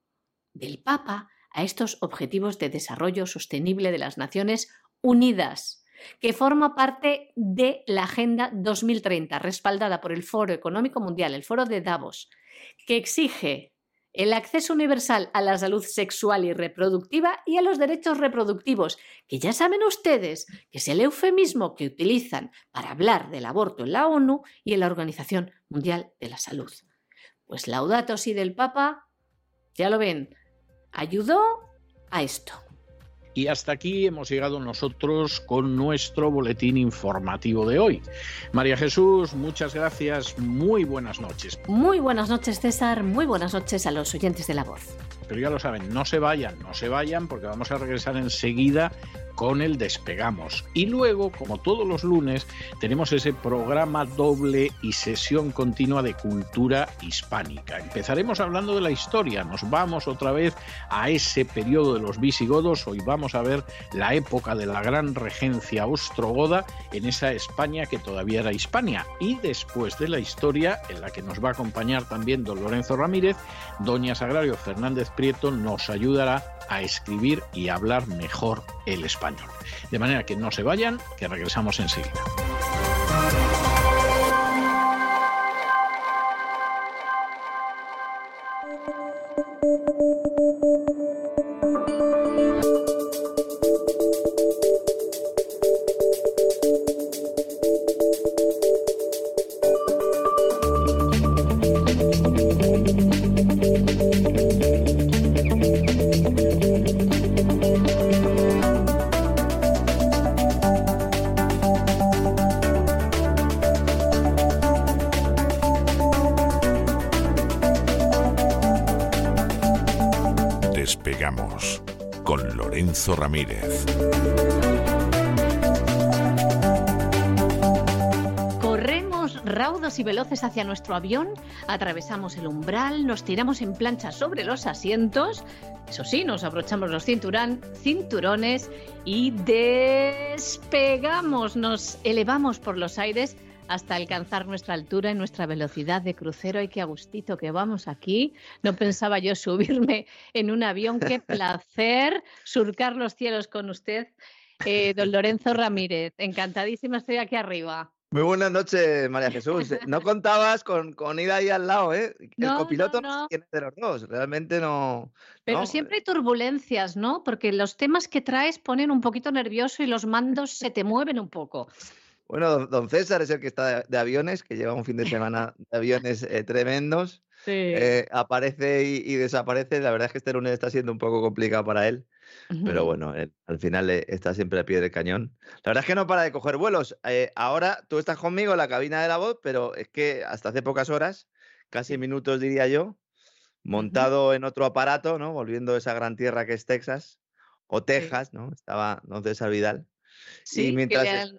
del Papa a estos Objetivos de Desarrollo Sostenible de las Naciones Unidas, que forma parte de la Agenda 2030, respaldada por el Foro Económico Mundial, el Foro de Davos, que exige el acceso universal a la salud sexual y reproductiva y a los derechos reproductivos, que ya saben ustedes que es el eufemismo que utilizan para hablar del aborto en la ONU y en la Organización Mundial de la Salud. Pues Laudato Si del Papa, ya lo ven, ayudó a esto. Y hasta aquí hemos llegado nosotros con nuestro boletín informativo de hoy. María Jesús, muchas gracias, muy buenas noches. Muy buenas noches César, muy buenas noches a los oyentes de la voz. Pero ya lo saben, no se vayan, no se vayan porque vamos a regresar enseguida con el Despegamos. Y luego, como todos los lunes, tenemos ese programa doble y sesión continua de cultura hispánica. Empezaremos hablando de la historia, nos vamos otra vez a ese periodo de los visigodos, hoy vamos a ver la época de la gran regencia ostrogoda en esa España que todavía era Hispania. Y después de la historia, en la que nos va a acompañar también don Lorenzo Ramírez, doña Sagrario Fernández Prieto nos ayudará a escribir y hablar mejor el español. De manera que no se vayan, que regresamos enseguida. Ramírez. Corremos raudos y veloces hacia nuestro avión, atravesamos el umbral, nos tiramos en plancha sobre los asientos, eso sí, nos abrochamos los cinturán, cinturones y despegamos, nos elevamos por los aires hasta alcanzar nuestra altura y nuestra velocidad de crucero. Y qué agustito que vamos aquí. No pensaba yo subirme en un avión. Qué [laughs] placer surcar los cielos con usted, eh, don Lorenzo Ramírez. Encantadísima estoy aquí arriba. Muy buenas noches, María Jesús. [laughs] No contabas con, con ir ahí al lado, ¿eh? El copiloto no, tiene de los dos, realmente no. Pero siempre hay turbulencias, ¿no? Porque los temas que traes ponen un poquito nervioso y los mandos se te mueven un poco. Bueno, don César es el que está de, aviones, que lleva un fin de semana [laughs] de aviones eh, tremendos. Eh, aparece y, desaparece. La verdad es que este lunes está siendo un poco complicado para él. Pero bueno, al final eh, está siempre a pie del cañón. La verdad es que no para de coger vuelos. ahora tú estás conmigo en la cabina de la voz, pero es que hasta hace pocas horas, casi minutos diría yo, montado en otro aparato, ¿no? Volviendo a esa gran tierra que es Texas o Texas, ¿no? Estaba don César Vidal. Sí, mientras...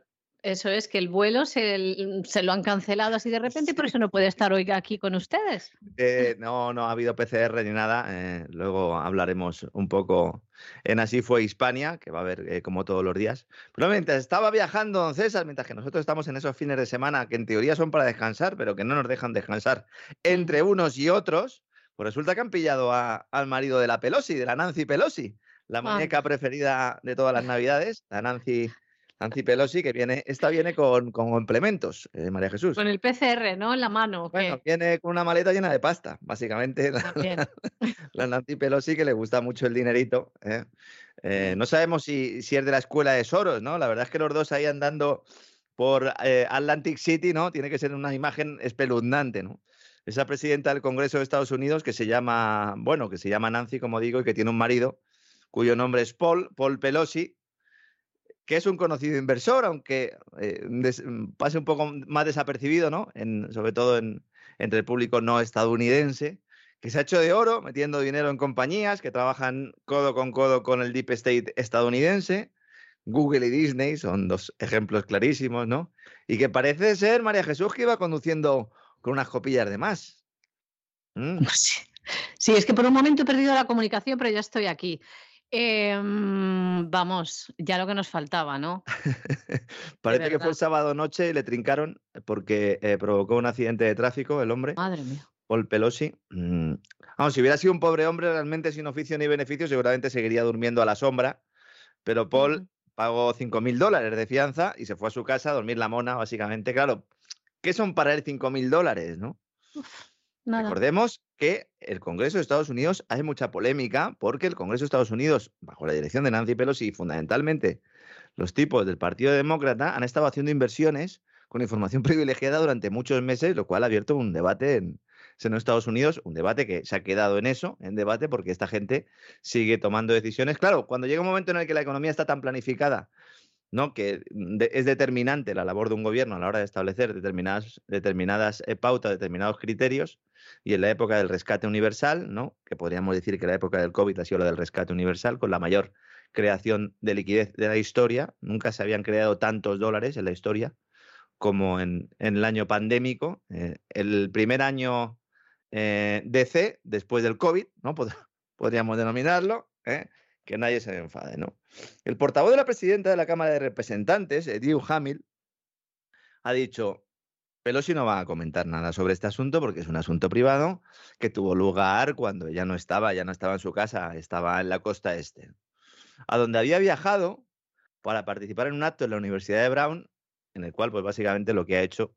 Eso es, que el vuelo se, lo han cancelado así de repente y por eso no puede estar hoy aquí con ustedes. Eh, no, no ha habido PCR ni nada. Eh, luego hablaremos un poco en Así fue Hispania, que va a haber eh, como todos los días. Pero mientras estaba viajando don César, mientras que nosotros estamos en esos fines de semana que en teoría son para descansar, pero que no nos dejan descansar entre unos y otros, pues resulta que han pillado al marido de la Pelosi, de la Nancy Pelosi, la muñeca preferida de todas las navidades, la Nancy Nancy Pelosi, que viene, esta viene con, con complementos, eh, María Jesús. Con el PCR, ¿no? En la mano. Bueno, viene con una maleta llena de pasta, básicamente. La, Nancy Pelosi, que le gusta mucho el dinerito. ¿eh? Eh, no sabemos si, si, es de la escuela de Soros, ¿no? La verdad es que los dos ahí andando por Atlantic City, ¿no? Tiene que ser una imagen espeluznante, ¿no? Esa presidenta del Congreso de Estados Unidos que se llama, bueno, que se llama Nancy, como digo, y que tiene un marido cuyo nombre es Paul, Paul Pelosi, que es un conocido inversor, aunque eh, pase un poco más desapercibido, ¿no? sobre todo entre el público no estadounidense, que se ha hecho de oro metiendo dinero en compañías que trabajan codo con codo con el Deep State estadounidense. Google y Disney son dos ejemplos clarísimos, ¿no? Y que parece ser María Jesús que iba conduciendo con unas copillas de más. ¿Mm? Sí, es que por un momento he perdido la comunicación, pero ya estoy aquí. Em, vamos, ya lo que nos faltaba, ¿no? [laughs] Parece que fue el sábado noche y le trincaron porque eh, provocó un accidente de tráfico el hombre. Madre mía. Paul Pelosi. Mm, vamos, si hubiera sido un pobre hombre realmente sin oficio ni beneficio, seguramente seguiría durmiendo a la sombra. Pero Paul pagó 5 mil dólares de fianza y se fue a su casa a dormir la mona, básicamente. Claro, ¿qué son para él 5 mil dólares, no? Recordemos que el Congreso de Estados Unidos hay mucha polémica porque el Congreso de Estados Unidos, bajo la dirección de Nancy Pelosi fundamentalmente los tipos del Partido Demócrata, han estado haciendo inversiones con información [laughs] privilegiada durante muchos meses, lo cual ha abierto un debate en, en Estados Unidos, un debate que se ha quedado en eso, en debate, porque esta gente sigue tomando decisiones. Claro, cuando llega un momento en el que la economía está tan planificada ¿no? que es determinante la labor de un gobierno a la hora de establecer determinadas, determinadas eh, pautas, determinados criterios, y en la época del rescate universal, ¿no? que podríamos decir que la época del COVID ha sido la del rescate universal, con la mayor creación de liquidez de la historia, nunca se habían creado tantos dólares en la historia como en, el año pandémico, eh, el primer año eh, DC, después del COVID, ¿no? [laughs] podríamos denominarlo, que nadie se enfade, ¿no? El portavoz de la presidenta de la Cámara de Representantes, Drew Hamill, ha dicho, Pelosi no va a comentar nada sobre este asunto porque es un asunto privado que tuvo lugar cuando ella no estaba, ya no estaba en su casa, estaba en la costa este, a donde había viajado para participar en un acto en la Universidad de Brown, en el cual, pues básicamente lo que ha hecho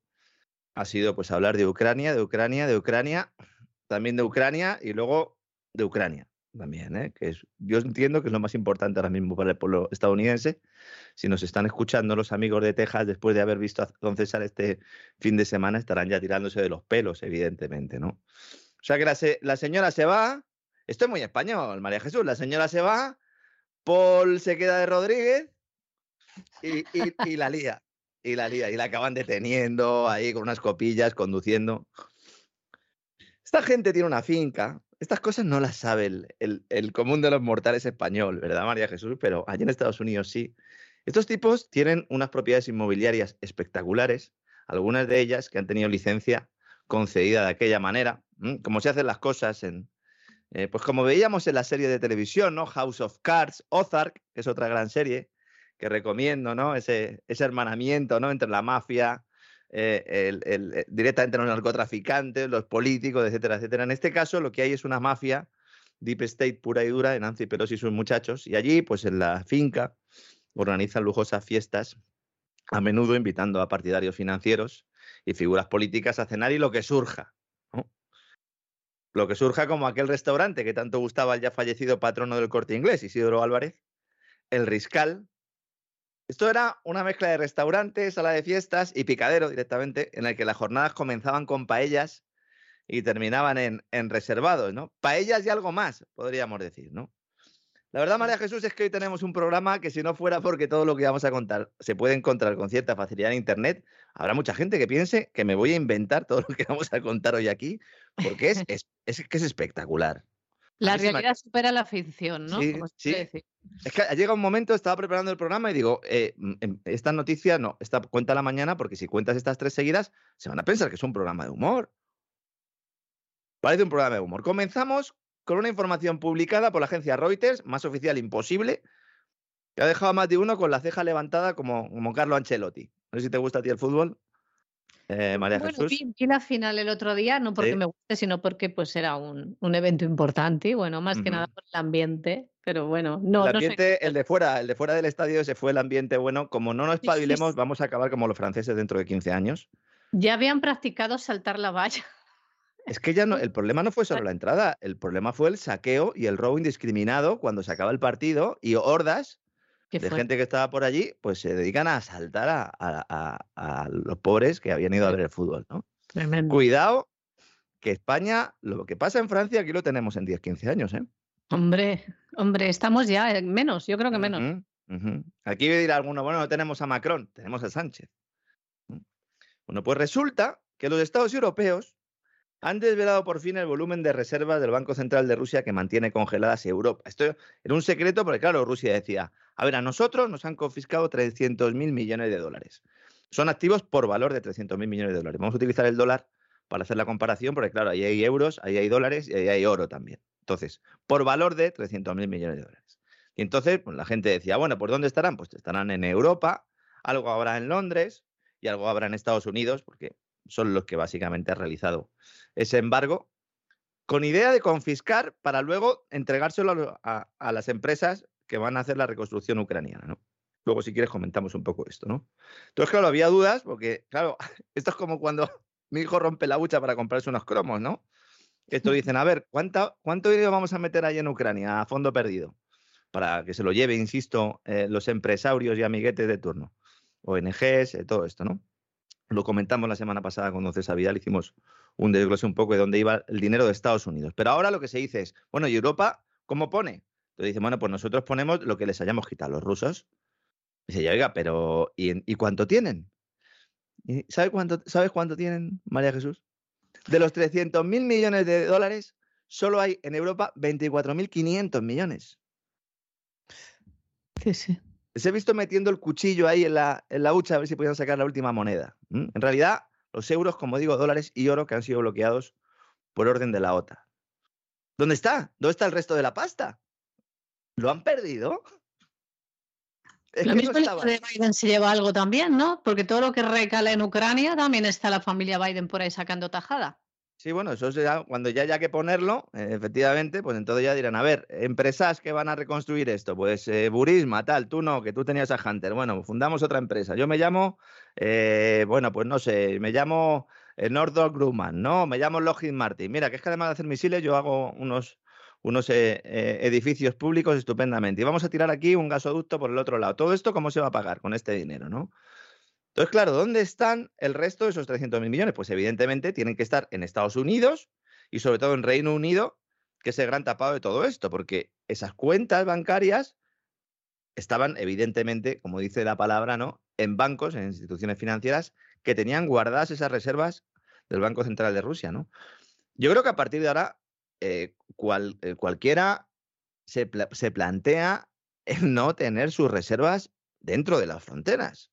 ha sido pues hablar de Ucrania, de Ucrania, de Ucrania, también de Ucrania y luego de Ucrania también, ¿eh? que es, yo entiendo que es lo más importante ahora mismo para el pueblo estadounidense. Si nos están escuchando los amigos de Texas después de haber visto a Don César este fin de semana, estarán ya tirándose de los pelos, evidentemente, ¿no? O sea que la, la señora se va, esto es muy español, María Jesús, la señora se va, Paul se queda de Rodríguez y, y, y la lía, y la lía, y la acaban deteniendo ahí con unas copillas, conduciendo. Esta gente tiene una finca, estas cosas no las sabe el, común de los mortales español, ¿verdad, María Jesús? Pero allí en Estados Unidos sí. Estos tipos tienen unas propiedades inmobiliarias espectaculares algunas de ellas que han tenido licencia concedida de aquella manera, como se hacen las cosas en, eh, pues como veíamos en la serie de televisión, ¿no? House of Cards, Ozark, que es otra gran serie que recomiendo, ¿no? Ese, ese hermanamiento, ¿no? Entre la mafia, eh, el, eh, directamente los narcotraficantes, los políticos, etcétera, etcétera. En este caso, lo que hay es una mafia deep state pura y dura de Nancy Pelosi y sus muchachos, y allí, pues en la finca, organizan lujosas fiestas, a menudo invitando a partidarios financieros y figuras políticas a cenar y lo que surja. Lo que surja como aquel restaurante que tanto gustaba al ya fallecido patrono del corte inglés, Isidoro Álvarez, el Riscal. Esto era una mezcla de restaurante, sala de fiestas y picadero directamente, en el que las jornadas comenzaban con paellas y terminaban en, en reservados, ¿no? Paellas y algo más, podríamos decir, ¿no? La verdad, María Jesús, es que hoy tenemos un programa que si no fuera porque todo lo que vamos a contar se puede encontrar con cierta facilidad en Internet, habrá mucha gente que piense que me voy a inventar todo lo que vamos a contar hoy aquí, porque es, es, que es espectacular. La realidad supera la ficción, ¿no? Sí, sí. Es que llega un momento, estaba preparando el programa y digo, eh, mm, em, esta noticia no, esta cuenta la mañana, porque si cuentas estas tres seguidas, se van a pensar que es un programa de humor. Parece un programa de humor. Comenzamos con una información publicada por la agencia Reuters, más oficial imposible, que ha dejado a más de uno con la ceja levantada como, como Carlo Ancelotti. No sé si te gusta a ti el fútbol. Eh, María Jesús. Vi, la final el otro día, no porque me guste, sino porque pues era un, un evento importante y bueno, más que nada por el ambiente, pero bueno, no. El ambiente, el de fuera, el de fuera del estadio se fue el ambiente bueno. Como no nos espabilemos, vamos a acabar como los franceses dentro de 15 años. Ya habían practicado saltar la valla. Es que ya no, el problema no fue [laughs] solo la entrada, el problema fue el saqueo y el robo indiscriminado cuando se acaba el partido y hordas de gente que estaba por allí, pues se dedican a asaltar a, los pobres que habían ido a ver el fútbol, ¿no? Cuidado, que España, lo que pasa en Francia, aquí lo tenemos en 10, 15 años, ¿eh? Hombre, hombre, estamos ya en menos, yo creo que menos. Aquí dirá alguno, bueno, no tenemos a Macron, tenemos a Sánchez. Bueno, pues resulta que los estados europeos han desvelado por fin el volumen de reservas del Banco Central de Rusia que mantiene congeladas Europa. Esto era un secreto porque, claro, Rusia decía, a ver, a nosotros nos han confiscado 300 mil millones de dólares. Son activos por valor de 300 mil millones de dólares. Vamos a utilizar el dólar para hacer la comparación porque, claro, ahí hay euros, ahí hay dólares y ahí hay oro también. Entonces, por valor de 300 mil millones de dólares. Y entonces, pues, la gente decía, bueno, ¿por dónde estarán? Pues estarán en Europa, algo habrá en Londres y algo habrá en Estados Unidos, porque son los que básicamente han realizado ese embargo, con idea de confiscar para luego entregárselo a, las empresas que van a hacer la reconstrucción ucraniana, ¿no? Luego, si quieres, comentamos un poco esto, ¿no? Entonces, claro, había dudas, porque, claro, [laughs] esto es como cuando [laughs] mi hijo rompe la bucha para comprarse unos cromos, ¿no? Esto dicen, a ver, ¿cuánto, ¿cuánto dinero vamos a meter ahí en Ucrania a fondo perdido? Para que se lo lleve, insisto, eh, los empresarios y amiguetes de turno, ONGs, eh, todo esto, ¿no? Lo comentamos la semana pasada con don César Vidal, hicimos un desglose un poco de dónde iba el dinero de Estados Unidos. Pero ahora lo que se dice es, bueno, ¿y Europa cómo pone? Entonces dice, bueno, pues nosotros ponemos lo que les hayamos quitado los rusos. dice, ya oiga, pero ¿y, cuánto tienen? ¿Sabe cuánto, ¿Sabes cuánto tienen, María Jesús? De los 300 mil millones de dólares, solo hay en Europa 24.500 millones. Sí, sí se he visto metiendo el cuchillo ahí en la, en la hucha a ver si podían sacar la última moneda. En realidad, los euros, como digo, dólares y oro que han sido bloqueados por orden de la OTA. ¿Dónde está? ¿Dónde está el resto de la pasta? ¿Lo han perdido? [laughs] lo mismo de Biden se lleva algo también, ¿no? Porque todo lo que recala en Ucrania también está la familia Biden por ahí sacando tajada. Sí, bueno, eso será cuando ya haya que ponerlo, eh, efectivamente, pues entonces ya dirán, a ver, empresas que van a reconstruir esto, pues eh, Burisma, tal, tú no, que tú tenías a Hunter, bueno, fundamos otra empresa. Yo me llamo, eh, bueno, pues no sé, me llamo Northrop Grumman, ¿no? Me llamo Lockheed Martin. Mira, que es que además de hacer misiles, yo hago unos, unos edificios públicos estupendamente. Y vamos a tirar aquí un gasoducto por el otro lado. Todo esto, ¿cómo se va a pagar con este dinero, no? Entonces, claro, ¿dónde están el resto de esos 300.000 millones? Pues evidentemente tienen que estar en Estados Unidos y sobre todo en Reino Unido, que es el gran tapado de todo esto, porque esas cuentas bancarias estaban evidentemente, como dice la palabra, ¿no? En bancos, en instituciones financieras que tenían guardadas esas reservas del Banco Central de Rusia, ¿no? Yo creo que a partir de ahora eh, eh, cualquiera se, se plantea el no tener sus reservas dentro de las fronteras.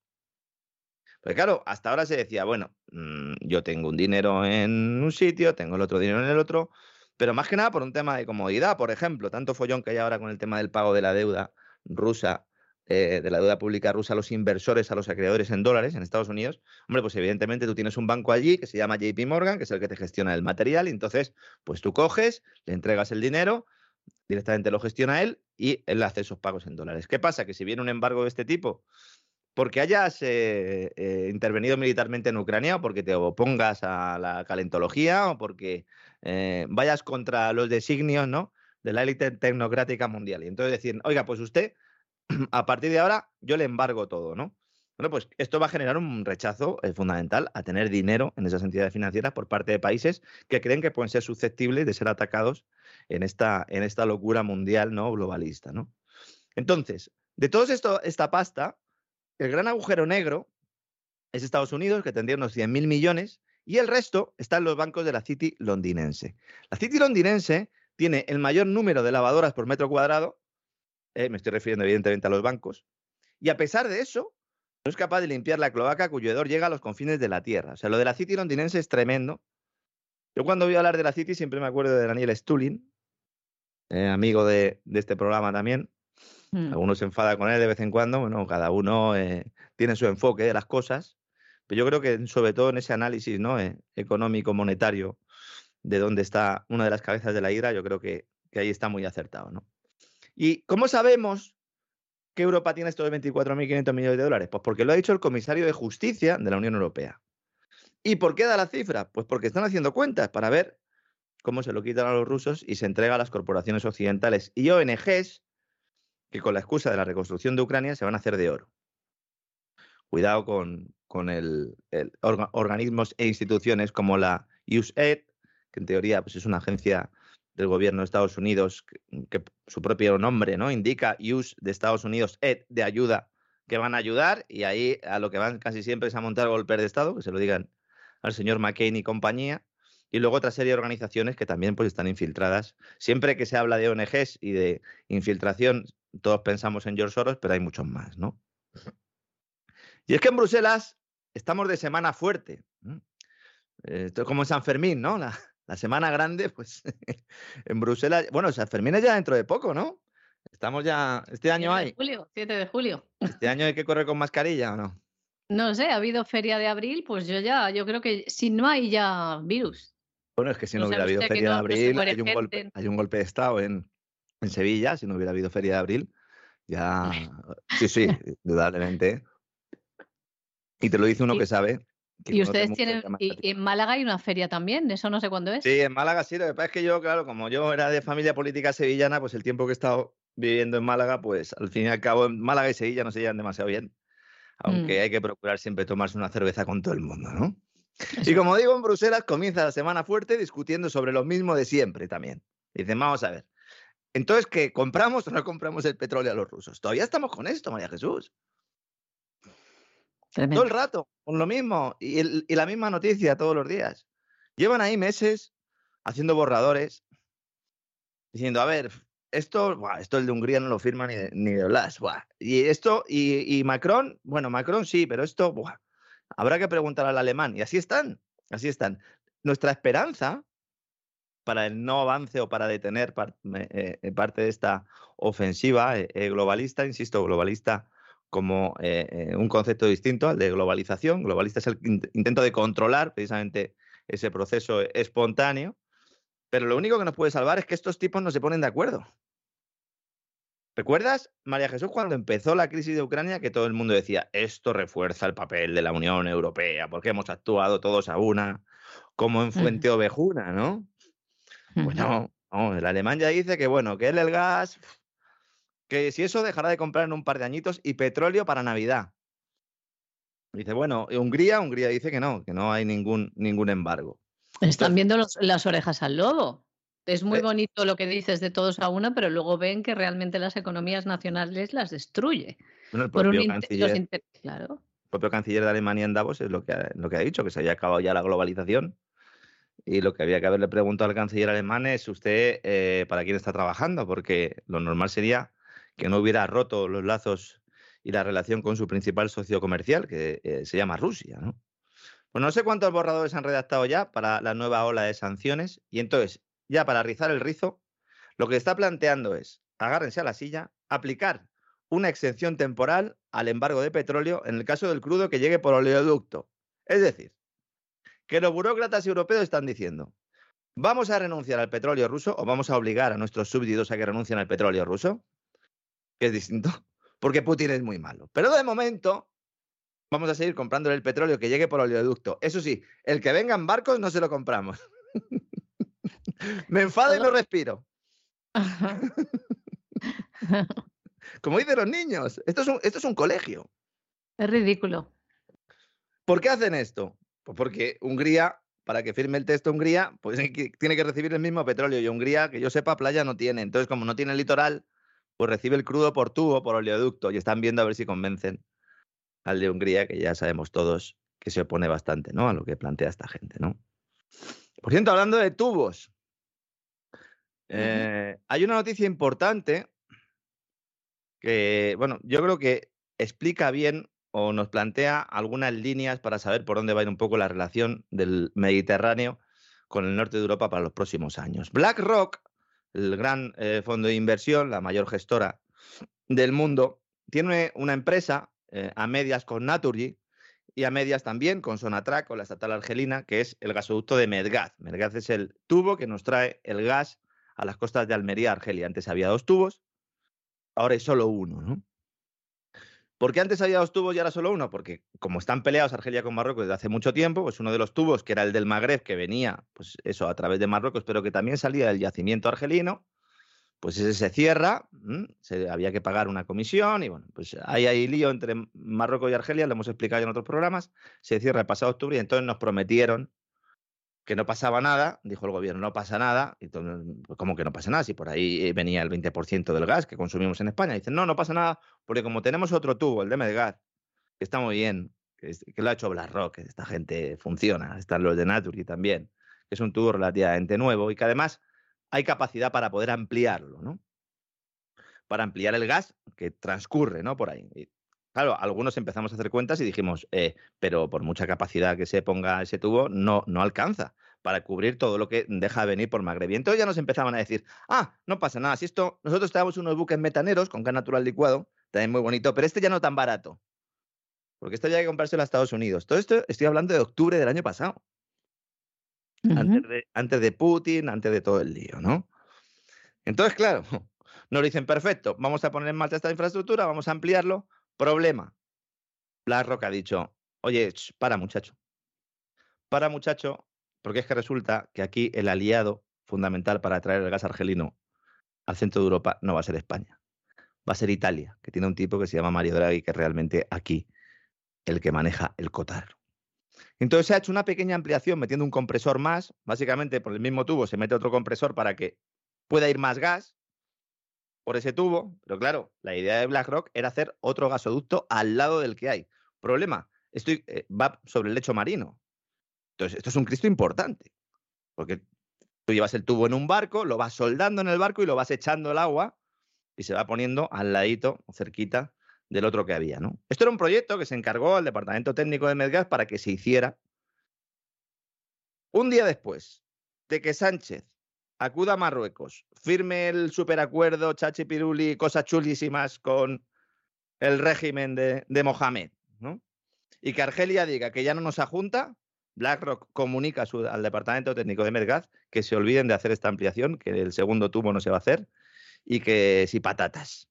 Porque claro, hasta ahora se decía, bueno, mm, yo tengo un dinero en un sitio, tengo el otro dinero en el otro, pero más que nada por un tema de comodidad, por ejemplo, tanto follón que hay ahora con el tema del pago de la deuda rusa, eh, de la deuda pública rusa a los inversores, a los acreedores en dólares en Estados Unidos, hombre, pues evidentemente tú tienes un banco allí que se llama JP Morgan, que es el que te gestiona el material, y entonces, pues tú coges, le entregas el dinero, directamente lo gestiona él y él hace esos pagos en dólares. ¿Qué pasa? Que si viene un embargo de este tipo, porque hayas eh, eh, intervenido militarmente en Ucrania o porque te opongas a la calentología o porque eh, vayas contra los designios ¿no? de la élite tecnocrática mundial. Y entonces decir, oiga, pues usted, [clears throat] a partir de ahora, yo le embargo todo, ¿no? Bueno, pues esto va a generar un rechazo fundamental a tener dinero en esas entidades financieras por parte de países que creen que pueden ser susceptibles de ser atacados en esta, en esta locura mundial ¿no? globalista. ¿no? Entonces, de esto, esta pasta, el gran agujero negro es Estados Unidos, que tendría unos 100.000 millones, y el resto está en los bancos de la City londinense. La City londinense tiene el mayor número de lavadoras por metro cuadrado, eh, me estoy refiriendo evidentemente a los bancos, y a pesar de eso, no es capaz de limpiar la cloaca cuyo hedor llega a los confines de la Tierra. O sea, lo de la City londinense es tremendo. Yo cuando voy a hablar de la City siempre me acuerdo de Daniel Stulin, eh, amigo de, este programa también, Mm. Algunos se enfada con él de vez en cuando, bueno, cada uno eh, tiene su enfoque de las cosas, pero yo creo que sobre todo en ese análisis ¿no? Eh, económico, monetario, de dónde está una de las cabezas de la ira, yo creo que, ahí está muy acertado. ¿no? ¿Y cómo sabemos que Europa tiene estos 24.500 millones de dólares? Pues porque lo ha dicho el comisario de Justicia de la Unión Europea. ¿Y por qué da la cifra? Pues porque están haciendo cuentas para ver cómo se lo quitan a los rusos y se entrega a las corporaciones occidentales y ONGs que con la excusa de la reconstrucción de Ucrania se van a hacer de oro. Cuidado con, con el, organismos e instituciones como la USAID, que en teoría pues, es una agencia del gobierno de Estados Unidos, que, su propio nombre ¿no? indica US de Estados Unidos, ED de ayuda, que van a ayudar, y ahí a lo que van casi siempre es a montar golpes de Estado, que se lo digan al señor McCain y compañía, y luego otra serie de organizaciones que también pues, están infiltradas. Siempre que se habla de ONGs y de infiltración, todos pensamos en George Soros, pero hay muchos más, ¿no? Y es que en Bruselas estamos de semana fuerte. Esto es como en San Fermín, ¿no? La, semana grande, pues [laughs] en Bruselas. Bueno, San Fermín es ya dentro de poco, ¿no? Estamos ya. Este año hay. De julio, 7 de julio. ¿Este año hay que correr con mascarilla o no? No sé, ha habido feria de abril, pues yo ya, yo creo que si no hay ya virus. Bueno, es que si no, hubiera habido feria de abril, hay un, golpe, hay un golpe de Estado en, en Sevilla, si no hubiera habido Feria de Abril. Ya, [laughs] sí, sí, indudablemente. Y te lo dice uno que sabe. y ustedes tienen, y en Málaga hay una feria también, eso no sé cuándo es. Sí, en Málaga sí, lo que pasa es que yo, claro, como yo era de familia política sevillana, pues el tiempo que he estado viviendo en Málaga, pues al fin y al cabo en Málaga y Sevilla no se llevan demasiado bien. Aunque mm. hay que procurar siempre tomarse una cerveza con todo el mundo, ¿no? Y como digo, en Bruselas comienza la semana fuerte discutiendo sobre lo mismo de siempre también. Dicen, vamos a ver, entonces, ¿qué? ¿Compramos o no compramos el petróleo a los rusos? Todavía estamos con esto, María Jesús. Todo el rato, con lo mismo. Y, la misma noticia todos los días. Llevan ahí meses haciendo borradores, diciendo, a ver, esto, esto el de Hungría no lo firma ni de, ni de Blas. Y esto, y, Macron, bueno, Macron sí, pero esto, habrá que preguntar al alemán. Y así están, así están. Nuestra esperanza para el no avance o para detener eh, eh, parte de esta ofensiva eh, globalista, insisto, globalista como un concepto distinto al de globalización. Globalista es el intento de controlar precisamente ese proceso espontáneo, pero lo único que nos puede salvar es que estos tipos no se ponen de acuerdo. ¿Recuerdas, María Jesús, cuando empezó la crisis de Ucrania, que todo el mundo decía, esto refuerza el papel de la Unión Europea, porque hemos actuado todos a una, como en Fuente Ovejuna, ¿no? Bueno, el alemán ya dice que bueno, que él el gas, que si eso dejará de comprar en un par de añitos y petróleo para Navidad. Dice, bueno, Hungría, Hungría dice que no, que no hay ningún, ningún embargo. Están viendo las orejas al lobo. Es muy eh bonito lo que dices de todos a una, pero luego ven que realmente las economías nacionales las destruye. el propio, canciller, claro. el propio canciller de Alemania en Davos es lo que, lo que ha dicho, que se haya acabado ya la globalización y lo que había que haberle preguntado al canciller alemán es usted eh, para quién está trabajando, porque lo normal sería que no hubiera roto los lazos y la relación con su principal socio comercial, que eh, se llama Rusia. ¿no? Pues no sé cuántos borradores han redactado ya para la nueva ola de sanciones y entonces, ya para rizar el rizo, lo que está planteando es, agárrense a la silla, aplicar una exención temporal al embargo de petróleo en el caso del crudo que llegue por oleoducto. Es decir, que los burócratas europeos están diciendo, ¿vamos a renunciar al petróleo ruso o vamos a obligar a nuestros súbditos a que renuncien al petróleo ruso? Que es distinto, [laughs] porque Putin es muy malo. Pero de momento vamos a seguir comprando el petróleo que llegue por oleoducto. Eso sí, el que venga en barcos no se lo compramos. [laughs] Me enfado y no respiro. [laughs] Como dicen los niños, esto es, un, esto es un colegio. Es ridículo. ¿Por qué hacen esto? Pues porque Hungría, para que firme el texto Hungría, [laughs] pues tiene que recibir el mismo petróleo y Hungría, que yo sepa, playa no tiene. Entonces, como no tiene el litoral, pues recibe el crudo por tubo, por oleoducto y están viendo a ver si convencen al de Hungría, que ya sabemos todos que se opone bastante ¿no? a lo que plantea esta gente. ¿no? Por cierto, hablando de tubos, eh, hay una noticia importante que, bueno, yo creo que explica bien o nos plantea algunas líneas para saber por dónde va a ir un poco la relación del Mediterráneo con el norte de Europa para los próximos años. BlackRock, el gran eh, fondo de inversión, la mayor gestora del mundo, tiene una empresa eh, a medias con Naturgy y a medias también con Sonatrach, con la estatal argelina, que es el gasoducto de Medgaz. Medgaz es el tubo que nos trae el gas a las costas de Almería, Argelia. Antes había dos tubos, ahora hay solo uno, ¿no? ¿Por qué antes había dos tubos y ahora solo uno? Porque como están peleados Argelia con Marruecos desde hace mucho tiempo, pues uno de los tubos, que era el del Magreb, que venía, pues eso, a través de Marruecos, pero que también salía del yacimiento argelino, pues ese se cierra, se, había que pagar una comisión y bueno, pues hay ahí lío entre Marruecos y Argelia, lo hemos explicado en otros programas, se cierra el pasado octubre y entonces nos prometieron que no pasaba nada, dijo el gobierno, no pasa nada, y entonces, pues, ¿cómo que no pasa nada? Si por ahí venía el 20% del gas que consumimos en España. Dicen, no, no pasa nada, porque como tenemos otro tubo, el de Medgas, que está muy bien, que, lo ha hecho BlackRock, que esta gente funciona, están los de Naturgy también, que es un tubo relativamente nuevo y que además hay capacidad para poder ampliarlo, ¿no? Para ampliar el gas que transcurre, ¿no? Por ahí. Claro, algunos empezamos a hacer cuentas y dijimos, eh, pero por mucha capacidad que se ponga ese tubo, no, no alcanza para cubrir todo lo que deja de venir por Magreb. Y entonces ya nos empezaban a decir, ah, no pasa nada, si esto, nosotros tenemos unos buques metaneros con gas natural licuado, también muy bonito, pero este ya no tan barato. Porque esto ya hay que comprárselo a Estados Unidos. Todo esto estoy hablando de octubre del año pasado antes, de, Putin, antes de todo el lío, ¿no? Entonces, claro, [laughs] nos dicen, perfecto, vamos a poner en marcha esta infraestructura, vamos a ampliarlo. Problema. BlackRock ha dicho, oye, para muchacho, para muchacho, porque es que resulta que aquí el aliado fundamental para traer el gas argelino al centro de Europa no va a ser España, va a ser Italia, que tiene un tipo que se llama Mario Draghi, que es realmente aquí el que maneja el cotarro. Entonces se ha hecho una pequeña ampliación metiendo un compresor más, básicamente por el mismo tubo se mete otro compresor para que pueda ir más gas por ese tubo, pero claro, la idea de BlackRock era hacer otro gasoducto al lado del que hay. Problema, esto eh, va sobre el lecho marino. Entonces, esto es un Cristo importante, porque tú llevas el tubo en un barco, lo vas soldando en el barco y lo vas echando el agua y se va poniendo al ladito, cerquita del otro que había. ¿no? Esto era un proyecto que se encargó al Departamento Técnico de Medgas para que se hiciera. Un día después de que Sánchez acuda a Marruecos, firme el superacuerdo Chachi Piruli, cosas chulísimas con el régimen de, Mohamed, ¿no? y que Argelia diga que ya no nos ajunta, BlackRock comunica al Departamento Técnico de Medgaz que se olviden de hacer esta ampliación, que el segundo tubo no se va a hacer y que si patatas.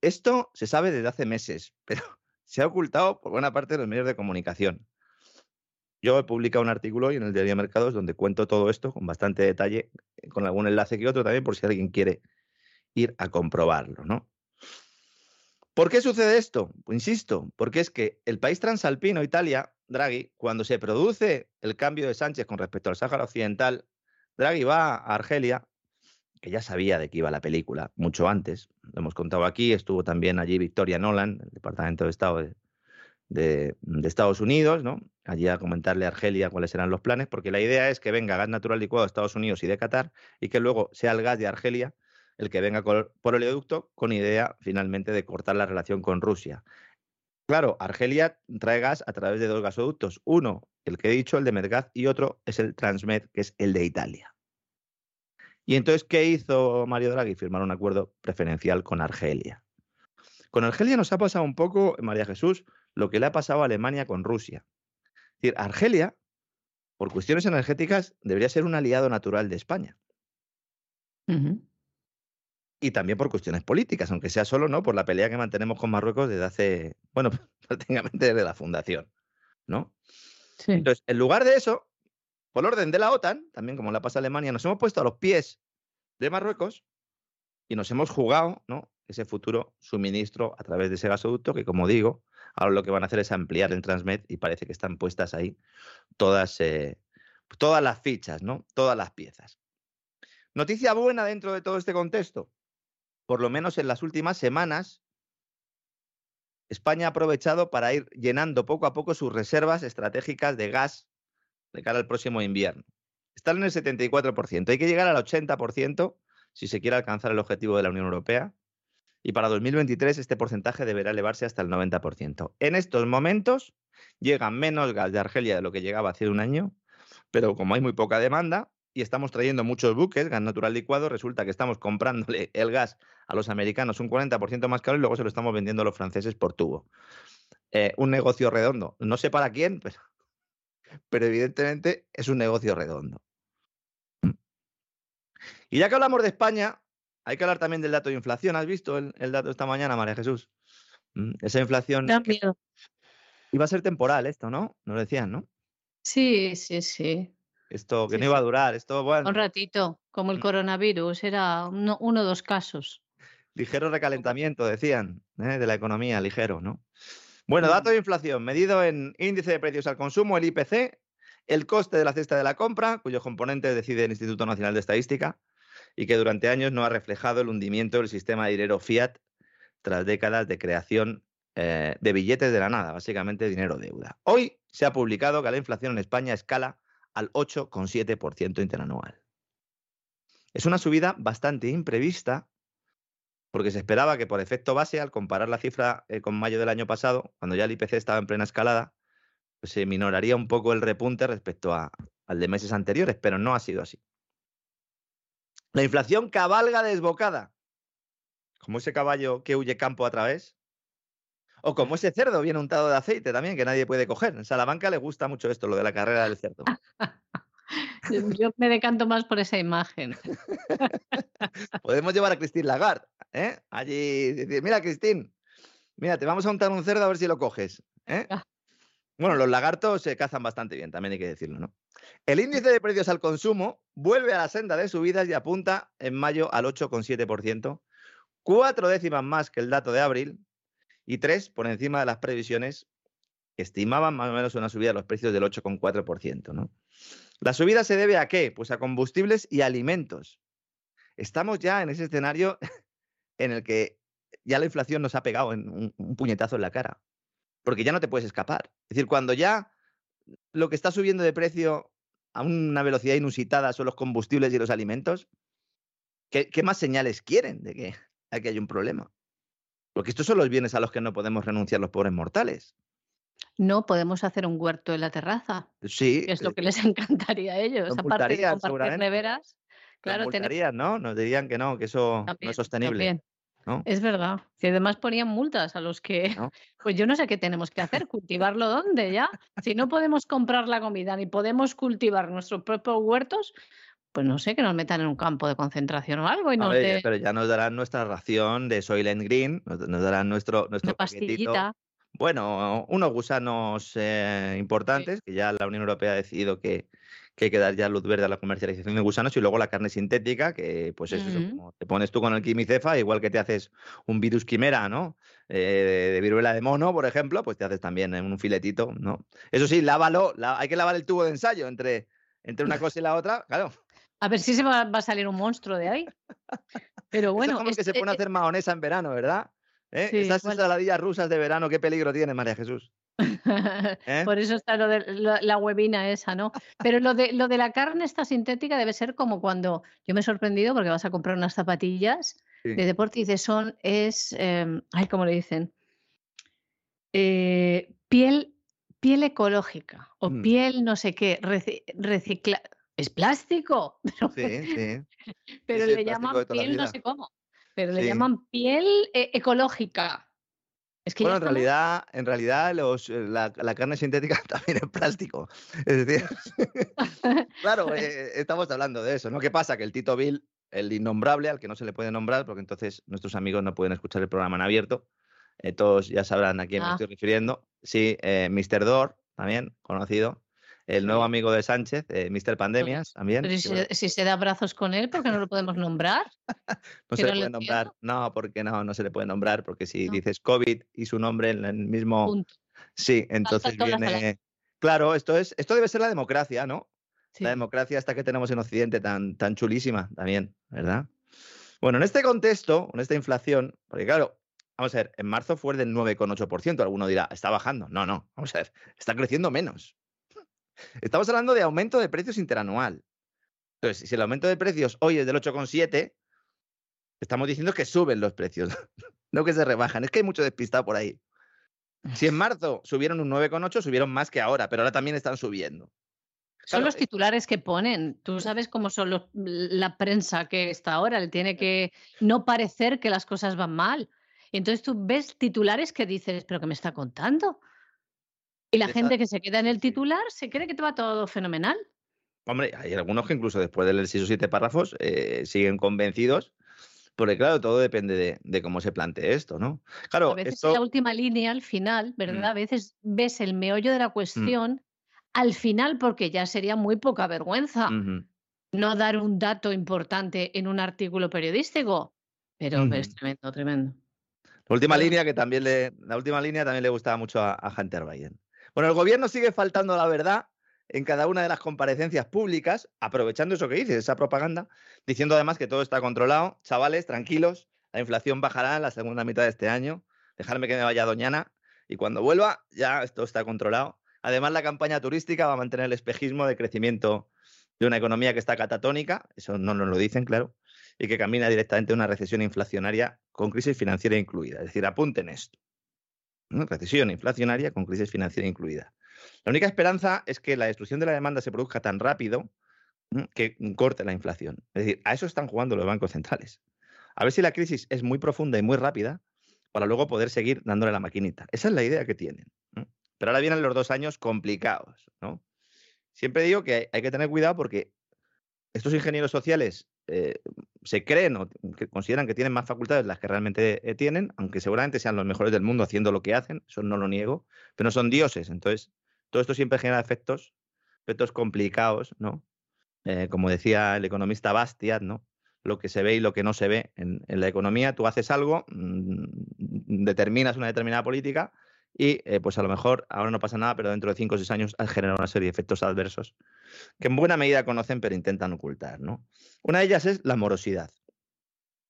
Esto se sabe desde hace meses, [laughs] pero se ha ocultado por buena parte de los medios de comunicación. Yo he publicado un artículo hoy en el Diario Mercados donde cuento todo esto con bastante detalle, eh, con algún enlace que otro también, por si alguien quiere ir a comprobarlo, ¿no? ¿Por qué sucede esto? Pues insisto, porque es que el país transalpino, Italia, Draghi, cuando se produce el cambio de Sánchez con respecto al Sáhara Occidental, Draghi va a Argelia que ya sabía de qué iba la película mucho antes. Lo hemos contado aquí, estuvo también allí Victoria Nolan, el Departamento de Estado de, Estados Unidos, ¿no? Allí a comentarle a Argelia cuáles eran los planes, porque la idea es que venga gas natural licuado de Estados Unidos y de Qatar y que luego sea el gas de Argelia el que venga por oleoducto con idea finalmente de cortar la relación con Rusia. Claro, Argelia trae gas a través de dos gasoductos. Uno, el que he dicho, el de Medgaz, y otro es el Transmed, que es el de Italia. Y entonces, ¿qué hizo Mario Draghi? Firmar un acuerdo preferencial con Argelia. Con Argelia nos ha pasado un poco, María Jesús, lo que le ha pasado a Alemania con Rusia. Es decir, Argelia, por cuestiones energéticas, debería ser un aliado natural de España y también por cuestiones políticas, aunque sea solo no por la pelea que mantenemos con Marruecos desde hace, bueno, [laughs] prácticamente desde la fundación, ¿no? Entonces, en lugar de eso, por orden de la OTAN, también como la pasa Alemania, nos hemos puesto a los pies de Marruecos y nos hemos jugado, ¿no? Ese futuro suministro a través de ese gasoducto que, como digo, ahora lo que van a hacer es ampliar el Transmed y parece que están puestas ahí todas, eh, todas las fichas, ¿no? Todas las piezas. Noticia buena dentro de todo este contexto por lo menos en las últimas semanas, España ha aprovechado para ir llenando poco a poco sus reservas estratégicas de gas de cara al próximo invierno. Están en el 74%. Hay que llegar al 80% si se quiere alcanzar el objetivo de la Unión Europea. Y para 2023 este porcentaje deberá elevarse hasta el 90%. En estos momentos llega menos gas de Argelia de lo que llegaba hace un año, pero como hay muy poca demanda, y estamos trayendo muchos buques, gas natural licuado, resulta que estamos comprándole el gas a los americanos un 40% más caro y luego se lo estamos vendiendo a los franceses por tubo. Eh, un negocio redondo. No sé para quién, pero evidentemente es un negocio redondo. Y ya que hablamos de España, hay que hablar también del dato de inflación. ¿Has visto el, dato esta mañana, María Jesús? Mm, esa inflación. Iba a ser temporal esto, ¿no? Nos decían, ¿no? Sí, sí, sí. Esto que no iba a durar, esto bueno. Un ratito, como el mm. coronavirus, era uno, o dos casos. Ligero recalentamiento, decían, ¿eh? de la economía, ligero, ¿no? Bueno, dato de inflación, medido en índice de precios al consumo, el IPC, el coste de la cesta de la compra, cuyos componentes decide el Instituto Nacional de Estadística, y que durante años no ha reflejado el hundimiento del sistema de dinero fiat tras décadas de creación eh, de billetes de la nada, básicamente dinero deuda. Hoy se ha publicado que la inflación en España escala al 8,7% interanual. Es una subida bastante imprevista porque se esperaba que por efecto base, al comparar la cifra eh, con mayo del año pasado, cuando ya el IPC estaba en plena escalada, pues se minoraría un poco el repunte respecto a, al de meses anteriores, pero no ha sido así. La inflación cabalga desbocada, como ese caballo que huye campo a través, o como ese cerdo bien untado de aceite también, que nadie puede coger. En Salamanca le gusta mucho esto, lo de la carrera del cerdo. [laughs] Yo me decanto más por esa imagen. [laughs] Podemos llevar a Cristín Lagarde, ¿eh? Allí decir, mira, Cristín, mira, te vamos a untar un cerdo a ver si lo coges. ¿eh? Bueno, los lagartos se cazan bastante bien, también hay que decirlo, ¿no? El índice de precios al consumo vuelve a la senda de subidas y apunta en mayo al 8,7%, cuatro décimas más que el dato de abril, y tres, por encima de las previsiones que estimaban más o menos una subida de los precios del 8,4%. ¿no? La subida se debe a qué? Pues a combustibles y alimentos. Estamos ya en ese escenario en el que ya la inflación nos ha pegado en un puñetazo en la cara, porque ya no te puedes escapar. Es decir, cuando ya lo que está subiendo de precio a una velocidad inusitada son los combustibles y los alimentos, ¿qué, qué más señales quieren de que [laughs] aquí hay un problema? Porque estos son los bienes a los que no podemos renunciar los pobres mortales. No podemos hacer un huerto en la terraza. Sí. es lo que les [laughs] encantaría a ellos. Aparte de compartir neveras. Claro, ¿no? Nos dirían que no, que eso no es sostenible. Es verdad. Si además ponían multas a los que. [laughs] Pues yo no sé qué tenemos que hacer, cultivarlo dónde ya. Si no podemos comprar la comida ni podemos cultivar nuestros propios huertos, pues no sé, que nos metan en un campo de concentración o algo. Y nos Pero ya nos darán nuestra ración de Soylent Green, nos, darán nuestro, nuestro pastillita. Bueno, unos gusanos eh, importantes, que ya la Unión Europea ha decidido que, hay que dar ya luz verde a la comercialización de gusanos, y luego la carne sintética, que pues es eso, como te pones tú con el quimicefa, igual que te haces un virus quimera, ¿no? Eh, de, viruela de mono, por ejemplo, pues te haces también un filetito, ¿no? Eso sí, lávalo, hay que lavar el tubo de ensayo entre, entre una cosa y la otra, claro. A ver si se va, a salir un monstruo de ahí. Pero [laughs] bueno. es como que se pone a hacer mahonesa en verano, ¿verdad? ¿Eh? Sí, Esas igual. ensaladillas rusas de verano, qué peligro tienen, María Jesús. [laughs] ¿Eh? Por eso está lo de la, la huevina esa, ¿no? Pero lo de, lo de la carne esta sintética debe ser como cuando yo me he sorprendido porque vas a comprar unas zapatillas Sí. de deporte y dices son, es, em, ay, ¿cómo le dicen? Eh, piel, piel ecológica o Mm. piel no sé qué, reci- recicla. Es plástico, [laughs] pero, Sí, sí. pero le llaman piel no sé cómo, pero le Sí. llaman piel eh, ecológica. Es que Bueno, en estamos- realidad, en realidad los, eh, la, la carne sintética [laughs] también es plástico. Es decir, [laughs] claro, eh, estamos hablando de eso, ¿no? ¿Qué pasa? Que el Tito Bill, el innombrable, al que no se le puede nombrar, porque entonces nuestros amigos no pueden escuchar el programa en abierto, eh, todos ya sabrán a quién me Ah. estoy refiriendo. Sí, eh, Mr. Dor, también conocido. El nuevo amigo de Sánchez, eh, Mr. Pandemias, también. pero si, bueno, se, si se da abrazos con él, ¿por qué no lo podemos nombrar? [laughs] no se no le puede nombrar. entiendo. No, porque no, no se le puede nombrar, porque si No. dices COVID y su nombre en el mismo. Punto. Sí, entonces viene. Claro, esto es, esto debe ser la democracia, ¿no? Sí. La democracia esta que tenemos en Occidente tan, tan chulísima también, ¿verdad? Bueno, en este contexto, en esta inflación, porque claro, vamos a ver, en marzo fue del 9,8%, alguno dirá, está bajando. No, no, vamos a ver, está creciendo menos. Estamos hablando de aumento de precios interanual. Entonces, si el aumento de precios hoy es del 8,7, estamos diciendo que suben los precios, [laughs] no que se rebajan. Es que hay mucho despistado por ahí. Si en [laughs] marzo subieron un 9,8, subieron más que ahora, pero ahora también están subiendo. Son Claro, los eh, titulares que ponen. Tú sabes cómo son los- la prensa que está ahora. Le tiene que no parecer que las cosas van mal. Entonces tú ves titulares que dices, ¿pero qué me está contando? Y la gente que se queda en el titular se cree que te va todo fenomenal. Hombre, hay algunos que incluso después de leer seis o siete párrafos eh, siguen convencidos, porque claro, todo depende de, de cómo se plantee esto, ¿no? Claro, A veces esto... la última línea, al final, ¿verdad? A veces ves el meollo de la cuestión al final porque ya sería muy poca vergüenza no dar un dato importante en un artículo periodístico. Pero, es tremendo, tremendo. La última línea que también le, la última línea también le gustaba mucho a, a Hunter Biden. Bueno, el gobierno sigue faltando la verdad en cada una de las comparecencias públicas, aprovechando eso que dice, esa propaganda, diciendo además que todo está controlado. Chavales, tranquilos, la inflación bajará en la segunda mitad de este año. Dejarme que me vaya Doñana y cuando vuelva ya esto está controlado. Además, la campaña turística va a mantener el espejismo de crecimiento de una economía que está catatónica, eso no nos lo dicen, claro, y que camina directamente a una recesión inflacionaria con crisis financiera incluida. Es decir, apunten esto. ¿No? Recesión inflacionaria con crisis financiera incluida. La única esperanza es que la destrucción de la demanda se produzca tan rápido que corte la inflación. Es decir, a eso están jugando los bancos centrales. A ver si la crisis es muy profunda y muy rápida para luego poder seguir dándole la maquinita. Esa es la idea que tienen. Pero ahora vienen los dos años complicados. Siempre digo que hay que tener cuidado porque estos ingenieros sociales eh, se creen o que consideran que tienen más facultades de las que realmente eh, tienen, aunque seguramente sean los mejores del mundo haciendo lo que hacen, eso no lo niego, pero no son dioses. Entonces, todo esto siempre genera efectos, efectos complicados, ¿no? Eh, como decía el economista Bastiat, ¿no? Lo que se ve y lo que no se ve en, en la economía, tú haces algo, mm, determinas una determinada política y eh, pues a lo mejor ahora no pasa nada, pero dentro de cinco o seis años has generado una serie de efectos adversos que en buena medida conocen pero intentan ocultar, ¿no? Una de ellas es la morosidad.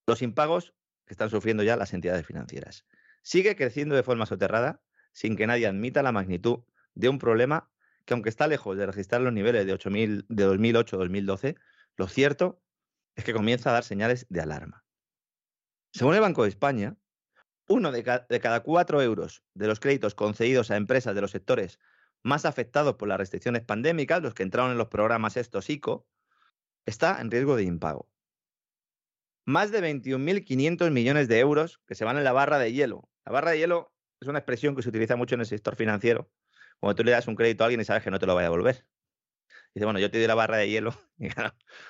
Los impagos que están sufriendo ya las entidades financieras. Sigue creciendo de forma soterrada sin que nadie admita la magnitud de un problema que aunque está lejos de registrar los niveles de, 8000 de 2008-2012, lo cierto es que comienza a dar señales de alarma. Según el Banco de España, uno de, ca de cada cuatro euros de los créditos concedidos a empresas de los sectores más afectados por las restricciones pandémicas, los que entraron en los programas estos ICO, está en riesgo de impago. Más de 21.500 millones de euros que se van en la barra de hielo. La barra de hielo es una expresión que se utiliza mucho en el sector financiero. Cuando tú le das un crédito a alguien y sabes que no te lo va a devolver. Dice, bueno, yo te doy la barra de hielo [laughs] y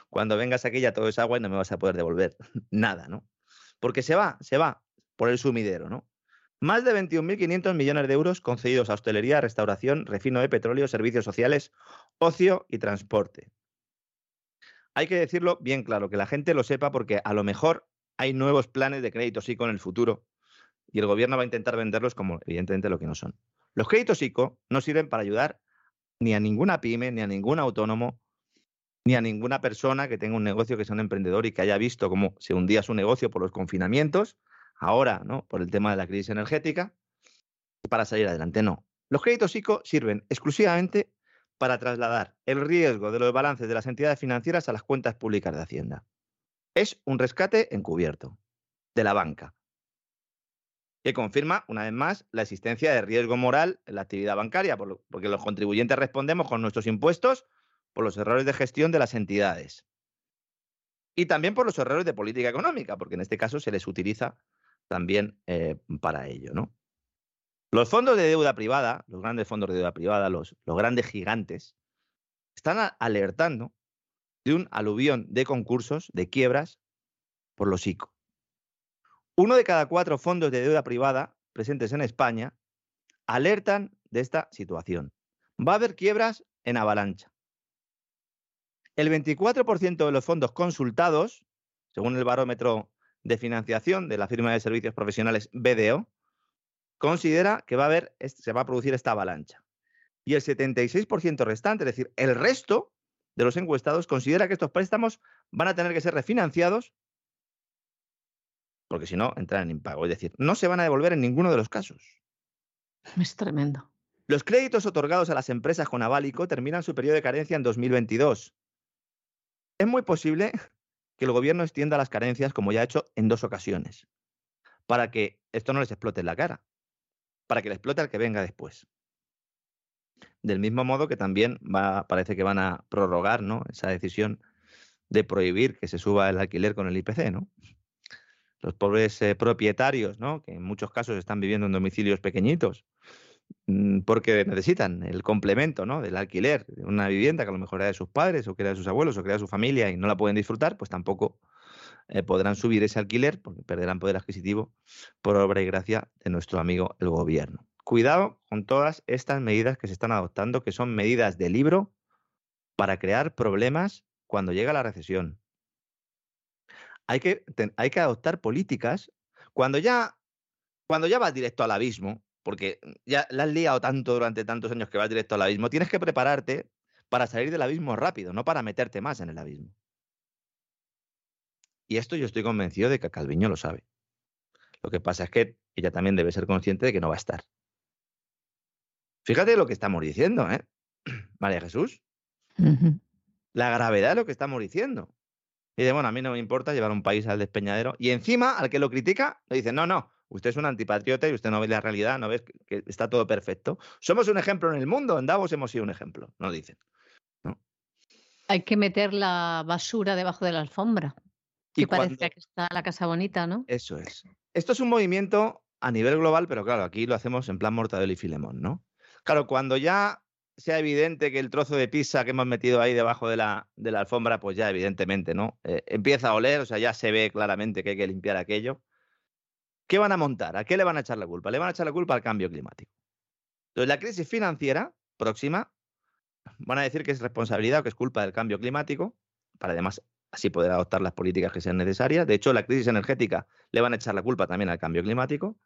cuando vengas aquí ya todo es agua y no me vas a poder devolver [laughs] nada, ¿no? Porque se va, se va por el sumidero, ¿no? Más de 21.500 millones de euros concedidos a hostelería, restauración, refino de petróleo, servicios sociales, ocio y transporte. Hay que decirlo bien claro, que la gente lo sepa porque a lo mejor hay nuevos planes de créditos ICO en el futuro y el gobierno va a intentar venderlos como evidentemente lo que no son. Los créditos ICO no sirven para ayudar ni a ninguna pyme, ni a ningún autónomo, ni a ninguna persona que tenga un negocio que sea un emprendedor y que haya visto cómo se hundía su negocio por los confinamientos, ahora, ¿no? Por el tema de la crisis energética, para salir adelante. No. Los créditos ICO sirven exclusivamente para trasladar el riesgo de los balances de las entidades financieras a las cuentas públicas de Hacienda. Es un rescate encubierto de la banca, que confirma, una vez más, la existencia de riesgo moral en la actividad bancaria, porque los contribuyentes respondemos con nuestros impuestos por los errores de gestión de las entidades. Y también por los errores de política económica, porque en este caso se les utiliza también eh, para ello. ¿no? Los fondos de deuda privada, los grandes fondos de deuda privada, los, los grandes gigantes, están alertando de un aluvión de concursos, de quiebras, por los ICO. Uno de cada cuatro fondos de deuda privada presentes en España alertan de esta situación. Va a haber quiebras en avalancha. El 24% de los fondos consultados, según el barómetro de financiación de la firma de servicios profesionales BDO, considera que va a haber, se va a producir esta avalancha. Y el 76% restante, es decir, el resto de los encuestados, considera que estos préstamos van a tener que ser refinanciados porque si no, entran en impago. Es decir, no se van a devolver en ninguno de los casos. Es tremendo. Los créditos otorgados a las empresas con aválico terminan su periodo de carencia en 2022. Es muy posible que el gobierno extienda las carencias, como ya ha hecho en dos ocasiones, para que esto no les explote en la cara para que le explote al que venga después. Del mismo modo que también va, parece que van a prorrogar ¿no? esa decisión de prohibir que se suba el alquiler con el IPC, ¿no? Los pobres eh, propietarios, ¿no? que en muchos casos están viviendo en domicilios pequeñitos, porque necesitan el complemento ¿no? del alquiler de una vivienda que a lo mejor era de sus padres o que era de sus abuelos o que era de su familia y no la pueden disfrutar, pues tampoco eh, podrán subir ese alquiler porque perderán poder adquisitivo por obra y gracia de nuestro amigo el gobierno. Cuidado con todas estas medidas que se están adoptando, que son medidas de libro para crear problemas cuando llega la recesión. Hay que, hay que adoptar políticas cuando ya, cuando ya vas directo al abismo, porque ya la has liado tanto durante tantos años que vas directo al abismo, tienes que prepararte para salir del abismo rápido, no para meterte más en el abismo. Y esto yo estoy convencido de que Calviño lo sabe. Lo que pasa es que ella también debe ser consciente de que no va a estar. Fíjate lo que estamos diciendo, ¿eh? [clears throat] María Jesús. La gravedad de lo que estamos diciendo. Y dice, bueno, a mí no me importa llevar un país al despeñadero. Y encima, al que lo critica, le dice, no, no, usted es un antipatriota y usted no ve la realidad, no ve que está todo perfecto. Somos un ejemplo en el mundo, en Davos hemos sido un ejemplo, nos dicen. Hay que meter la basura debajo de la alfombra. Y parece que está la casa bonita, ¿no? Eso es. Esto es un movimiento a nivel global, pero claro, aquí lo hacemos en plan Mortadelo y Filemón, ¿no? Claro, cuando ya sea evidente que el trozo de pizza que hemos metido ahí debajo de la, de la alfombra, pues ya evidentemente, ¿no? Eh, empieza a oler, o sea, ya se ve claramente que hay que limpiar aquello. ¿Qué van a montar? ¿A qué le van a echar la culpa? Le van a echar la culpa al cambio climático. Entonces, la crisis financiera próxima van a decir que es responsabilidad o que es culpa del cambio climático, para además así poder adoptar las políticas que sean necesarias. De hecho, la crisis energética le van a echar la culpa también al cambio climático.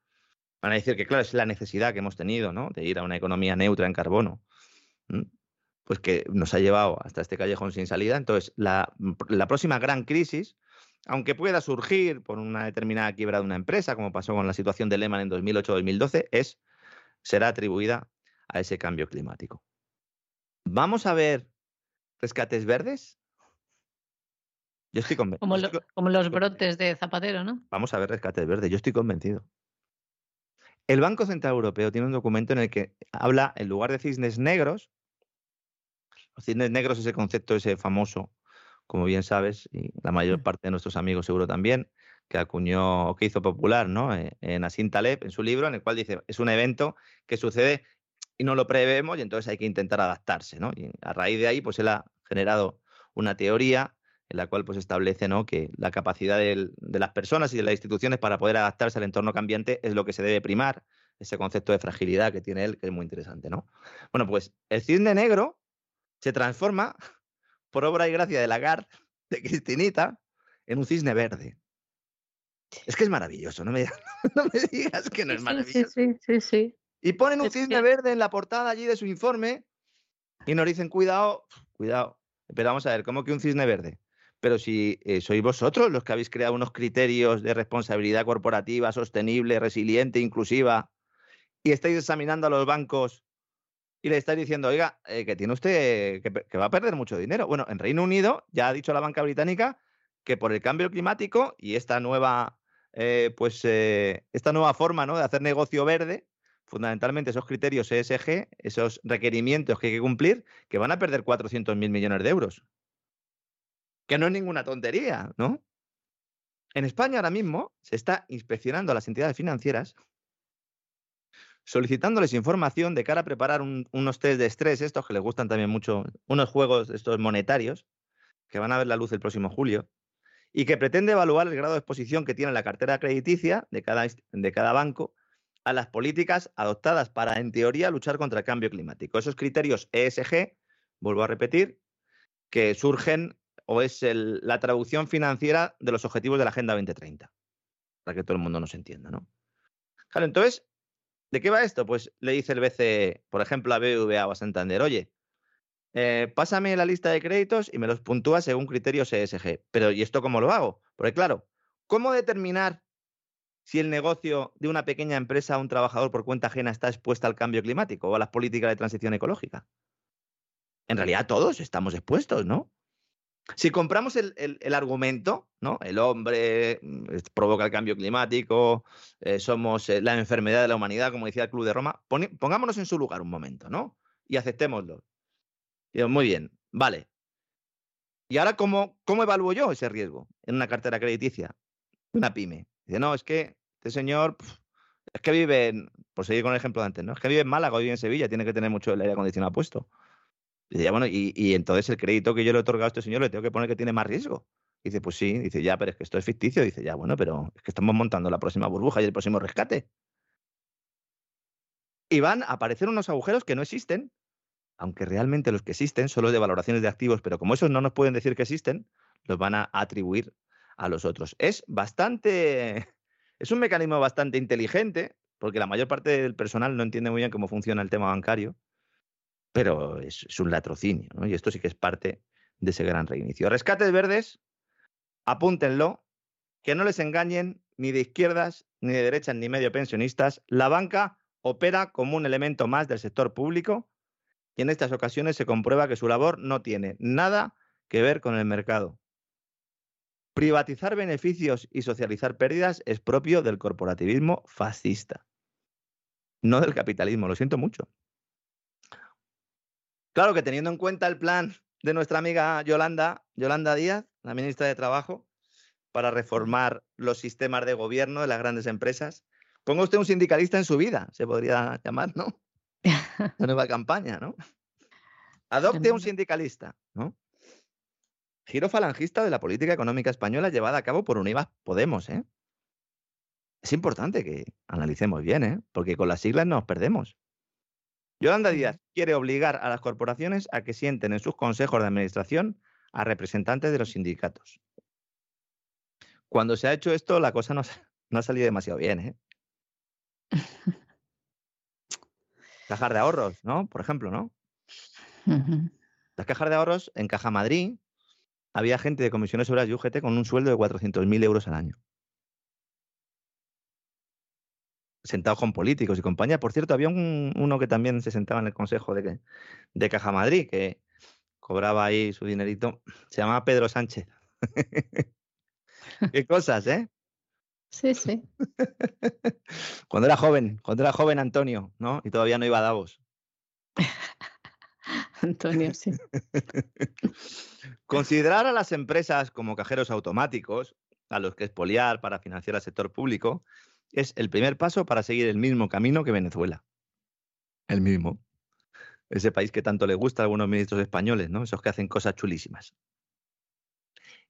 Van a decir que, claro, es la necesidad que hemos tenido ¿no? de ir a una economía neutra en carbono, pues que nos ha llevado hasta este callejón sin salida. Entonces, la, la próxima gran crisis, aunque pueda surgir por una determinada quiebra de una empresa, como pasó con la situación de Lehman en 2008-2012, es, será atribuida a ese cambio climático. ¿Vamos a ver rescates verdes? Yo estoy convencido. Como, los brotes de Zapatero, ¿no? Vamos a ver rescate verde. Yo estoy convencido. El Banco Central Europeo tiene un documento en el que habla, en lugar de cisnes negros, los cisnes negros, ese concepto, ese famoso, como bien sabes, y la mayor parte de nuestros amigos seguro también, que acuñó, que hizo popular, ¿no? Eh, en Asin Taleb, en su libro, en el cual dice, es un evento que sucede y no lo prevemos y entonces hay que intentar adaptarse, ¿no? Y a raíz de ahí, pues él ha generado una teoría en la cual pues establece ¿no? que la capacidad de las personas y de las instituciones para poder adaptarse al entorno cambiante es lo que se debe primar, ese concepto de fragilidad que tiene él, que es muy interesante, ¿no? Bueno, pues el cisne negro se transforma, por obra y gracia de Lagarde, de Cristinita, en un cisne verde. Es que es maravilloso, no me, [laughs] no me digas que no es maravilloso. Sí, sí, sí, sí. Y ponen un cisne verde en la portada allí de su informe y nos dicen, cuidado, cuidado. Pero vamos a ver, ¿cómo que un cisne verde? Pero si eh, sois vosotros los que habéis creado unos criterios de responsabilidad corporativa sostenible, resiliente, inclusiva, y estáis examinando a los bancos y le estáis diciendo, oiga, eh, que tiene usted, que, que va a perder mucho dinero. Bueno, en Reino Unido ya ha dicho la banca británica que por el cambio climático y esta nueva, eh, pues, eh, esta nueva forma ¿no? de hacer negocio verde, fundamentalmente esos criterios ESG, esos requerimientos que hay que cumplir, que van a perder 400.000 millones de euros. Que no es ninguna tontería, ¿no? En España ahora mismo se está inspeccionando a las entidades financieras solicitándoles información de cara a preparar unos test de estrés, estos que les gustan también mucho, unos juegos estos monetarios, que van a ver la luz el próximo julio, y que pretende evaluar el grado de exposición que tiene la cartera crediticia de cada, de cada banco a las políticas adoptadas para, en teoría, luchar contra el cambio climático. Esos criterios ESG, vuelvo a repetir, que surgen o es la traducción financiera de los objetivos de la Agenda 2030, para que todo el mundo nos entienda, ¿no? Claro, entonces, ¿de qué va esto? Pues le dice el BCE, por ejemplo, a BBVA o a Santander, oye, eh, pásame la lista de créditos y me los puntúa según criterios ESG. Pero ¿y esto cómo lo hago? Porque claro, ¿cómo determinar si el negocio de una pequeña empresa o un trabajador por cuenta ajena está expuesta al cambio climático o a las políticas de transición ecológica? En realidad todos estamos expuestos, ¿no? Si compramos el, argumento, ¿no? El hombre mm, provoca el cambio climático, eh, somos eh, la enfermedad de la humanidad, como decía el Club de Roma, pongámonos en su lugar un momento, ¿no? Y aceptémoslo muy bien, vale. ¿Y ahora cómo, cómo evalúo yo ese riesgo en una cartera crediticia? Una pyme. Dice, no, es que este señor, es que vive, en, por seguir con el ejemplo de antes, ¿no? Es que vive en Málaga vive en Sevilla, tiene que tener mucho el aire acondicionado puesto. Y, y, entonces el crédito que yo le he otorgado a este señor le tengo que poner que tiene más riesgo. Dice, pues sí, dice, ya, pero es que esto es ficticio. Dice, ya, bueno, pero es que estamos montando la próxima burbuja y el próximo rescate. Y van a aparecer unos agujeros que no existen, aunque realmente los que existen son los de valoraciones de activos, pero como esos no nos pueden decir que existen, los van a atribuir a los otros. Es bastante, [laughs] es un mecanismo bastante inteligente, porque la mayor parte del personal no entiende muy bien cómo funciona el tema bancario, pero es, un latrocinio, y esto sí que es parte de ese gran reinicio. Rescates verdes, apúntenlo, que no les engañen ni de izquierdas, ni de derechas, ni medio pensionistas. La banca opera como un elemento más del sector público y en estas ocasiones se comprueba que su labor no tiene nada que ver con el mercado. Privatizar beneficios y socializar pérdidas es propio del corporativismo fascista, no del capitalismo, lo siento mucho. Claro que teniendo en cuenta el plan de nuestra amiga Yolanda, Yolanda Díaz, la ministra de Trabajo, para reformar los sistemas de gobierno de las grandes empresas, ponga usted un sindicalista en su vida, se podría llamar, ¿no? [laughs] La nueva campaña, ¿no? Adopte un sindicalista, ¿no? Giro falangista de la política económica española llevada a cabo por Unidas Podemos, ¿eh? Es importante que analicemos bien, ¿eh? Porque con las siglas nos perdemos. Yolanda Díaz quiere obligar a las corporaciones a que sienten en sus consejos de administración a representantes de los sindicatos. Cuando se ha hecho esto, la cosa no, no ha salido demasiado bien, ¿eh? Cajas de ahorros, ¿no? Por ejemplo, ¿no? Las cajas de ahorros en Caja Madrid había gente de comisiones obreras y UGT con un sueldo de 400.000 euros al año. Sentados con políticos y compañía. Por cierto, había uno que también se sentaba en el consejo de, de Caja Madrid, que cobraba ahí su dinerito. Se llamaba Pedro Sánchez. [laughs] Qué cosas, ¿eh? Sí, sí. [laughs] cuando era joven, cuando era joven Antonio, ¿no? Y todavía no iba a Davos. [laughs] Antonio, sí. Considerar a las empresas como cajeros automáticos, a los que expoliar para financiar al sector público, es el primer paso para seguir el mismo camino que Venezuela. El mismo. Ese país que tanto le gusta a algunos ministros españoles, ¿no? Esos que hacen cosas chulísimas.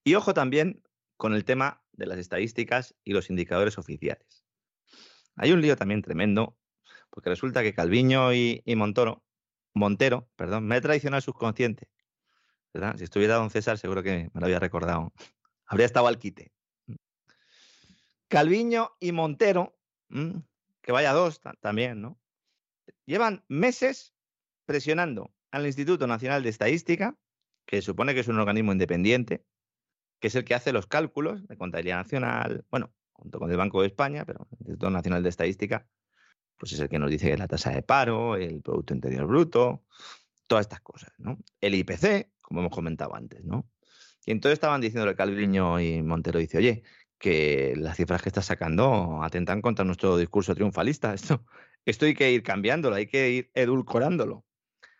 Y ojo también con el tema de las estadísticas y los indicadores oficiales. Hay un lío también tremendo, porque resulta que Calviño y, Montoro, Montero, perdón, me he traicionado subconsciente. Si estuviera don César, seguro que me lo había recordado. Habría estado al quite. Calviño y Montero, que vaya dos también, ¿no? Llevan meses presionando al Instituto Nacional de Estadística, que supone que es un organismo independiente, que es el que hace los cálculos de contabilidad nacional, bueno, junto con el Banco de España, pero el Instituto Nacional de Estadística, pues es el que nos dice la tasa de paro, el Producto Interior Bruto, todas estas cosas, ¿no? El IPC, como hemos comentado antes, ¿no? Y entonces estaban diciendo Calviño y Montero dice, oye, que las cifras que estás sacando atentan contra nuestro discurso triunfalista. [laughs] Esto, esto hay que ir cambiándolo, hay que ir edulcorándolo.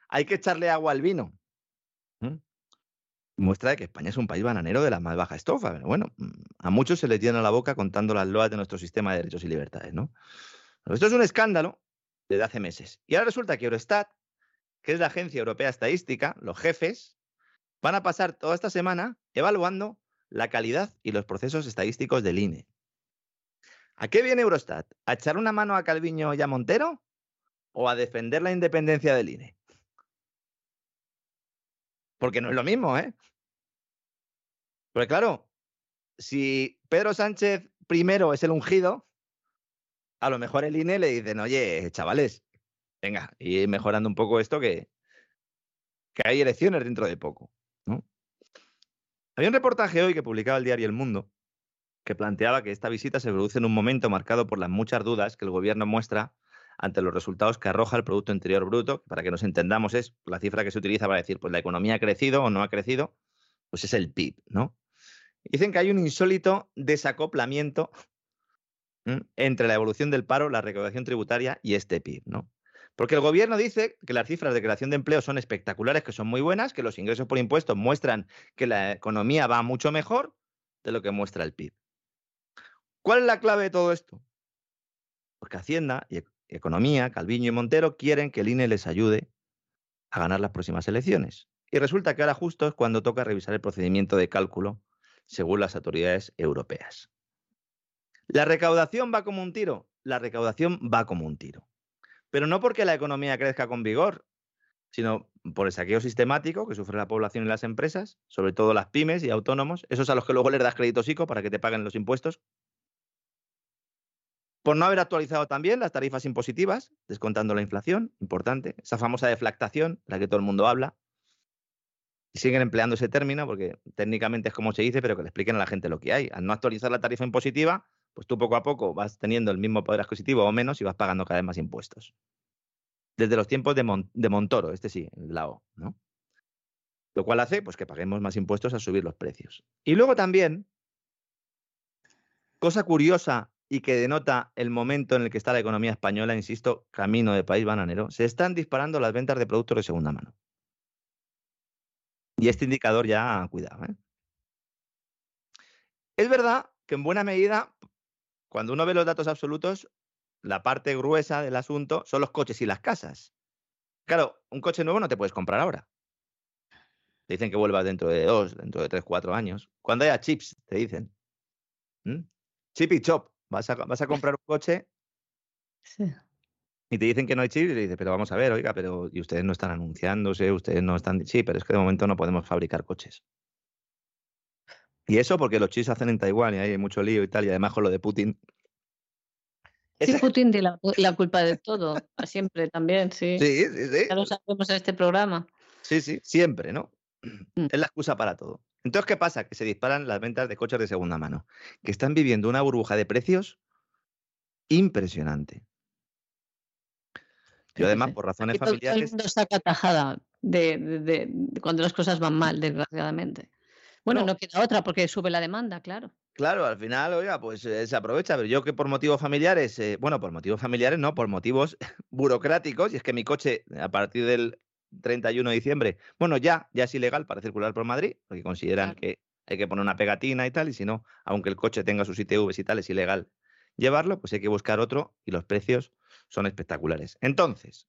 Hay que echarle agua al vino. Muestra de que España es un país bananero de la más baja estofa. Pero bueno, mm, a muchos se les llena la boca contando las loas de nuestro sistema de derechos y libertades, ¿no? esto es un escándalo desde hace meses. Y ahora resulta que Eurostat, que es la agencia europea estadística, los jefes, van a pasar toda esta semana evaluando la calidad y los procesos estadísticos del INE. ¿A qué viene Eurostat? ¿A echar una mano a Calviño y a Montero? ¿O a defender la independencia del INE? Porque no es lo mismo, ¿eh? Porque claro, si Pedro Sánchez primero es el ungido, a lo mejor el INE le dicen, oye, chavales, venga, y mejorando un poco esto que, que hay elecciones dentro de poco. Había un reportaje hoy que publicaba el diario El Mundo que planteaba que esta visita se produce en un momento marcado por las muchas dudas que el gobierno muestra ante los resultados que arroja el Producto Interior Bruto, para que nos entendamos es la cifra que se utiliza para decir, pues la economía ha crecido o no ha crecido, pues es el PIB, ¿no? Dicen que hay un insólito desacoplamiento entre la evolución del paro, la recaudación tributaria y este PIB, ¿no? Porque el gobierno dice que las cifras de creación de empleo son espectaculares, que son muy buenas, que los ingresos por impuestos muestran que la economía va mucho mejor de lo que muestra el PIB. ¿Cuál es la clave de todo esto? Porque Hacienda y Economía, Calviño y Montero quieren que el INE les ayude a ganar las próximas elecciones. Y resulta que ahora justo es cuando toca revisar el procedimiento de cálculo según las autoridades europeas. ¿La recaudación va como un tiro? La recaudación va como un tiro pero no porque la economía crezca con vigor, sino por el saqueo sistemático que sufre la población y las empresas, sobre todo las pymes y autónomos, esos a los que luego les das crédito psico para que te paguen los impuestos. Por no haber actualizado también las tarifas impositivas, descontando la inflación, importante, esa famosa deflactación, la que todo el mundo habla. Y siguen empleando ese término porque técnicamente es como se dice, pero que le expliquen a la gente lo que hay. Al no actualizar la tarifa impositiva, pues tú poco a poco vas teniendo el mismo poder adquisitivo o menos y vas pagando cada vez más impuestos. Desde los tiempos de, Montoro, este sí, el lao, ¿no? Lo cual hace pues, que paguemos más impuestos a subir los precios. Y luego también, cosa curiosa y que denota el momento en el que está la economía española, insisto, camino de país bananero, se están disparando las ventas de productos de segunda mano. Y este indicador ya, cuidado. ¿eh? Es verdad que en buena medida cuando uno ve los datos absolutos, la parte gruesa del asunto son los coches y las casas. Claro, un coche nuevo no te puedes comprar ahora. Te dicen que vuelvas dentro de dos, dentro de tres, cuatro años. Cuando haya chips, te dicen. Chip y chop. Vas a, vas a comprar un coche [laughs] y te dicen que no hay chips y te dicen, pero vamos a ver, oiga, pero y ustedes no están anunciándose, ustedes no están... Sí, pero es que de momento no podemos fabricar coches. Y eso porque los chips hacen en Taiwán y hay mucho lío y tal, y además con lo de Putin. Sí, Putin tiene la, culpa de todo, siempre también, sí. Sí, sí, sí. Ya lo sabemos en este programa. Sí, sí, siempre, ¿no? Mm. Es la excusa para todo. Entonces, ¿qué pasa? Que se disparan las ventas de coches de segunda mano, que están viviendo una burbuja de precios impresionante. Y además, por razones familiares. Todo el mundo saca tajada de, cuando las cosas van mal, desgraciadamente. Bueno, no, queda otra porque sube la demanda, claro. Claro, al final, oiga, pues eh, se aprovecha, pero yo que por motivos familiares, eh, bueno, por motivos familiares no, por motivos [laughs] burocráticos, y es que mi coche a partir del 31 de diciembre, bueno, ya, ya es ilegal para circular por Madrid, porque consideran que hay que poner una pegatina y tal, y si no, aunque el coche tenga sus ITVs y tal, es ilegal llevarlo, pues hay que buscar otro y los precios son espectaculares. Entonces,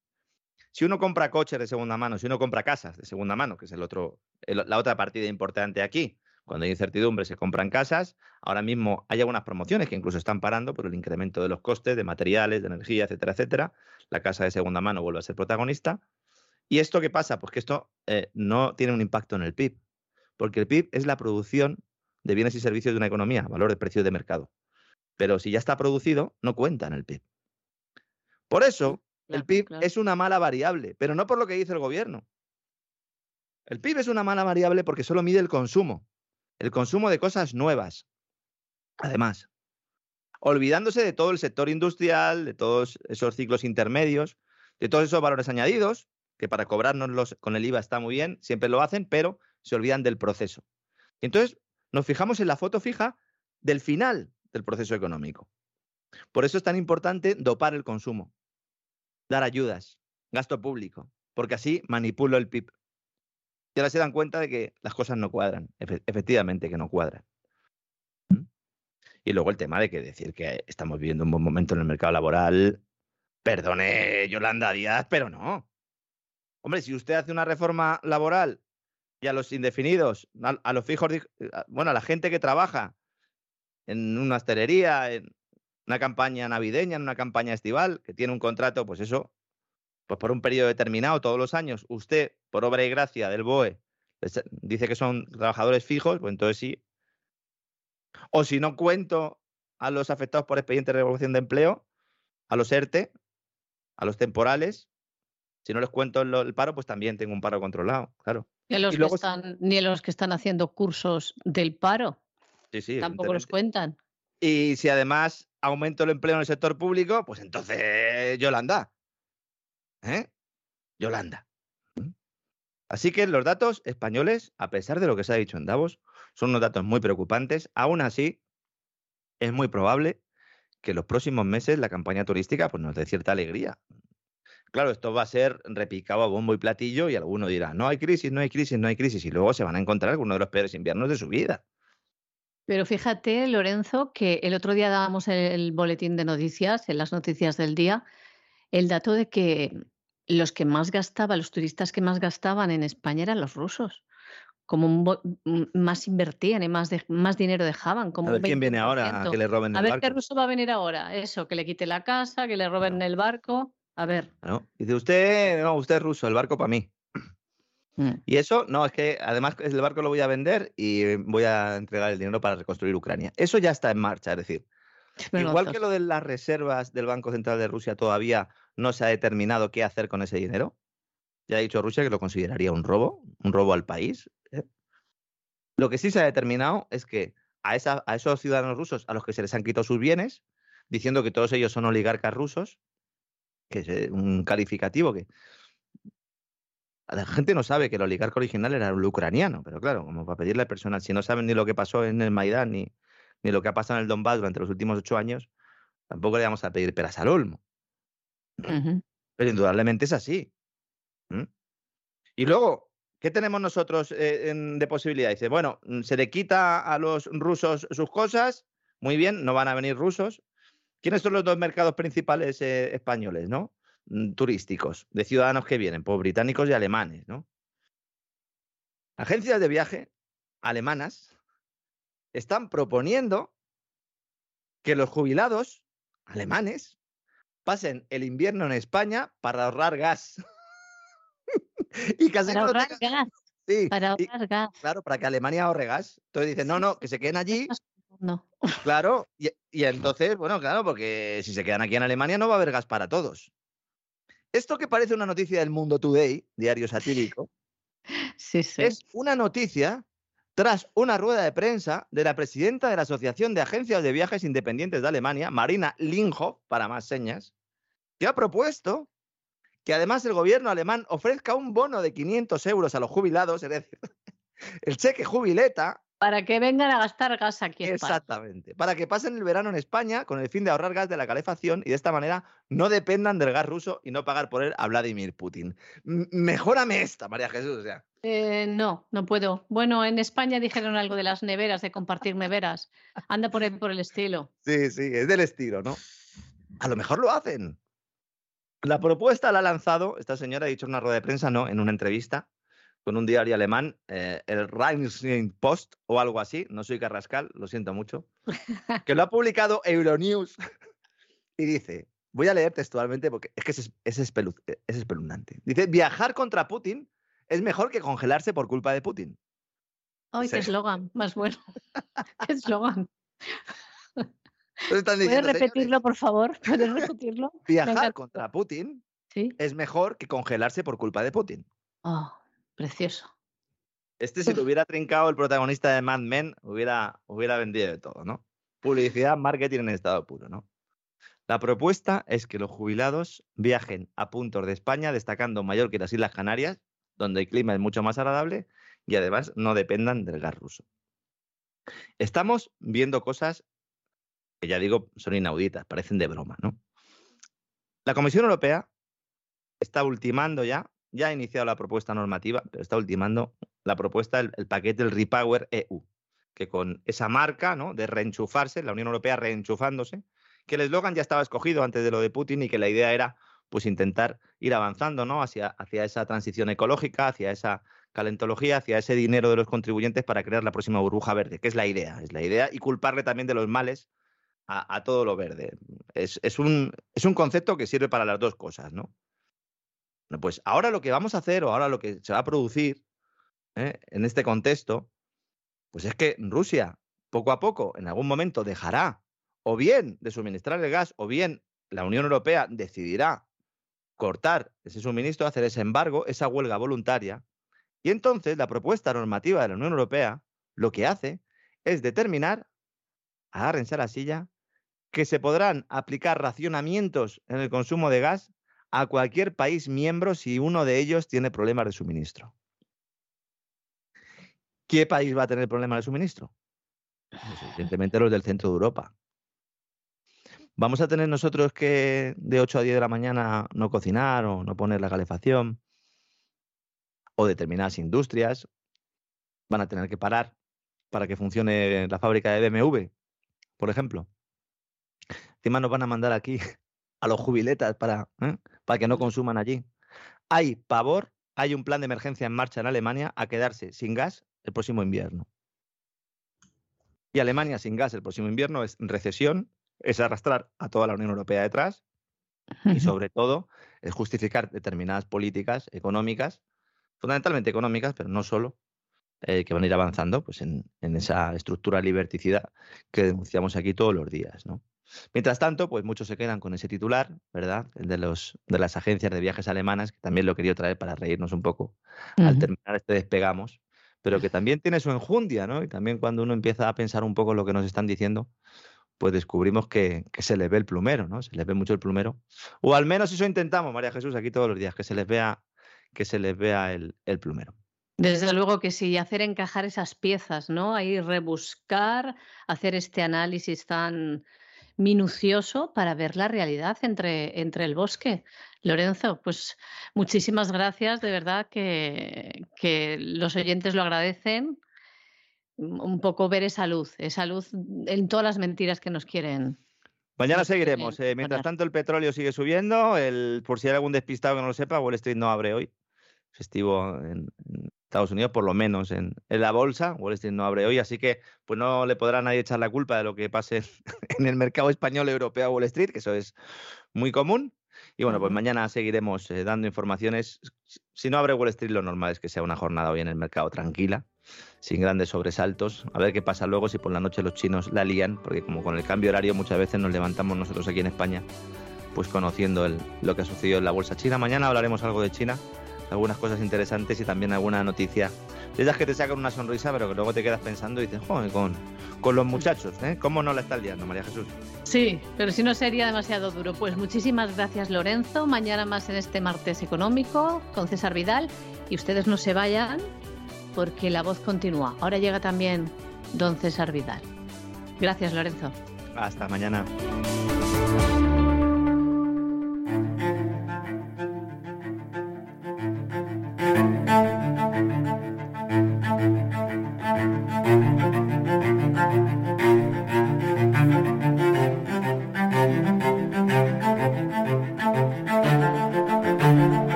si uno compra coches de segunda mano, si uno compra casas de segunda mano, que es el otro, la otra partida importante aquí, cuando hay incertidumbre se compran casas. Ahora mismo hay algunas promociones que incluso están parando por el incremento de los costes de materiales, de energía, etcétera, etcétera. La casa de segunda mano vuelve a ser protagonista. ¿Y esto qué pasa? Pues que esto eh, no tiene un impacto en el PIB, porque el PIB es la producción de bienes y servicios de una economía, valor de precio de mercado. Pero si ya está producido, no cuenta en el PIB. Por eso, el PIB es una mala variable, pero no por lo que dice el gobierno. El PIB es una mala variable porque solo mide el consumo. el consumo de cosas nuevas. Además, olvidándose de todo el sector industrial, de todos esos ciclos intermedios, de todos esos valores añadidos, que para cobrarnos con el IVA está muy bien, siempre lo hacen, pero se olvidan del proceso. Entonces, nos fijamos en la foto fija del final del proceso económico. Por eso es tan importante dopar el consumo, dar ayudas, gasto público, porque así manipulo el PIB. Y ahora se dan cuenta de que las cosas no cuadran, efectivamente que no cuadran. ¿Mm? Y luego el tema de que decir que estamos viviendo un buen momento en el mercado laboral, perdone Yolanda Díaz, pero no. Hombre, si usted hace una reforma laboral y a los indefinidos, a, los fijos, bueno, a la gente que trabaja en una hostelería, en una campaña navideña, en una campaña estival, que tiene un contrato, pues eso, pues por un periodo determinado, todos los años, usted, por obra y gracia del BOE, dice que son trabajadores fijos, pues entonces sí. O si no cuento a los afectados por expediente de revolución de empleo, a los ERTE, a los temporales, si no les cuento el, paro, pues también tengo un paro controlado, claro. ¿Y los que están, ni a los que están haciendo cursos del paro. Sí, sí. Tampoco los cuentan. Y si además aumento el empleo en el sector público, pues entonces Yolanda. ¿Eh? Yolanda. Así que los datos españoles, a pesar de lo que se ha dicho en Davos, son unos datos muy preocupantes. Aún así, es muy probable que en los próximos meses la campaña turística pues, nos dé cierta alegría. Claro, esto va a ser repicado a bombo y platillo y alguno dirá, no hay crisis, no hay crisis, no hay crisis, y luego se van a encontrar algunos de los peores inviernos de su vida. Pero fíjate, Lorenzo, que el otro día dábamos el boletín de noticias, en las noticias del día, el dato de que los que más gastaban, los turistas que más gastaban en España eran los rusos. Como más invertían y más, más dinero dejaban. Como a ver quién viene ahora a que le roben el barco. A ver qué ruso va a venir ahora. Eso, que le quite la casa, que le roben el barco. A ver. Dice usted, no, usted es ruso, el barco para mí. Mm. Y eso, no, es que además el barco lo voy a vender y voy a entregar el dinero para reconstruir Ucrania. Eso ya está en marcha, es decir, igual que lo de las reservas del Banco Central de Rusia todavía no se ha determinado qué hacer con ese dinero. Ya ha dicho Rusia que lo consideraría un robo, un robo al país. ¿eh? Lo que sí se ha determinado es que a, esa, a esos ciudadanos rusos a los que se les han quitado sus bienes, diciendo que todos ellos son oligarcas rusos, que es eh, un calificativo que la gente no sabe que el oligarca original era el ucraniano, pero claro, como para pedirle personal, si no saben ni lo que pasó en el Maidán ni, ni lo que ha pasado en el Donbass durante los últimos ocho años, tampoco le vamos a pedir peras al olmo. Pero indudablemente es así. Y luego, ¿qué tenemos nosotros eh, de posibilidad? Dice, bueno, mm, se le quita a los rusos sus cosas, muy bien, no van a venir rusos, ¿Quiénes son los dos mercados principales eh, españoles, ¿no? Mm, turísticos, de ciudadanos que vienen, pues británicos y alemanes, ¿no? Agencias de viaje alemanas están proponiendo que los jubilados alemanes pasen el invierno en España para ahorrar gas. [laughs] y casi para ahorrar gas. Sí, para ahorrar gas. Claro, para que Alemania ahorre gas. Entonces dicen, no, no, que se queden allí no. Claro, y, [laughs] entonces, bueno, claro, porque si se quedan aquí en Alemania no va a haber gas para todos. Esto que parece una noticia del Mundo Today, diario satírico, [laughs] es una noticia tras una rueda de prensa de la presidenta de la Asociación de Agencias de Viajes Independientes de Alemania, Marina Linghoff, para más señas, que ha propuesto que además el gobierno alemán ofrezca un bono de 500 euros a los jubilados, es decir, [laughs] el cheque jubileta, para que vengan a gastar gas aquí en Exactamente. Para que pasen el verano en España con el fin de ahorrar gas de la calefacción y de esta manera no dependan del gas ruso y no pagar por él a Vladimir Putin. mejórame esta, María Jesús. Eh, no, no puedo. Bueno, en España dijeron algo de las neveras, de compartir neveras. Anda por, el, por el estilo. [laughs] Sí, sí, es del estilo, ¿no? A lo mejor lo hacen. La propuesta la ha lanzado, esta señora ha dicho en una rueda de prensa, no, en una entrevista, con un diario alemán, eh, el Rheinland Post o algo así, no soy Carrascal, lo siento mucho, que lo ha publicado Euronews [laughs] y dice, voy a leer textualmente porque es que es, es, espeluznante. Dice, viajar contra Putin es mejor que congelarse por culpa de Putin. Ay, qué eslogan, más bueno. [laughs] qué eslogan. ¿Puedes repetirlo, por favor? [laughs] ¿Puedes repetirlo? Viajar contra Putin es mejor que congelarse por culpa de Putin. Oh. Precioso. Este, si lo hubiera trincado el protagonista de Mad Men, hubiera, hubiera vendido de todo, ¿no? Publicidad, marketing en estado puro, ¿no? La propuesta es que los jubilados viajen a puntos de España, destacando Mallorca y las Islas Canarias, donde el clima es mucho más agradable y además no dependan del gas ruso. Estamos viendo cosas que ya digo son inauditas, parecen de broma, ¿no? La Comisión Europea está ultimando ya, ya ha iniciado la propuesta normativa, pero está ultimando la propuesta, el, paquete del Repower EU, que con esa marca ¿no? de reenchufarse, la Unión Europea reenchufándose, que el eslogan ya estaba escogido antes de lo de Putin y que la idea era pues intentar ir avanzando ¿no? hacia, hacia esa transición ecológica, hacia esa calentología, hacia ese dinero de los contribuyentes para crear la próxima burbuja verde, que es la idea, es la idea, y culparle también de los males a, todo lo verde. Es, un, es un concepto que sirve para las dos cosas, ¿no? Pues ahora lo que vamos a hacer o ahora lo que se va a producir ¿eh? en este contexto, pues es que Rusia poco a poco, en algún momento, dejará o bien de suministrar el gas, o bien la Unión Europea decidirá cortar ese suministro, hacer ese embargo, esa huelga voluntaria, y entonces la propuesta normativa de la Unión Europea lo que hace es determinar, agárrense a la silla, que se podrán aplicar racionamientos en el consumo de gas a cualquier país miembro si uno de ellos tiene problemas de suministro. ¿Qué país va a tener problemas de suministro? Pues evidentemente los del centro de Europa. ¿Vamos a tener nosotros que de 8 a 10 de la mañana no cocinar o no poner la calefacción? ¿O determinadas industrias van a tener que parar para que funcione la fábrica de BMW, por ejemplo? Encima nos van a mandar aquí [laughs] a los jubiletas para, ¿eh? Para que no consuman allí. Hay pavor, hay un plan de emergencia en marcha en Alemania a quedarse sin gas el próximo invierno. Y Alemania sin gas el próximo invierno es recesión, es arrastrar a toda la Unión Europea detrás y sobre todo es justificar determinadas políticas económicas, fundamentalmente económicas, pero no solo, eh, que van a ir avanzando pues en, en, esa estructura liberticida que denunciamos aquí todos los días. ¿no? Mientras tanto, pues muchos se quedan con ese titular, ¿verdad? El de, los, de las agencias de viajes alemanas, que también lo quería traer para reírnos un poco al terminar este despegamos, pero que también tiene su enjundia, ¿no? Y también cuando uno empieza a pensar un poco lo que nos están diciendo, pues descubrimos que, se les ve el plumero, ¿no? Se les ve mucho el plumero. O al menos eso intentamos, María Jesús, aquí todos los días, que se les vea, que se les vea el, el plumero. Desde luego que sí, hacer encajar esas piezas, ¿no? Ahí rebuscar, hacer este análisis tan minucioso para ver la realidad entre, entre el bosque. Lorenzo, pues muchísimas gracias, de verdad que, que los oyentes lo agradecen. Un poco ver esa luz, esa luz en todas las mentiras que nos quieren. Mañana seguiremos. Eh, mientras tanto, el petróleo sigue subiendo. El, por si hay algún despistado que no lo sepa, Wall Street no abre hoy. Festivo en, Estados Unidos, por lo menos en, la bolsa. Wall Street no abre hoy, así que pues no le podrá nadie echar la culpa de lo que pase en [laughs] el mercado español europeo a Wall Street, que eso es muy común. Y bueno, pues mañana seguiremos eh, dando informaciones. Si no abre Wall Street, lo normal es que sea una jornada hoy en el mercado tranquila, sin grandes sobresaltos. A ver qué pasa luego si por la noche los chinos la lían, porque como con el cambio horario muchas veces nos levantamos nosotros aquí en España, pues conociendo lo que ha sucedido en la bolsa china. Mañana hablaremos algo de China algunas cosas interesantes y también alguna noticia. De esas que te sacan una sonrisa, pero que luego te quedas pensando y dices, joder, con, con los muchachos, ¿eh? ¿Cómo no la está liando, María Jesús? Sí, pero si no sería demasiado duro. Pues muchísimas gracias, Lorenzo. Mañana más en este martes económico con César Vidal. Y ustedes no se vayan porque la voz continúa. Ahora llega también don César Vidal. Gracias, Lorenzo. Hasta mañana.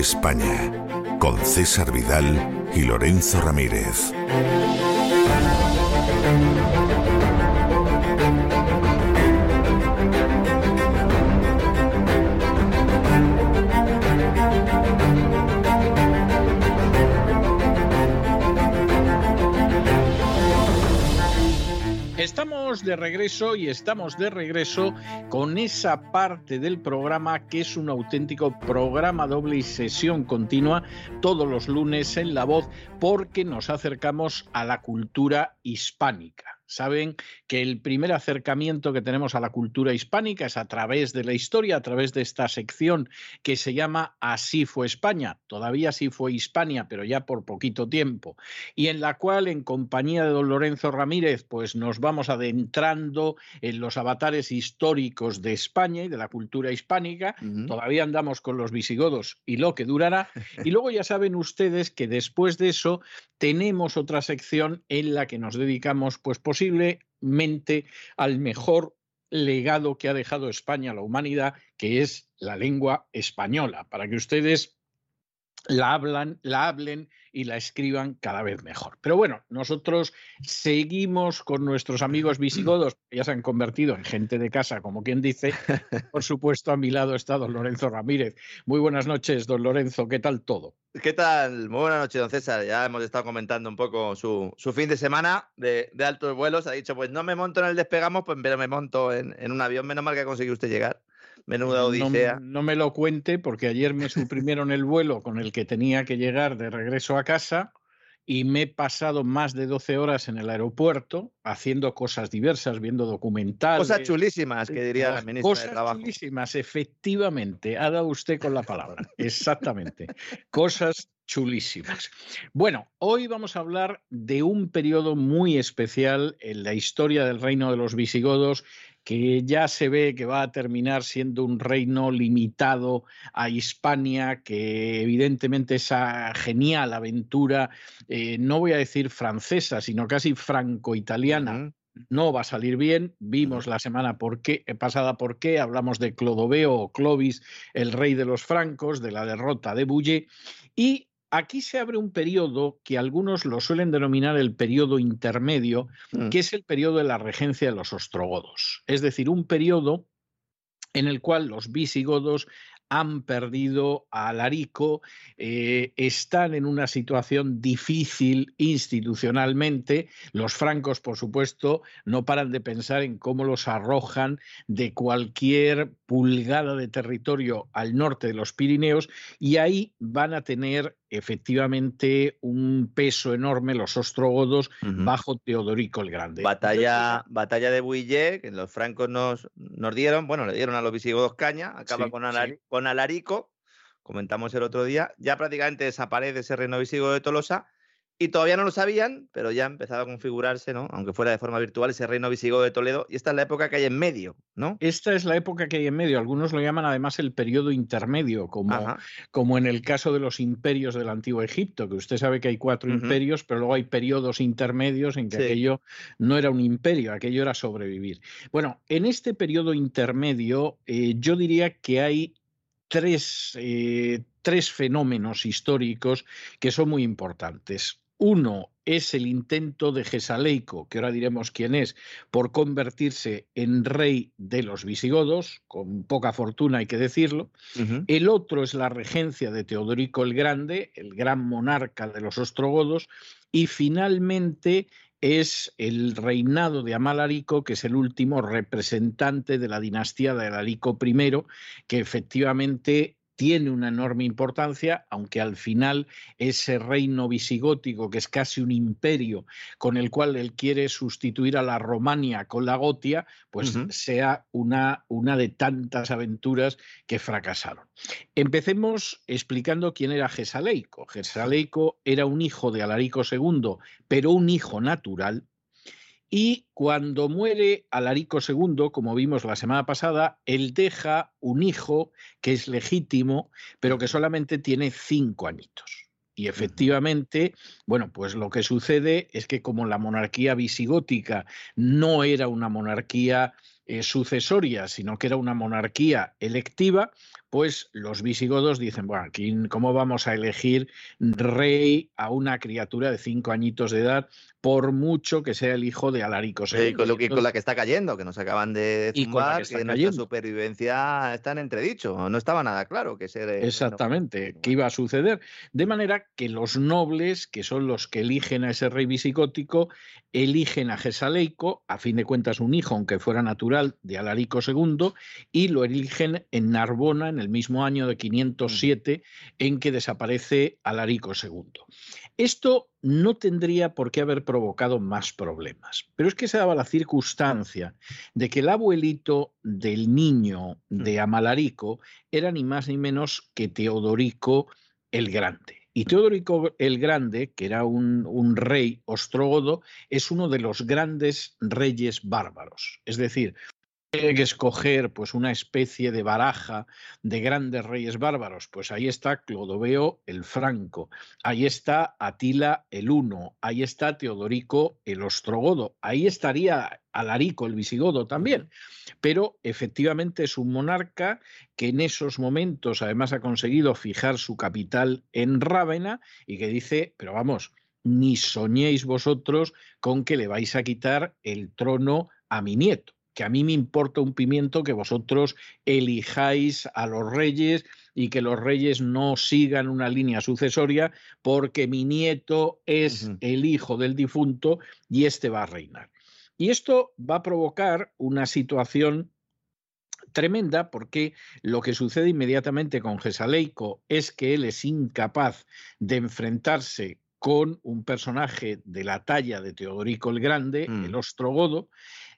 España, con César Vidal y Lorenzo Ramírez. Estamos de regreso y estamos de regreso con esa parte del programa que es un auténtico programa doble y sesión continua todos los lunes en La Voz porque nos acercamos a la cultura hispánica saben que el primer acercamiento que tenemos a la cultura hispánica es a través de la historia, a través de esta sección que se llama Así fue España. Todavía así fue Hispania, pero ya por poquito tiempo. Y en la cual, en compañía de don Lorenzo Ramírez, pues nos vamos adentrando en los avatares históricos de España y de la cultura hispánica. Todavía andamos con los visigodos y lo que durará. [laughs] Y luego ya saben ustedes que después de eso tenemos otra sección en la que nos dedicamos, pues posiblemente al mejor legado que ha dejado España a la humanidad, que es la lengua española, para que ustedes la hablan, la hablen y la escriban cada vez mejor. Pero bueno, nosotros seguimos con nuestros amigos visigodos, que ya se han convertido en gente de casa, como quien dice. Por supuesto, a mi lado está don Lorenzo Ramírez. Muy buenas noches, don Lorenzo, ¿qué tal todo? ¿Qué tal? Muy buenas noches, don César. Ya hemos estado comentando un poco su, fin de semana de, altos vuelos. Ha dicho, pues no me monto en el despegamos, pues pero me monto en, en un avión. Menos mal que ha conseguido usted llegar. Menuda odisea. No, me lo cuente porque ayer me suprimieron el vuelo con el que tenía que llegar de regreso a casa y me he pasado más de 12 horas en el aeropuerto haciendo cosas diversas, viendo documentales. Cosas chulísimas, que diría la ministra cosas de Trabajo. chulísimas, efectivamente. Ha dado usted con la palabra. [laughs] Exactamente. cosas chulísimas. Bueno, hoy vamos a hablar de un periodo muy especial en la historia del reino de los visigodos que ya se ve que va a terminar siendo un reino limitado a Hispania, que evidentemente esa genial aventura, eh, no voy a decir francesa, sino casi franco-italiana, no va a salir bien. Vimos la semana por qué, eh, pasada por qué, hablamos de Clodoveo o Clovis, el rey de los francos, de la derrota de Bouillé, y aquí se abre un periodo que algunos lo suelen denominar el periodo intermedio, mm. que es el periodo de la regencia de los ostrogodos. Es decir, un periodo en el cual los visigodos han perdido a Alarico, eh, están en una situación difícil institucionalmente. Los francos, por supuesto, no paran de pensar en cómo los arrojan de cualquier pulgada de territorio al norte de los Pirineos y ahí van a tener efectivamente un peso enorme los ostrogodos bajo Teodorico el Grande. Batalla, batalla de Bouillé, que los francos nos, nos dieron, bueno, le dieron a los visigodos caña, acaba con, con Alarico, comentamos el otro día, ya prácticamente desaparece ese reino visigodo de Tolosa y todavía no lo sabían, pero ya ha empezado a configurarse, ¿no? Aunque fuera de forma virtual, ese reino visigodo de Toledo. Y esta es la época que hay en medio, ¿no? Esta es la época que hay en medio. Algunos lo llaman además el periodo intermedio, como, como en el caso de los imperios del antiguo Egipto, que usted sabe que hay cuatro imperios, pero luego hay periodos intermedios en que aquello no era un imperio, aquello era sobrevivir. Bueno, en este periodo intermedio, eh, yo diría que hay tres, eh, tres fenómenos históricos que son muy importantes. Uno es el intento de Gesaleico, que ahora diremos quién es, por convertirse en rey de los visigodos, con poca fortuna hay que decirlo. El otro es la regencia de Teodorico el Grande, el gran monarca de los ostrogodos. Y finalmente es el reinado de Amalarico, que es el último representante de la dinastía de Alarico I, que efectivamente tiene una enorme importancia, aunque al final ese reino visigótico, que es casi un imperio, con el cual él quiere sustituir a la Romania con la Gotia, pues sea una, una de tantas aventuras que fracasaron. Empecemos explicando quién era Gesaleico. Gesaleico era un hijo de Alarico II, pero un hijo natural, y cuando muere Alarico II, como vimos la semana pasada, él deja un hijo que es legítimo, pero que solamente tiene cinco añitos. Y efectivamente, bueno, pues lo que sucede es que como la monarquía visigótica no era una monarquía eh, sucesoria, sino que era una monarquía electiva, pues los visigodos dicen, bueno, aquí cómo vamos a elegir rey a una criatura de cinco añitos de edad, por mucho que sea el hijo de Alarico II. con, lo que, con la que está cayendo, que nos acaban de zumbar, que, nuestra supervivencia está en entredicho. No estaba nada claro que ser... Exactamente, qué iba a suceder. De manera que los nobles, que son los que eligen a ese rey visigótico, eligen a Gesaleico, a fin de cuentas un hijo, aunque fuera natural, de Alarico II, y lo eligen en Narbona en el mismo año de 507 en que desaparece Alarico II. Esto no tendría por qué haber provocado más problemas, pero es que se daba la circunstancia de que el abuelito del niño de mm. Amalarico era ni más ni menos que Teodorico el Grande. Y Teodorico el Grande, que era un, un, rey ostrogodo, es uno de los grandes reyes bárbaros. Es decir, tiene que escoger pues una especie de baraja de grandes reyes bárbaros, pues ahí está Clodoveo el Franco, ahí está Atila el Uno, ahí está Teodorico el Ostrogodo, ahí estaría Alarico el Visigodo también, pero efectivamente es un monarca que en esos momentos además ha conseguido fijar su capital en Rávena y que dice, pero vamos, ni soñéis vosotros con que le vais a quitar el trono a mi nieto que a mí me importa un pimiento que vosotros elijáis a los reyes y que los reyes no sigan una línea sucesoria porque mi nieto es el hijo del difunto y este va a reinar. Y esto va a provocar una situación tremenda porque lo que sucede inmediatamente con Gesaleico es que él es incapaz de enfrentarse con un personaje de la talla de Teodorico el Grande, el mm. ostrogodo,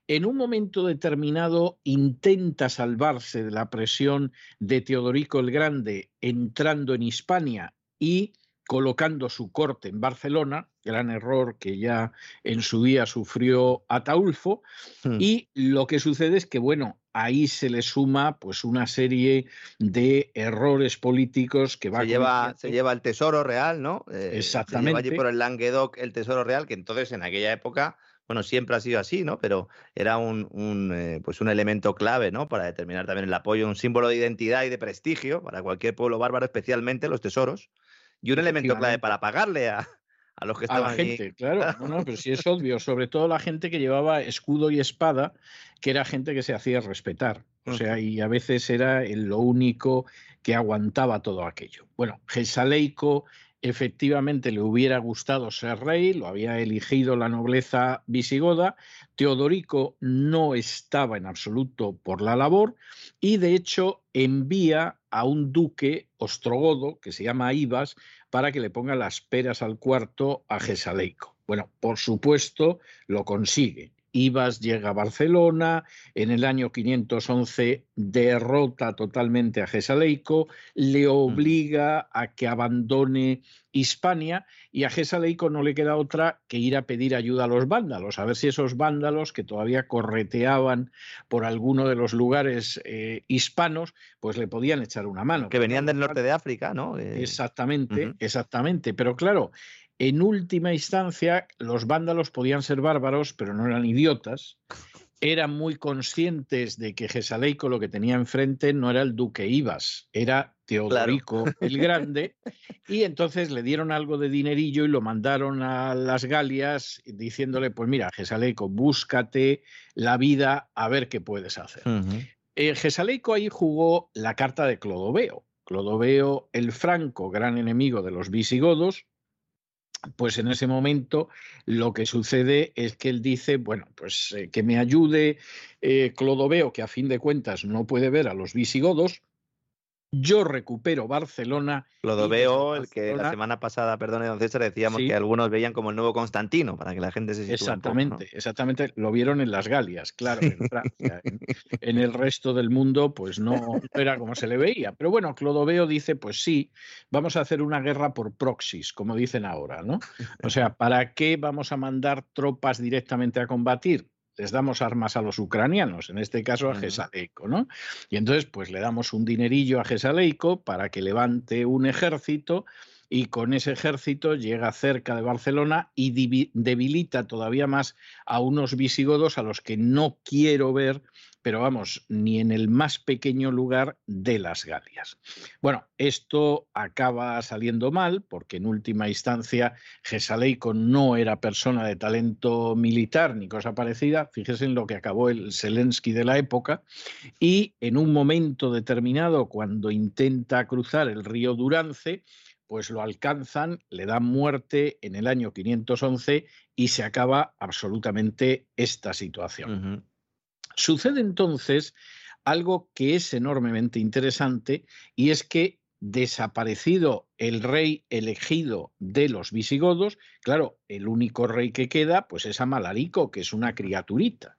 en un momento determinado intenta salvarse de la presión de Teodorico el Grande entrando en Hispania y colocando su corte en Barcelona, gran error que ya en su día sufrió Ataulfo, hmm. y lo que sucede es que, bueno, ahí se le suma pues una serie de errores políticos que va se lleva se lleva el tesoro real no exactamente eh, se lleva allí por el Languedoc el tesoro real que entonces en aquella época bueno, siempre ha sido así, ¿no? Pero era un, eh, pues un elemento clave, ¿no? Para determinar también el apoyo, un símbolo de identidad y de prestigio para cualquier pueblo bárbaro, especialmente los tesoros, y un elemento clave para pagarle a, a los que estaban a la gente, claro, no, pero sí es obvio, sobre todo la gente que llevaba escudo y espada, que era gente que se hacía respetar, [laughs] o sea, y a veces era lo único que aguantaba todo aquello. Bueno, Gesaleico efectivamente le hubiera gustado ser rey, lo había elegido la nobleza visigoda, Teodorico no estaba en absoluto por la labor y de hecho envía a un duque ostrogodo que se llama Ibas para que le ponga las peras al cuarto a Gesaleico. Bueno, por supuesto lo consigue Ibas llega a Barcelona, en el año 511 derrota totalmente a Gesaleico, le obliga a que abandone Hispania y a Gesaleico no le queda otra que ir a pedir ayuda a los vándalos, a ver si esos vándalos que todavía correteaban por alguno de los lugares eh, hispanos, pues le podían echar una mano. Que venían del norte de África, ¿no? Eh, exactamente, exactamente. Pero claro, en última instancia, los vándalos podían ser bárbaros, pero no eran idiotas. Eran muy conscientes de que Gesaleico lo que tenía enfrente no era el duque Ibas, era Teodorico el Grande, y entonces le dieron algo de dinerillo y lo mandaron a las Galias diciéndole, pues mira, Gesaleico, búscate la vida a ver qué puedes hacer. Eh, Gesaleico ahí jugó la carta de Clodoveo. Clodoveo el Franco, gran enemigo de los visigodos, pues en ese momento lo que sucede es que él dice, bueno, pues eh, que me ayude eh, Clodoveo, que a fin de cuentas no puede ver a los visigodos, yo recupero Barcelona. Lo veo, el que la semana pasada, perdón, don César, decíamos que algunos veían como el nuevo Constantino, para que la gente se sitúe Exactamente, exactamente. Lo vieron en las Galias, claro, en [laughs] Francia. en, el resto del mundo, pues no era como se le veía. Pero bueno, Clodoveo dice, pues sí, vamos a hacer una guerra por proxies, como dicen ahora, ¿no? O sea, ¿para qué vamos a mandar tropas directamente a combatir? Les damos armas a los ucranianos, en este caso a Gesaleico, ¿no? Y entonces, pues le damos un dinerillo a Gesaleico para que levante un ejército y con ese ejército llega cerca de Barcelona y debilita todavía más a unos visigodos a los que no quiero ver pero vamos, ni en el más pequeño lugar de las Galias. Bueno, esto acaba saliendo mal porque en última instancia Gesaleico no era persona de talento militar ni cosa parecida, fíjese en lo que acabó el Zelensky de la época, y en un momento determinado, cuando intenta cruzar el río Durance, pues lo alcanzan, le dan muerte en el año 511 y se acaba absolutamente esta situación. Sucede entonces algo que es enormemente interesante y es que desaparecido el rey elegido de los visigodos, claro, el único rey que queda pues es Amalarico, que es una criaturita.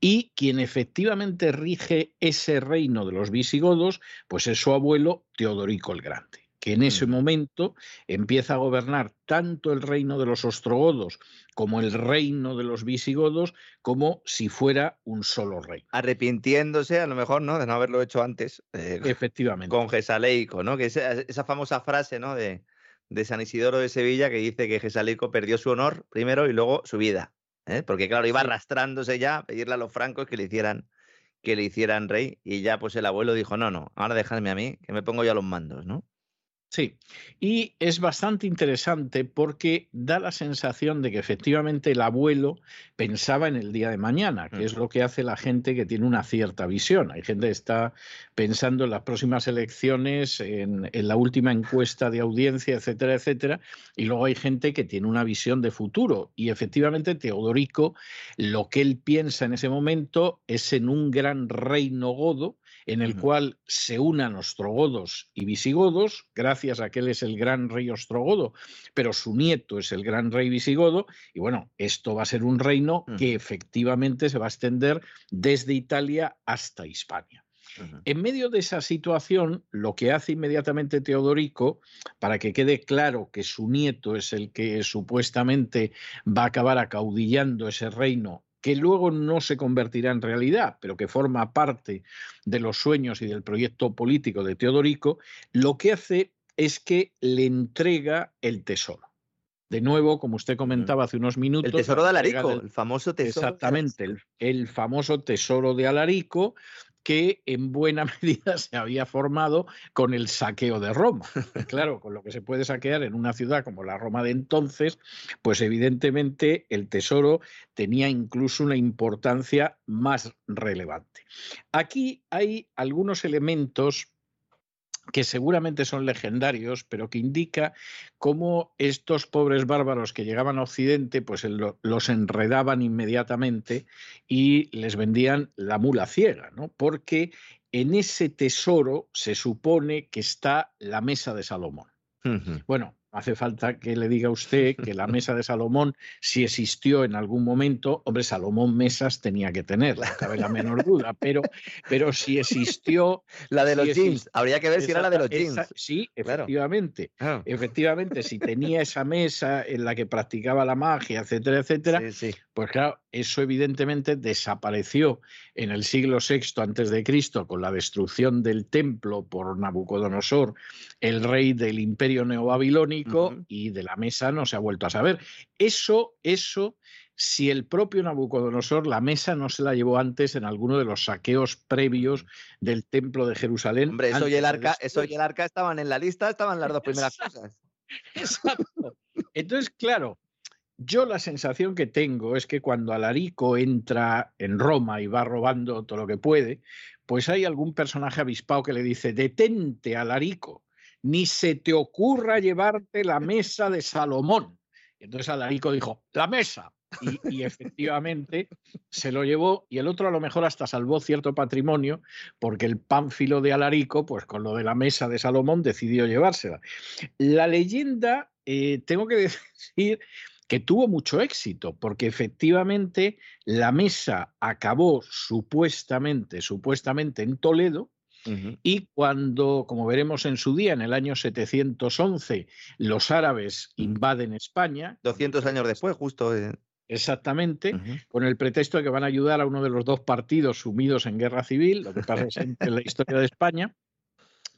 Y quien efectivamente rige ese reino de los visigodos, pues es su abuelo Teodorico el Grande que en ese momento empieza a gobernar tanto el reino de los ostrogodos como el reino de los visigodos como si fuera un solo rey. Arrepintiéndose a lo mejor, ¿no? De no haberlo hecho antes. Eh, Efectivamente. Con Gesaleico, ¿no? Que esa, esa famosa frase, ¿no? De, de, San Isidoro de Sevilla que dice que Gesaleico perdió su honor primero y luego su vida. ¿eh? Porque claro, iba arrastrándose ya a pedirle a los francos que le hicieran que le hicieran rey y ya pues el abuelo dijo, no, no, ahora dejadme a mí, que me pongo yo a los mandos, ¿no? Sí, y es bastante interesante porque da la sensación de que efectivamente el abuelo pensaba en el día de mañana, que es lo que hace la gente que tiene una cierta visión. Hay gente que está pensando en las próximas elecciones, en, en la última encuesta de audiencia, etcétera, etcétera, y luego hay gente que tiene una visión de futuro. Y efectivamente Teodorico, lo que él piensa en ese momento es en un gran reino godo, en el cual se unan ostrogodos y visigodos, gracias a que él es el gran rey ostrogodo, pero su nieto es el gran rey visigodo, y bueno, esto va a ser un reino que efectivamente se va a extender desde Italia hasta Hispania. En medio de esa situación, lo que hace inmediatamente Teodorico, para que quede claro que su nieto es el que supuestamente va a acabar acaudillando ese reino que luego no se convertirá en realidad, pero que forma parte de los sueños y del proyecto político de Teodorico, lo que hace es que le entrega el tesoro. De nuevo, como usted comentaba hace unos minutos. El tesoro de Alarico, el famoso tesoro. Exactamente, el, el, famoso tesoro de Alarico, que en buena [laughs] medida se había formado con el saqueo de Roma. [laughs] Claro, con lo que se puede saquear en una ciudad como la Roma de entonces, pues evidentemente el tesoro tenía incluso una importancia más relevante. Aquí hay algunos elementos que seguramente son legendarios, pero que indica cómo estos pobres bárbaros que llegaban a Occidente, pues los enredaban inmediatamente y les vendían la mula ciega, ¿no? Porque en ese tesoro se supone que está la mesa de Salomón. Bueno, hace falta que le diga a usted que la mesa de Salomón, si existió en algún momento, hombre, Salomón mesas tenía que tener, no cabe la menor duda, pero, pero si existió... La de los jeans, habría que ver si era la de los jeans. sí, efectivamente, efectivamente, si tenía esa mesa en la que practicaba la magia, etcétera, etcétera, pues claro, eso evidentemente desapareció en el siglo VI antes de Cristo con la destrucción del templo por Nabucodonosor, el rey del imperio neobabilónico, y de la mesa no se ha vuelto a saber. Eso, eso, si el propio Nabucodonosor la mesa no se la llevó antes en alguno de los saqueos previos del templo de Jerusalén. Hombre, eso y el arca, eso y el arca estaban en la lista, estaban las dos primeras cosas. [laughs] Exacto. Entonces, claro, yo la sensación que tengo es que cuando Alarico entra en Roma y va robando todo lo que puede, pues hay algún personaje avispado que le dice, detente, Alarico, ni se te ocurra llevarte la [laughs] mesa de Salomón. Y entonces Alarico dijo, la mesa. Y, [laughs] efectivamente se lo llevó y el otro a lo mejor hasta salvó cierto patrimonio porque el pánfilo de Alarico, pues con lo de la mesa de Salomón, decidió llevársela. La leyenda, eh, tengo que [laughs] decir que tuvo mucho éxito, porque efectivamente la mesa acabó supuestamente, supuestamente en Toledo, y cuando, como veremos en su día, en el año 711, los árabes invaden España. 200 años después, justo. Exactamente, con el pretexto de que van a ayudar a uno de los dos partidos sumidos en guerra civil, lo que pasa en la historia de España.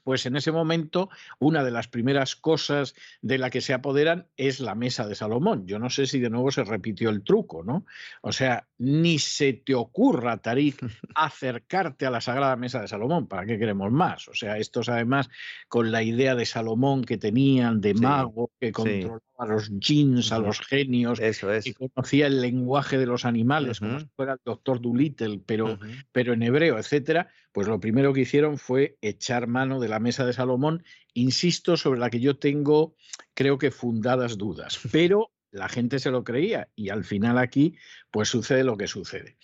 Pues en ese momento una de las primeras cosas de la que se apoderan es la mesa de Salomón. Yo no sé si de nuevo se repitió el truco, ¿no? O sea, ni se te ocurra, Tarik, [laughs] acercarte a la sagrada mesa de Salomón. ¿Para qué queremos más? O sea, estos además con la idea de Salomón que tenían de mago, que controlaba a los jeans, a los genios, Eso es. que conocía el lenguaje de los animales, como si fuera el doctor Dolittle, pero, pero en hebreo, etcétera, pues lo primero que hicieron fue echar mano de la mesa de Salomón, insisto, sobre la que yo tengo, creo que fundadas dudas, [laughs] pero la gente se lo creía y al final aquí pues sucede lo que sucede.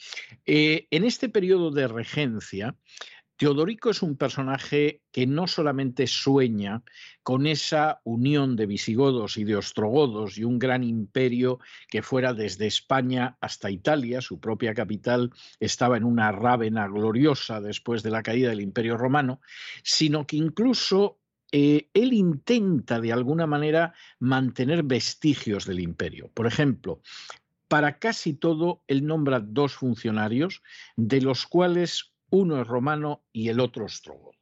Eh, en este periodo de regencia, Teodorico es un personaje que no solamente sueña con esa unión de visigodos y de ostrogodos y un gran imperio que fuera desde España hasta Italia, su propia capital estaba en una rávena gloriosa después de la caída del imperio romano, sino que incluso eh, él intenta de alguna manera mantener vestigios del imperio. Por ejemplo, para casi todo, él nombra dos funcionarios, de los cuales uno es romano y el otro ostrogodo.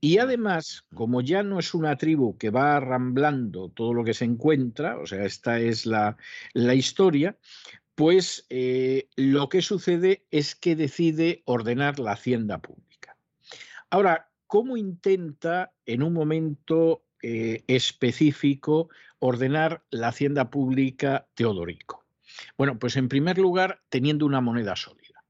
Y además, como ya no es una tribu que va arramblando todo lo que se encuentra, o sea, esta es la, la historia, pues eh, lo que sucede es que decide ordenar la hacienda pública. Ahora, ¿cómo intenta en un momento eh, específico ordenar la hacienda pública Teodorico? Bueno, pues en primer lugar, teniendo una moneda sólida.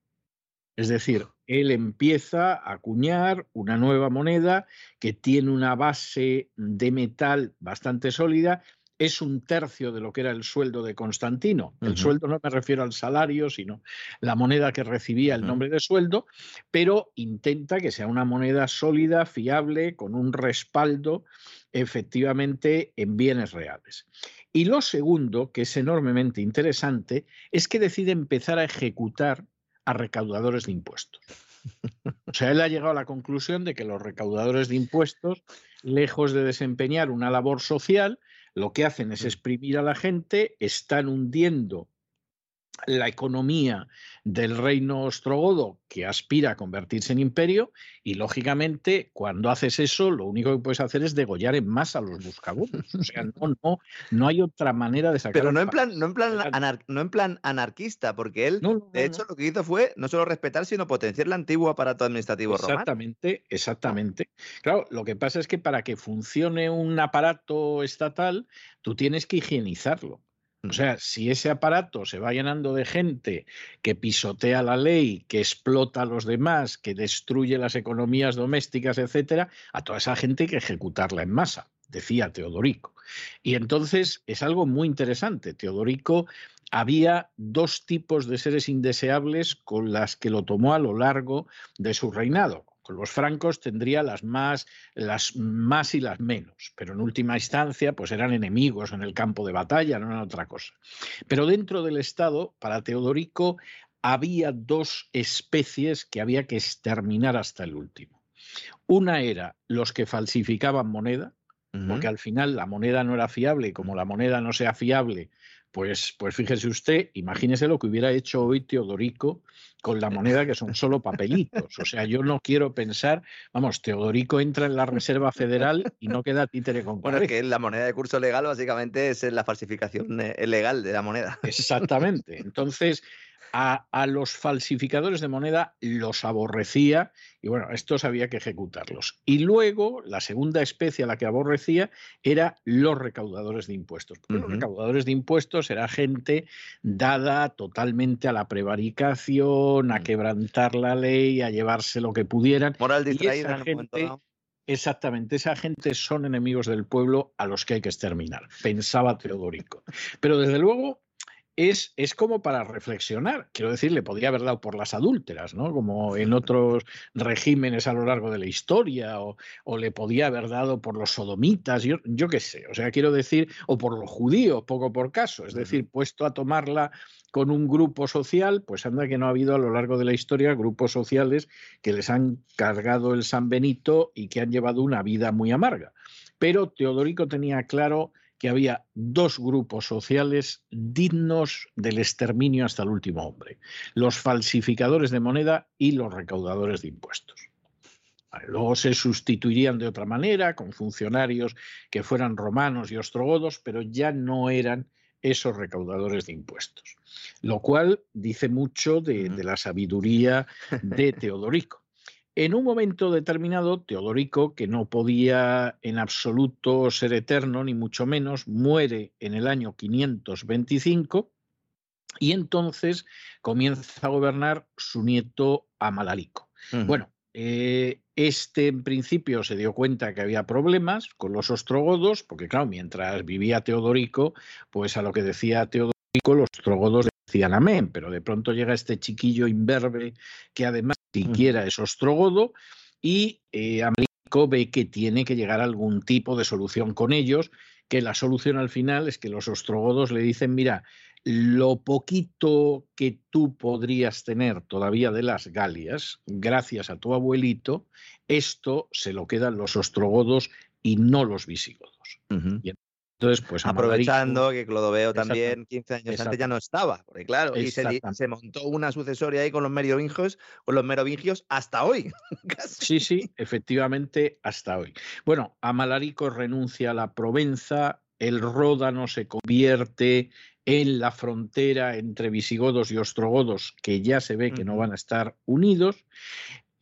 Es decir, él empieza a acuñar una nueva moneda que tiene una base de metal bastante sólida. Es un tercio de lo que era el sueldo de Constantino. El sueldo no me refiero al salario, sino la moneda que recibía el nombre de sueldo, pero intenta que sea una moneda sólida, fiable, con un respaldo efectivamente en bienes reales. Y lo segundo, que es enormemente interesante, es que decide empezar a ejecutar a recaudadores de impuestos. O sea, él ha llegado a la conclusión de que los recaudadores de impuestos, lejos de desempeñar una labor social, lo que hacen es exprimir a la gente, están hundiendo la economía del reino ostrogodo que aspira a convertirse en imperio y lógicamente cuando haces eso lo único que puedes hacer es degollar en masa a los buscaburos. O sea, no, no, no hay otra manera de sacar. Pero no en plan, no en plan, no en plan anarquista, porque él, de hecho, lo que hizo fue no solo respetar, sino potenciar el antiguo aparato administrativo romano. Exactamente, exactamente. Claro, lo que pasa es que para que funcione un aparato estatal, tú tienes que higienizarlo. O sea, si ese aparato se va llenando de gente que pisotea la ley, que explota a los demás, que destruye las economías domésticas, etcétera, a toda esa gente hay que ejecutarla en masa, decía Teodorico. Y entonces es algo muy interesante. Teodorico había dos tipos de seres indeseables con las que lo tomó a lo largo de su reinado con los francos tendría las más, las más y las menos, pero en última instancia pues eran enemigos en el campo de batalla, no era otra cosa. Pero dentro del Estado, para Teodorico, había dos especies que había que exterminar hasta el último. Una era los que falsificaban moneda, porque al final la moneda no era fiable y como la moneda no sea fiable, pues, pues fíjese usted, imagínese lo que hubiera hecho hoy Teodorico con la moneda que son solo papelitos. O sea, yo no quiero pensar, vamos, Teodorico entra en la Reserva Federal y no queda títere con Bueno, es que la moneda de curso legal básicamente es la falsificación eh, legal de la moneda. Exactamente. Entonces, a, los falsificadores de moneda los aborrecía y bueno, estos había que ejecutarlos. Y luego, la segunda especie a la que aborrecía era los recaudadores de impuestos. Los recaudadores de impuestos era gente dada totalmente a la prevaricación, a mm. quebrantar la ley, a llevarse lo que pudieran. Moral distraída. Exactamente, esa gente son enemigos del pueblo a los que hay que exterminar, pensaba Teodorico. Pero desde luego es, es, como para reflexionar. Quiero decir, le podría haber dado por las adúlteras, ¿no? Como en otros regímenes a lo largo de la historia, o, le podía haber dado por los sodomitas, yo, yo qué sé. O sea, quiero decir, o por los judíos, poco por caso. Es decir, puesto a tomarla con un grupo social, pues anda que no ha habido a lo largo de la historia grupos sociales que les han cargado el San Benito y que han llevado una vida muy amarga. Pero Teodorico tenía claro que había dos grupos sociales dignos del exterminio hasta el último hombre, los falsificadores de moneda y los recaudadores de impuestos. Luego se sustituirían de otra manera, con funcionarios que fueran romanos y ostrogodos, pero ya no eran esos recaudadores de impuestos. Lo cual dice mucho de, de la sabiduría de Teodorico. En un momento determinado, Teodorico, que no podía en absoluto ser eterno, ni mucho menos, muere en el año 525 y entonces comienza a gobernar su nieto Amalarico. Bueno, eh, este en principio se dio cuenta que había problemas con los ostrogodos, porque claro, mientras vivía Teodorico, pues a lo que decía Teodorico, los ostrogodos decían amén, pero de pronto llega este chiquillo imberbe que además siquiera es ostrogodo y eh, Américo ve que tiene que llegar a algún tipo de solución con ellos, que la solución al final es que los ostrogodos le dicen, mira, lo poquito que tú podrías tener todavía de las Galias, gracias a tu abuelito, esto se lo quedan los ostrogodos y no los visigodos. Entonces, pues aprovechando que Clodoveo también 15 años antes ya no estaba, porque claro, y se, montó una sucesoria ahí con los merovingios, con los merovingios hasta hoy. [laughs] sí, sí, efectivamente hasta hoy. Bueno, Amalarico renuncia a la Provenza, el Ródano se convierte en la frontera entre visigodos y ostrogodos, que ya se ve que no van a estar unidos.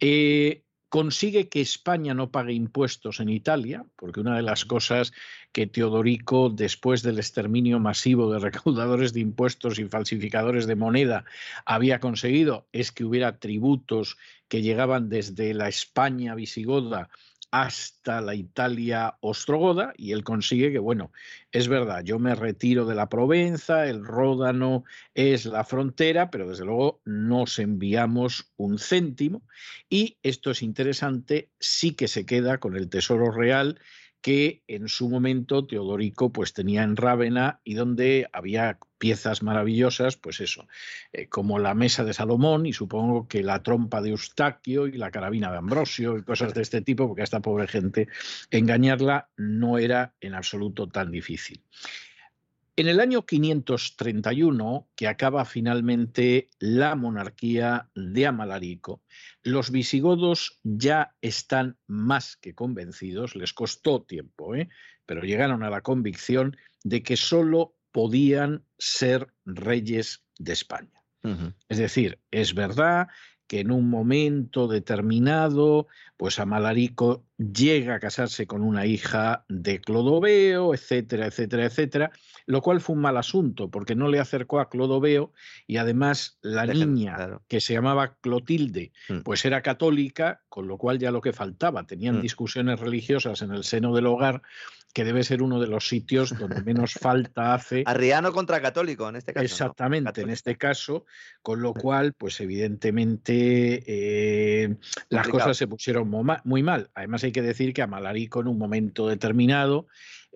Eh, consigue que España no pague impuestos en Italia, porque una de las cosas que Teodorico, después del exterminio masivo de recaudadores de impuestos y falsificadores de moneda, había conseguido es que hubiera tributos que llegaban desde la España visigoda hasta la Italia ostrogoda y él consigue que, bueno, es verdad, yo me retiro de la Provenza, el Ródano es la frontera, pero desde luego nos enviamos un céntimo y esto es interesante, sí que se queda con el Tesoro Real que en su momento Teodorico pues tenía en Rávena y donde había piezas maravillosas, pues eso, eh, como la mesa de Salomón y supongo que la trompa de Eustaquio y la carabina de Ambrosio y cosas de este tipo, porque a esta pobre gente engañarla no era en absoluto tan difícil. En el año 531, que acaba finalmente la monarquía de Amalarico, los visigodos ya están más que convencidos, les costó tiempo, ¿eh? pero llegaron a la convicción de que solo podían ser reyes de España. Es decir, es verdad que en un momento determinado, pues Amalarico llega a casarse con una hija de Clodoveo, etcétera, etcétera, etcétera, lo cual fue un mal asunto porque no le acercó a Clodoveo y además la niña que se llamaba Clotilde, mm. pues era católica, con lo cual ya lo que faltaba, tenían mm. discusiones religiosas en el seno del hogar que debe ser uno de los sitios donde menos [laughs] falta hace. Arriano contra católico, en este caso. Exactamente, en este caso, con lo cual, pues evidentemente eh, las cosas se pusieron muy mal. Además hay que decir que a Malarico en un momento determinado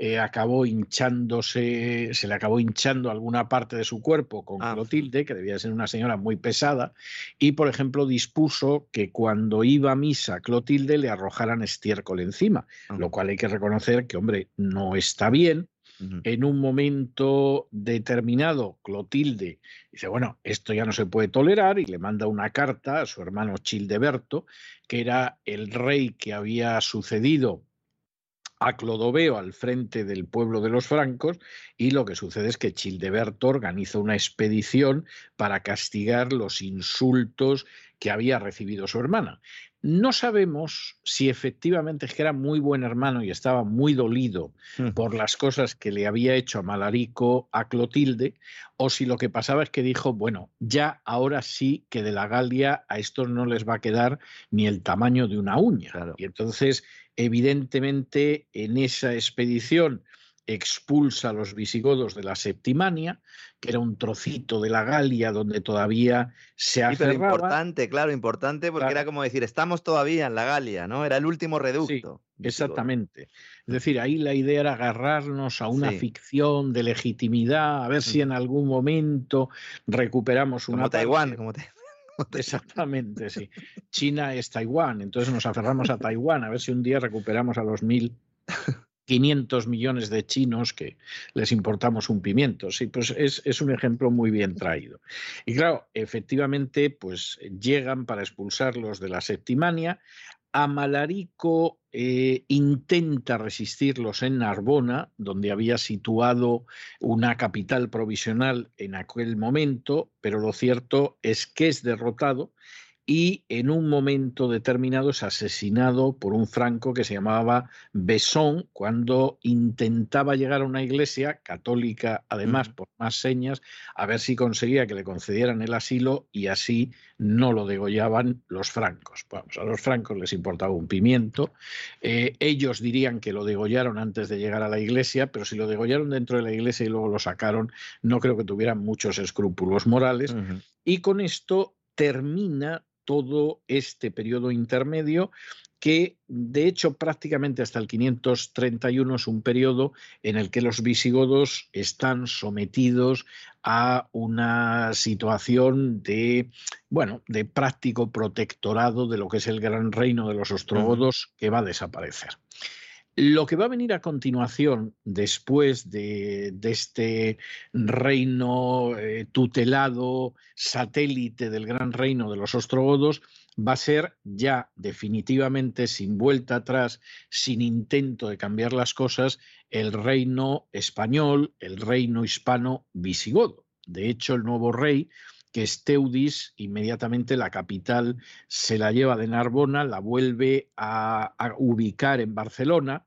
eh, acabó hinchándose, se le acabó hinchando alguna parte de su cuerpo con ah. Clotilde, que debía ser una señora muy pesada, y por ejemplo dispuso que cuando iba a misa Clotilde le arrojaran estiércol encima, ah. lo cual hay que reconocer que, hombre, no está bien. En un momento determinado, Clotilde dice, bueno, esto ya no se puede tolerar y le manda una carta a su hermano Childeberto, que era el rey que había sucedido a Clodoveo al frente del pueblo de los francos y lo que sucede es que Childeberto organiza una expedición para castigar los insultos que había recibido su hermana. No sabemos si efectivamente es que era muy buen hermano y estaba muy dolido mm. por las cosas que le había hecho a Malarico a Clotilde, o si lo que pasaba es que dijo, bueno, ya ahora sí que de la Galia a estos no les va a quedar ni el tamaño de una uña. Y entonces, evidentemente, en esa expedición expulsa a los visigodos de la Septimania, que era un trocito de la Galia donde todavía se hace. pero importante, claro, importante porque era como decir, estamos todavía en la Galia, ¿no? Era el último reducto. exactamente. Es decir, ahí la idea era agarrarnos a una ficción de legitimidad, a ver si en algún momento recuperamos una. Como Taiwán, [laughs] como te... Exactamente, sí. China es Taiwán, entonces nos aferramos a Taiwán, a ver si un día recuperamos a los mil [laughs] 500 millones de chinos que les importamos un pimiento. Sí, pues es, un ejemplo muy bien traído. Y claro, efectivamente, pues llegan para expulsarlos de la Septimania. Amalarico eh, intenta resistirlos en Narbona, donde había situado una capital provisional en aquel momento, pero lo cierto es que es derrotado y en un momento determinado es asesinado por un franco que se llamaba Besón cuando intentaba llegar a una iglesia católica, además por más señas, a ver si conseguía que le concedieran el asilo y así no lo degollaban los francos. Vamos, a los francos les importaba un pimiento. Eh, ellos dirían que lo degollaron antes de llegar a la iglesia, pero si lo degollaron dentro de la iglesia y luego lo sacaron, no creo que tuvieran muchos escrúpulos morales. Y con esto termina todo este periodo intermedio que de hecho prácticamente hasta el 531 es un periodo en el que los visigodos están sometidos a una situación de bueno, de práctico protectorado de lo que es el gran reino de los ostrogodos que va a desaparecer. Lo que va a venir a continuación, después de, este reino eh, tutelado, satélite del gran reino de los ostrogodos, va a ser ya definitivamente, sin vuelta atrás, sin intento de cambiar las cosas, el reino español, el reino hispano visigodo. De hecho, el nuevo rey que Steudis, inmediatamente la capital, se la lleva de Narbona, la vuelve a, a ubicar en Barcelona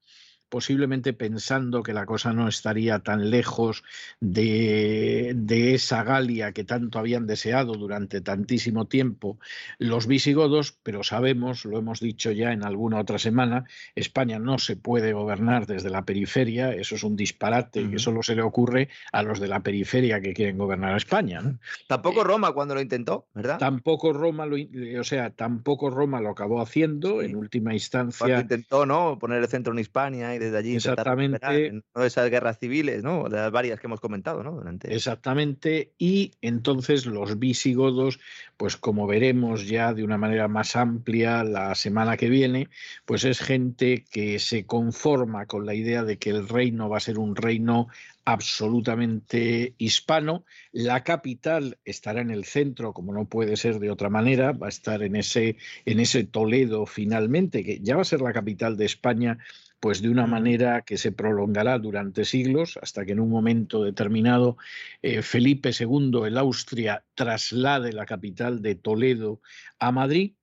posiblemente pensando que la cosa no estaría tan lejos de, esa Galia que tanto habían deseado durante tantísimo tiempo los visigodos, pero sabemos, lo hemos dicho ya en alguna otra semana, España no se puede gobernar desde la periferia, eso es un disparate que solo se le ocurre a los de la periferia que quieren gobernar a España. Tampoco eh, Roma cuando lo intentó, ¿verdad? Tampoco Roma lo, o sea, tampoco Roma lo acabó haciendo, en última instancia. intentó, ¿no? Poner el centro en Hispania desde allí exactamente de esas guerras civiles, ¿no? De las varias que hemos comentado, ¿no? Exactamente. Y entonces los visigodos, pues como veremos ya de una manera más amplia la semana que viene, pues es gente que se conforma con la idea de que el reino va a ser un reino absolutamente hispano. La capital estará en el centro, como no puede ser de otra manera, va a estar en ese, en ese Toledo finalmente, que ya va a ser la capital de España pues de una manera que se prolongará durante siglos, hasta que en un momento determinado eh, Felipe II, el Austria, traslade la capital de Toledo a Madrid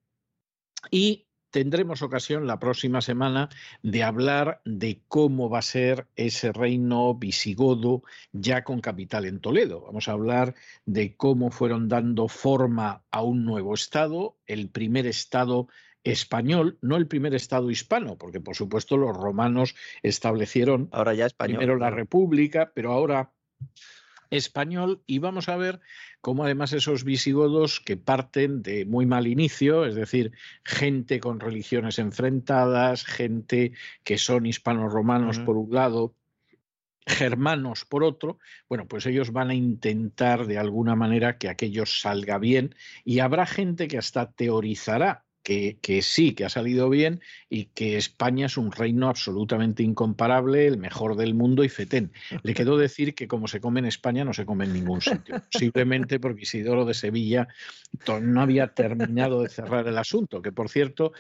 y tendremos ocasión la próxima semana de hablar de cómo va a ser ese reino visigodo ya con capital en Toledo. Vamos a hablar de cómo fueron dando forma a un nuevo Estado, el primer Estado español, no el primer Estado hispano, porque por supuesto los romanos establecieron ahora ya español, primero la República, pero ahora español y vamos a ver cómo además esos visigodos que parten de muy mal inicio, es decir, gente con religiones enfrentadas, gente que son hispanos-romanos por un lado, germanos por otro, bueno, pues ellos van a intentar de alguna manera que aquello salga bien y habrá gente que hasta teorizará que, sí, que ha salido bien y que España es un reino absolutamente incomparable, el mejor del mundo y fetén. Le quedó decir que como se come en España no se come en ningún sitio, [laughs] simplemente porque Isidoro de Sevilla no había terminado de cerrar el asunto, que por cierto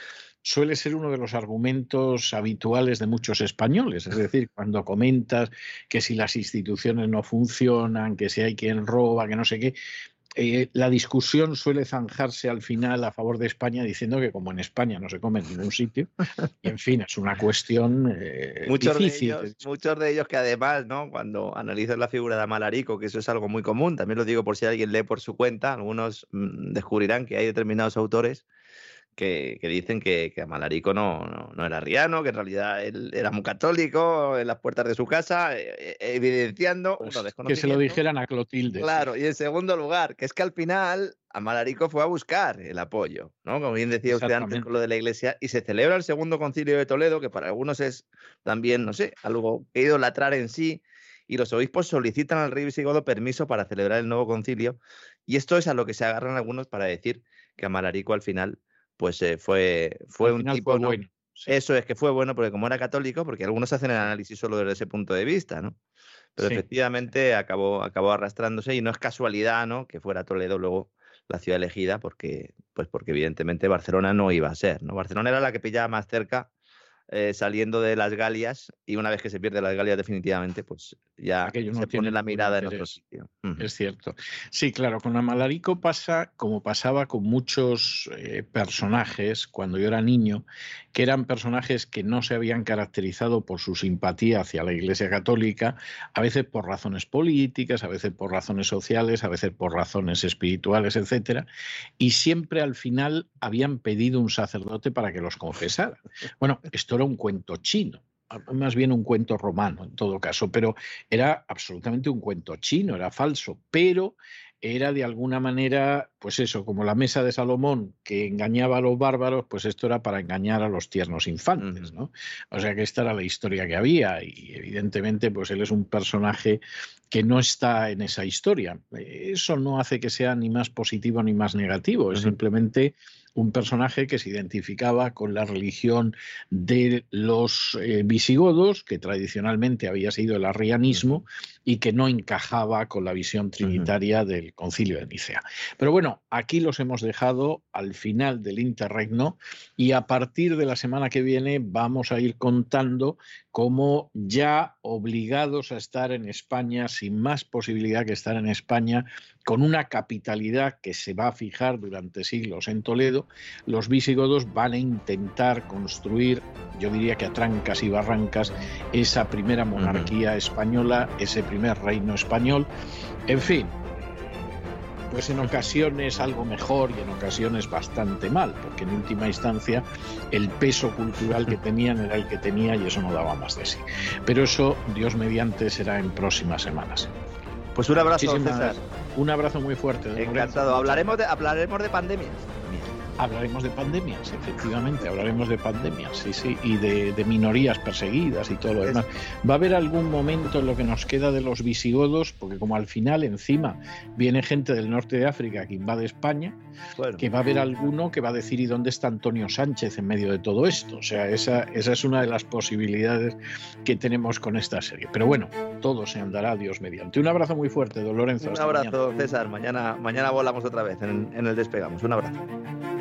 suele ser uno de los argumentos habituales de muchos españoles. Es decir, cuando comentas que si las instituciones no funcionan, que si hay quien roba, que no sé qué, eh, la discusión suele zanjarse al final a favor de España diciendo que como en España no se come en ningún sitio, y [laughs] en fin, es una cuestión eh, muchos difícil. De ellos, muchos de ellos que además, ¿no? cuando analizan la figura de Amalarico, que eso es algo muy común, también lo digo por si alguien lee por su cuenta, algunos mm, descubrirán que hay determinados autores que, dicen que, que Amalarico no, no, era riano, que en realidad él era muy católico en las puertas de su casa, eh, eh, evidenciando pues que se lo dijeran a Clotilde. Claro, y en segundo lugar, que es que al final Amalarico fue a buscar el apoyo, ¿no? Como bien decía usted antes con lo de la iglesia, y se celebra el segundo concilio de Toledo, que para algunos es también, no sé, algo que idolatrar en sí, y los obispos solicitan al rey visigodo permiso para celebrar el nuevo concilio, y esto es a lo que se agarran algunos para decir que Amalarico al final pues eh, fue, fue un tipo... bueno. Eso es que fue bueno porque como era católico, porque algunos hacen el análisis solo desde ese punto de vista, ¿no? Pero efectivamente acabó, acabó arrastrándose y no es casualidad, ¿no? Que fuera Toledo luego la ciudad elegida porque, pues porque evidentemente Barcelona no iba a ser. ¿no? Barcelona era la que pillaba más cerca eh, saliendo de las Galias y una vez que se pierde las Galias definitivamente, pues ya se pone la mirada en otro sitio. Es cierto. Sí, claro, con Amalarico pasa como pasaba con muchos eh, personajes cuando yo era niño, que eran personajes que no se habían caracterizado por su simpatía hacia la Iglesia Católica, a veces por razones políticas, a veces por razones sociales, a veces por razones espirituales, etcétera, y siempre al final habían pedido un sacerdote para que los confesara. Bueno, esto era un cuento chino más bien un cuento romano en todo caso, pero era absolutamente un cuento chino, era falso, pero era de alguna manera, pues eso, como la mesa de Salomón que engañaba a los bárbaros, pues esto era para engañar a los tiernos infantes, ¿no? O sea que esta era la historia que había y evidentemente pues él es un personaje que no está en esa historia. Eso no hace que sea ni más positivo ni más negativo, es simplemente un personaje que se identificaba con la religión de los eh, visigodos, que tradicionalmente había sido el arrianismo y que no encajaba con la visión trinitaria del concilio de Nicea. Pero bueno, aquí los hemos dejado al final del interregno y a partir de la semana que viene vamos a ir contando cómo ya obligados a estar en España, sin más posibilidad que estar en España, con una capitalidad que se va a fijar durante siglos en Toledo, los visigodos van a intentar construir, yo diría que a trancas y barrancas, esa primera monarquía española, ese primer reino español. En fin, pues en ocasiones algo mejor y en ocasiones bastante mal, porque en última instancia el peso cultural que [laughs] tenían era el que tenía y eso no daba más de sí. Pero eso, Dios mediante, será en próximas semanas. Pues un abrazo, César. Un abrazo muy fuerte. Encantado. Hablaremos de, hablaremos de pandemias. Hablaremos de pandemias, efectivamente, hablaremos de pandemias, sí, sí, y de, minorías perseguidas y todo lo demás. Va a haber algún momento en lo que nos queda de los visigodos, porque como al final encima viene gente del norte de África que invade España, que va a haber alguno que va a decir ¿y dónde está Antonio Sánchez en medio de todo esto? O sea, esa, esa es una de las posibilidades que tenemos con esta serie. Pero bueno, todo se andará, Dios mediante. Un abrazo muy fuerte, don Lorenzo. Un abrazo, César. Mañana, mañana volamos otra vez en, en el Despegamos. Un abrazo.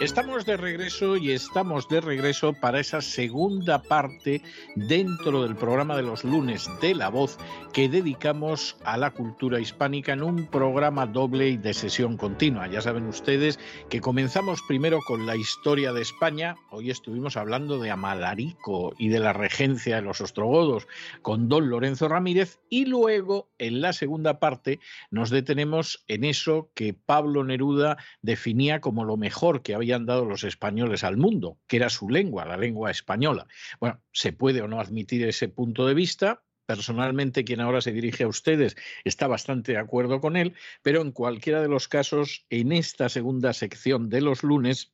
Estamos de regreso y estamos de regreso para esa segunda parte dentro del programa de los lunes de La Voz que dedicamos a la cultura hispánica en un programa doble y de sesión continua. Ya saben ustedes que comenzamos primero con la historia de España. Hoy estuvimos hablando de Amalarico y de la regencia de los ostrogodos con don Lorenzo Ramírez y luego en la segunda parte nos detenemos en eso que Pablo Neruda definía como lo mejor que había dado los españoles al mundo, que era su lengua, la lengua española. Bueno, se puede o no admitir ese punto de vista, Personalmente, quien ahora se dirige a ustedes está bastante de acuerdo con él, pero en cualquiera de los casos, en esta segunda sección de los lunes,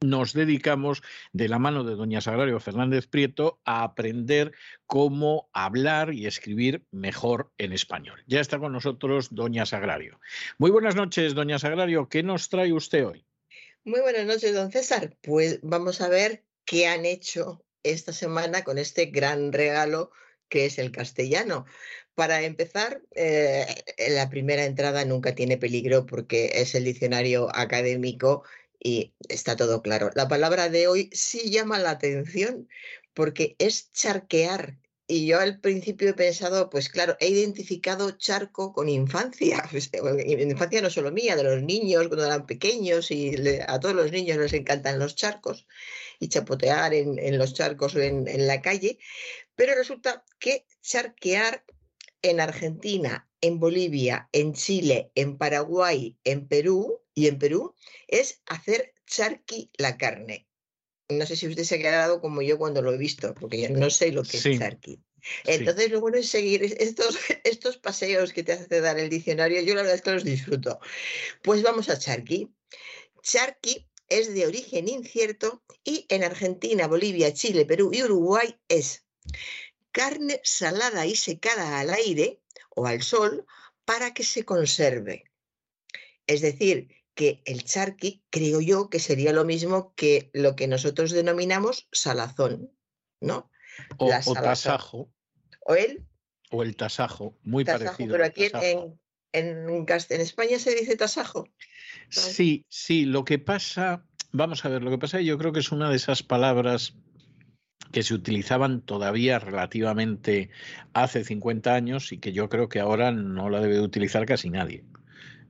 nos dedicamos de la mano de doña Sagrario Fernández Prieto a aprender cómo hablar y escribir mejor en español. Ya está con nosotros doña Sagrario. Muy buenas noches, doña Sagrario. ¿Qué nos trae usted hoy? Muy buenas noches, don César. Pues vamos a ver qué han hecho esta semana con este gran regalo que es el castellano. Para empezar, eh, la primera entrada nunca tiene peligro porque es el diccionario académico y está todo claro. La palabra de hoy sí llama la atención porque es charquear. Y yo al principio he pensado, pues claro, he identificado charco con infancia. [laughs] Pues, infancia no solo mía, de los niños cuando eran pequeños y a todos los niños les encantan los charcos y chapotear en, los charcos o en, en la calle. Pero resulta que charquear en Argentina, en Bolivia, en Chile, en Paraguay, en Perú y en Perú es hacer charqui la carne. No sé si usted se ha quedado como yo cuando lo he visto, porque yo no sé lo que es charqui. Entonces, lo bueno es seguir estos, [laughs] estos paseos que te hace dar el diccionario. Yo la verdad es que los disfruto. Pues vamos a charqui. Charqui es de origen incierto y en Argentina, Bolivia, Chile, Perú y Uruguay es carne salada y secada al aire o al sol para que se conserve. Es decir, que el charqui, creo yo, que sería lo mismo que lo que nosotros denominamos salazón, ¿no? O, tasajo. O el. O el tasajo, muy parecido. Pero aquí en, en, en, España se dice tasajo. Sí, sí, lo que pasa, vamos a ver, lo que pasa yo creo que es una de esas palabras que se utilizaban todavía relativamente hace 50 años y que yo creo que ahora no la debe utilizar casi nadie.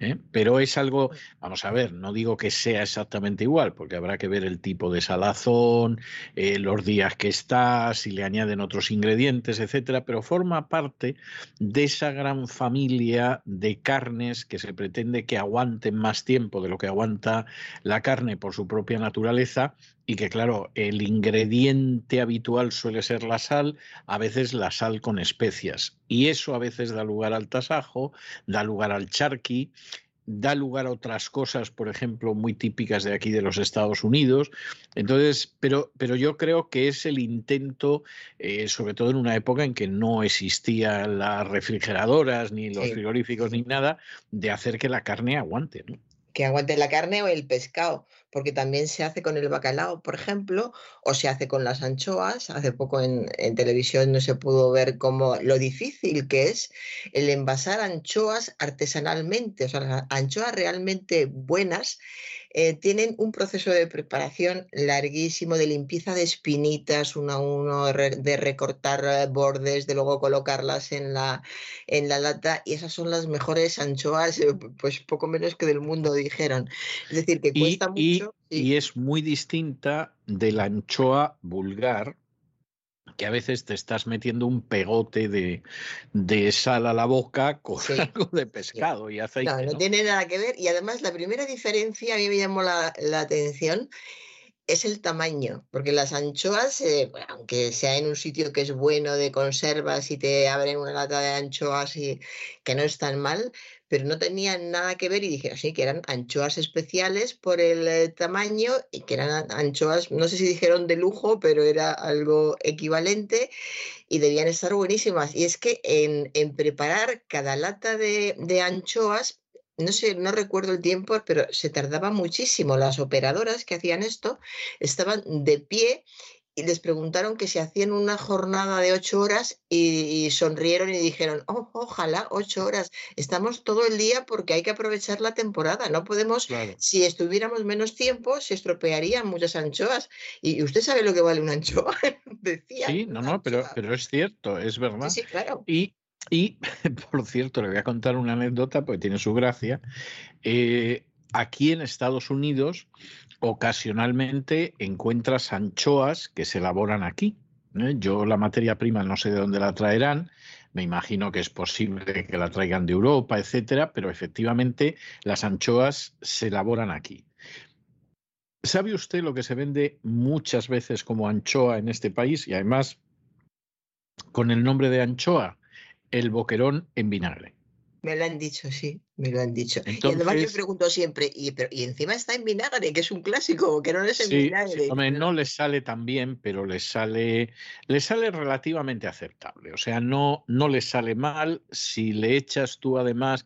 ¿Eh? Pero es algo, vamos a ver, no digo que sea exactamente igual, porque habrá que ver el tipo de salazón, eh, los días que está, si le añaden otros ingredientes, etcétera, pero forma parte de esa gran familia de carnes que se pretende que aguanten más tiempo de lo que aguanta la carne por su propia naturaleza y que claro, el ingrediente habitual suele ser la sal, a veces la sal con especias. Y eso a veces da lugar al tasajo, da lugar al charqui, da lugar a otras cosas, por ejemplo, muy típicas de aquí de los Estados Unidos. Entonces, pero, pero yo creo que es el intento, eh, sobre todo en una época en que no existían las refrigeradoras, ni los frigoríficos, ni nada, de hacer que la carne aguante. ¿no? que aguante la carne o el pescado, porque también se hace con el bacalao, por ejemplo, o se hace con las anchoas. Hace poco en, televisión no se pudo ver cómo lo difícil que es el envasar anchoas artesanalmente, o sea, anchoas realmente buenas eh, tienen un proceso de preparación larguísimo de limpieza de espinitas uno a uno, de recortar eh, bordes, de luego colocarlas en la, en la lata y esas son las mejores anchoas, eh, pues poco menos que del mundo, dijeron. Es decir, que cuesta mucho. y es muy distinta de la anchoa vulgar, que a veces te estás metiendo un pegote de, de sal a la boca con algo de pescado y aceite. No, no, tiene nada que ver. Y además la primera diferencia, a mí me llamó la, la atención, es el tamaño, porque las anchoas, eh, aunque sea en un sitio que es bueno de conservas y te abren una lata de anchoas y que no es tan mal, pero no tenían nada que ver y dije así que eran anchoas especiales por el eh, tamaño y que eran anchoas, no sé si dijeron de lujo, pero era algo equivalente y debían estar buenísimas. Y es que en, en preparar cada lata de, de anchoas no sé, no recuerdo el tiempo, pero se tardaba muchísimo. Las operadoras que hacían esto estaban de pie y les preguntaron que si hacían una jornada de ocho horas y, sonrieron y dijeron, oh, ojalá ocho horas. Estamos todo el día porque hay que aprovechar la temporada. No podemos, si estuviéramos menos tiempo, se estropearían muchas anchoas. Y, usted sabe lo que vale una anchoa, [laughs] decía. Sí, no, no, pero, pero es cierto, es verdad. Sí, claro. Y y, [laughs] por cierto, le voy a contar una anécdota porque tiene su gracia. Eh, aquí en Estados Unidos, ocasionalmente encuentras anchoas que se elaboran aquí. ¿eh? Yo la materia prima no sé de dónde la traerán, me imagino que es posible que la traigan de Europa, etcétera, pero efectivamente las anchoas se elaboran aquí. ¿Sabe usted lo que se vende muchas veces como anchoa en este país y además con el nombre de anchoa? el boquerón en vinagre. Me lo han dicho, sí, me lo han dicho. y además yo pregunto siempre, ¿y, encima está en vinagre, que es un clásico, boquerón es en vinagre. no les sale tan bien, pero les sale, les sale relativamente aceptable. O sea, no, no les sale mal. Si le echas tú además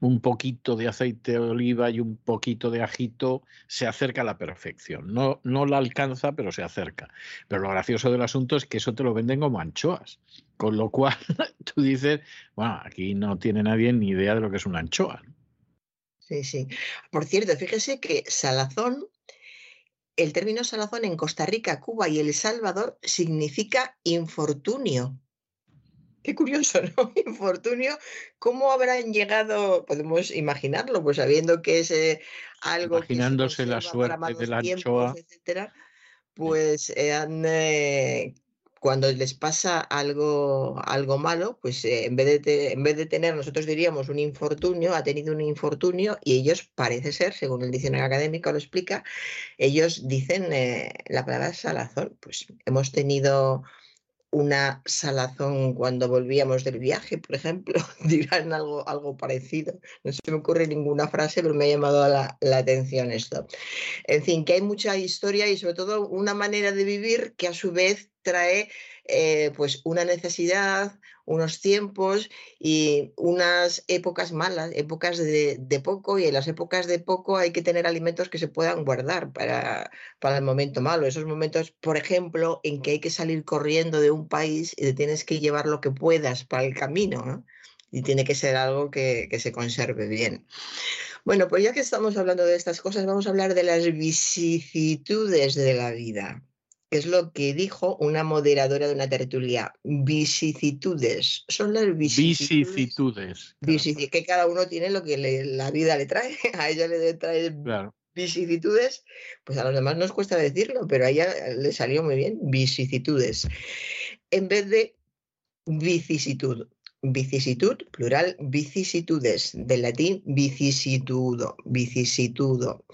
un poquito de aceite de oliva y un poquito de ajito, se acerca a la perfección. No, no la alcanza, pero se acerca. Pero lo gracioso del asunto es que eso te lo venden como anchoas. Con lo cual [laughs] tú dices, bueno, aquí no tiene nadie ni idea de lo que es una anchoa. Sí, sí. Por cierto, fíjese que salazón, el término salazón en Costa Rica, Cuba y El Salvador significa infortunio. Qué curioso, [laughs] ¿no? Infortunio. ¿Cómo habrán llegado? Podemos imaginarlo, pues sabiendo que es eh, algo. Imaginándose la suerte de la anchoa. Etcétera, pues eh, cuando les pasa algo, algo malo, pues eh, en, vez de en vez de tener, nosotros diríamos un infortunio, ha tenido un infortunio y ellos, parece ser, según el diccionario académico lo explica, ellos dicen la palabra salazón. Pues hemos tenido una salazón cuando volvíamos del viaje, por ejemplo, [laughs] dirán algo, algo parecido. No se me ocurre ninguna frase, pero me ha llamado la, la, atención esto. En fin, que hay mucha historia y sobre todo una manera de vivir que a su vez trae eh, pues una necesidad, unos tiempos y unas épocas malas, épocas de, poco, y en las épocas de poco hay que tener alimentos que se puedan guardar para, para el momento malo. Esos momentos, por ejemplo, en que hay que salir corriendo de un país y te tienes que llevar lo que puedas para el camino. Y tiene que ser algo que, que se conserve bien. Bueno, pues ya que estamos hablando de estas cosas, vamos a hablar de las vicisitudes de la vida es lo que dijo una moderadora de una tertulia. Vicisitudes. Son las vicisitudes. Vicisitudes. Que cada uno tiene lo que la vida le trae. [laughs] A ella le trae vicisitudes. Pues a los demás nos cuesta decirlo, pero a ella le salió muy bien. Vicisitudes. En vez de vicisitud. Vicisitud, plural, vicisitudes, del latín vicisitudo, vicisitudo,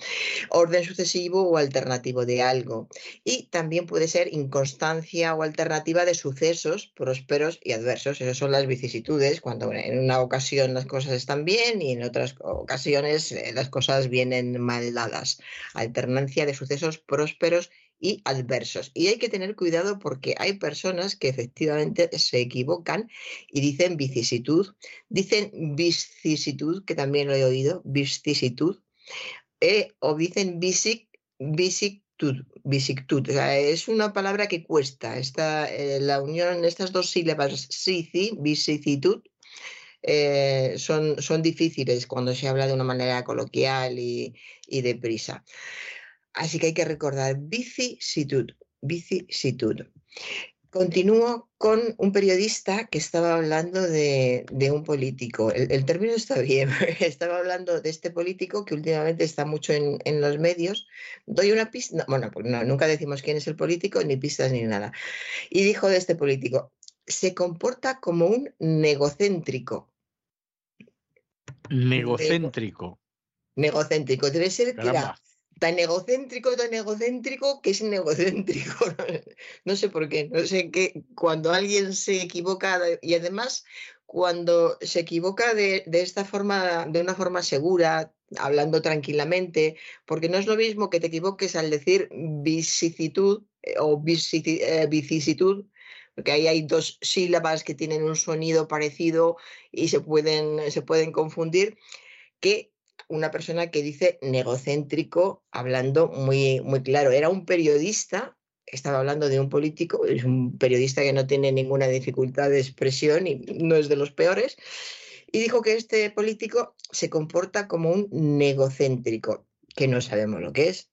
orden sucesivo o alternativo de algo. Y también puede ser inconstancia o alternativa de sucesos prósperos y adversos. Esas son las vicisitudes, cuando en una ocasión las cosas están bien y en otras ocasiones eh, las cosas vienen mal dadas. Alternancia de sucesos prósperos y adversos. Y hay que tener cuidado porque hay personas que efectivamente se equivocan y dicen vicisitud, dicen vicisitud, que también lo he oído, vicisitud, eh, o dicen visic, visictud. es una palabra que cuesta. Esta, eh, la unión, estas dos sílabas, sici, vicisitud, eh, son, son difíciles cuando se habla de una manera coloquial y, y deprisa. Así que hay que recordar vicisitud, vicisitud. Continúo con un periodista que estaba hablando de, un político. El, término está bien, [laughs] estaba hablando de este político que últimamente está mucho en, los medios. Doy una pista, bueno, pues nunca decimos quién es el político, ni pistas ni nada. Y dijo de este político, se comporta como un negocéntrico. Negocéntrico. Negocéntrico, debe ser que era tan egocéntrico, tan egocéntrico, que es negocéntrico. [laughs] no sé por qué, no sé qué, cuando alguien se equivoca, y además cuando se equivoca de, esta forma, de una forma segura, hablando tranquilamente, porque no es lo mismo que te equivoques al decir vicisitud eh, o eh, vicisitud, porque ahí hay dos sílabas que tienen un sonido parecido y se pueden, se pueden confundir, que una persona que dice negocéntrico, hablando muy, muy claro. Era un periodista, estaba hablando de un político, es un periodista que no tiene ninguna dificultad de expresión y no es de los peores, y dijo que este político se comporta como un negocéntrico, que no sabemos lo que es.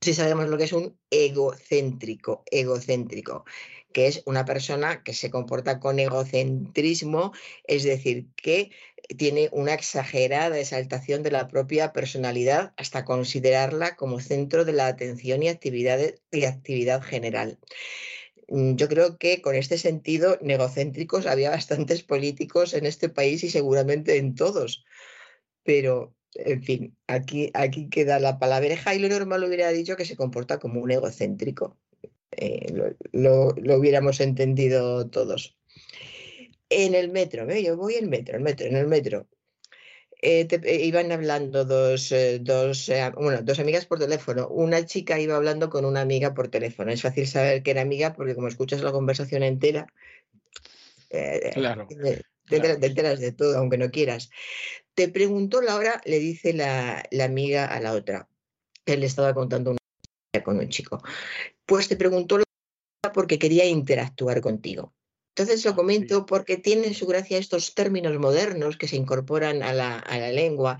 Sí sabemos lo que es un egocéntrico, egocéntrico que es una persona que se comporta con egocentrismo, es decir, que tiene una exagerada exaltación de la propia personalidad hasta considerarla como centro de la atención y actividad, y actividad general. Mm, yo creo que con este sentido negocéntricos había bastantes políticos en este país y seguramente en todos. Pero, en fin, aquí, aquí queda la palabreja y lo normal hubiera dicho que se comporta como un egocéntrico. Eh, lo, hubiéramos entendido todos. En el metro, yo voy en el metro, el metro, en el metro. Eh, eh, iban hablando dos, dos, bueno, dos amigas por teléfono. Una chica iba hablando con una amiga por teléfono. Es fácil saber que era amiga porque como escuchas la conversación entera, claro, te, enteras de todo, aunque no quieras. Te preguntó Laura, le dice la, la amiga a la otra. Él le estaba contando una con un chico. Pues te preguntó porque quería interactuar contigo. Entonces lo ah, comento porque tienen su gracia estos términos modernos que se incorporan a la, lengua.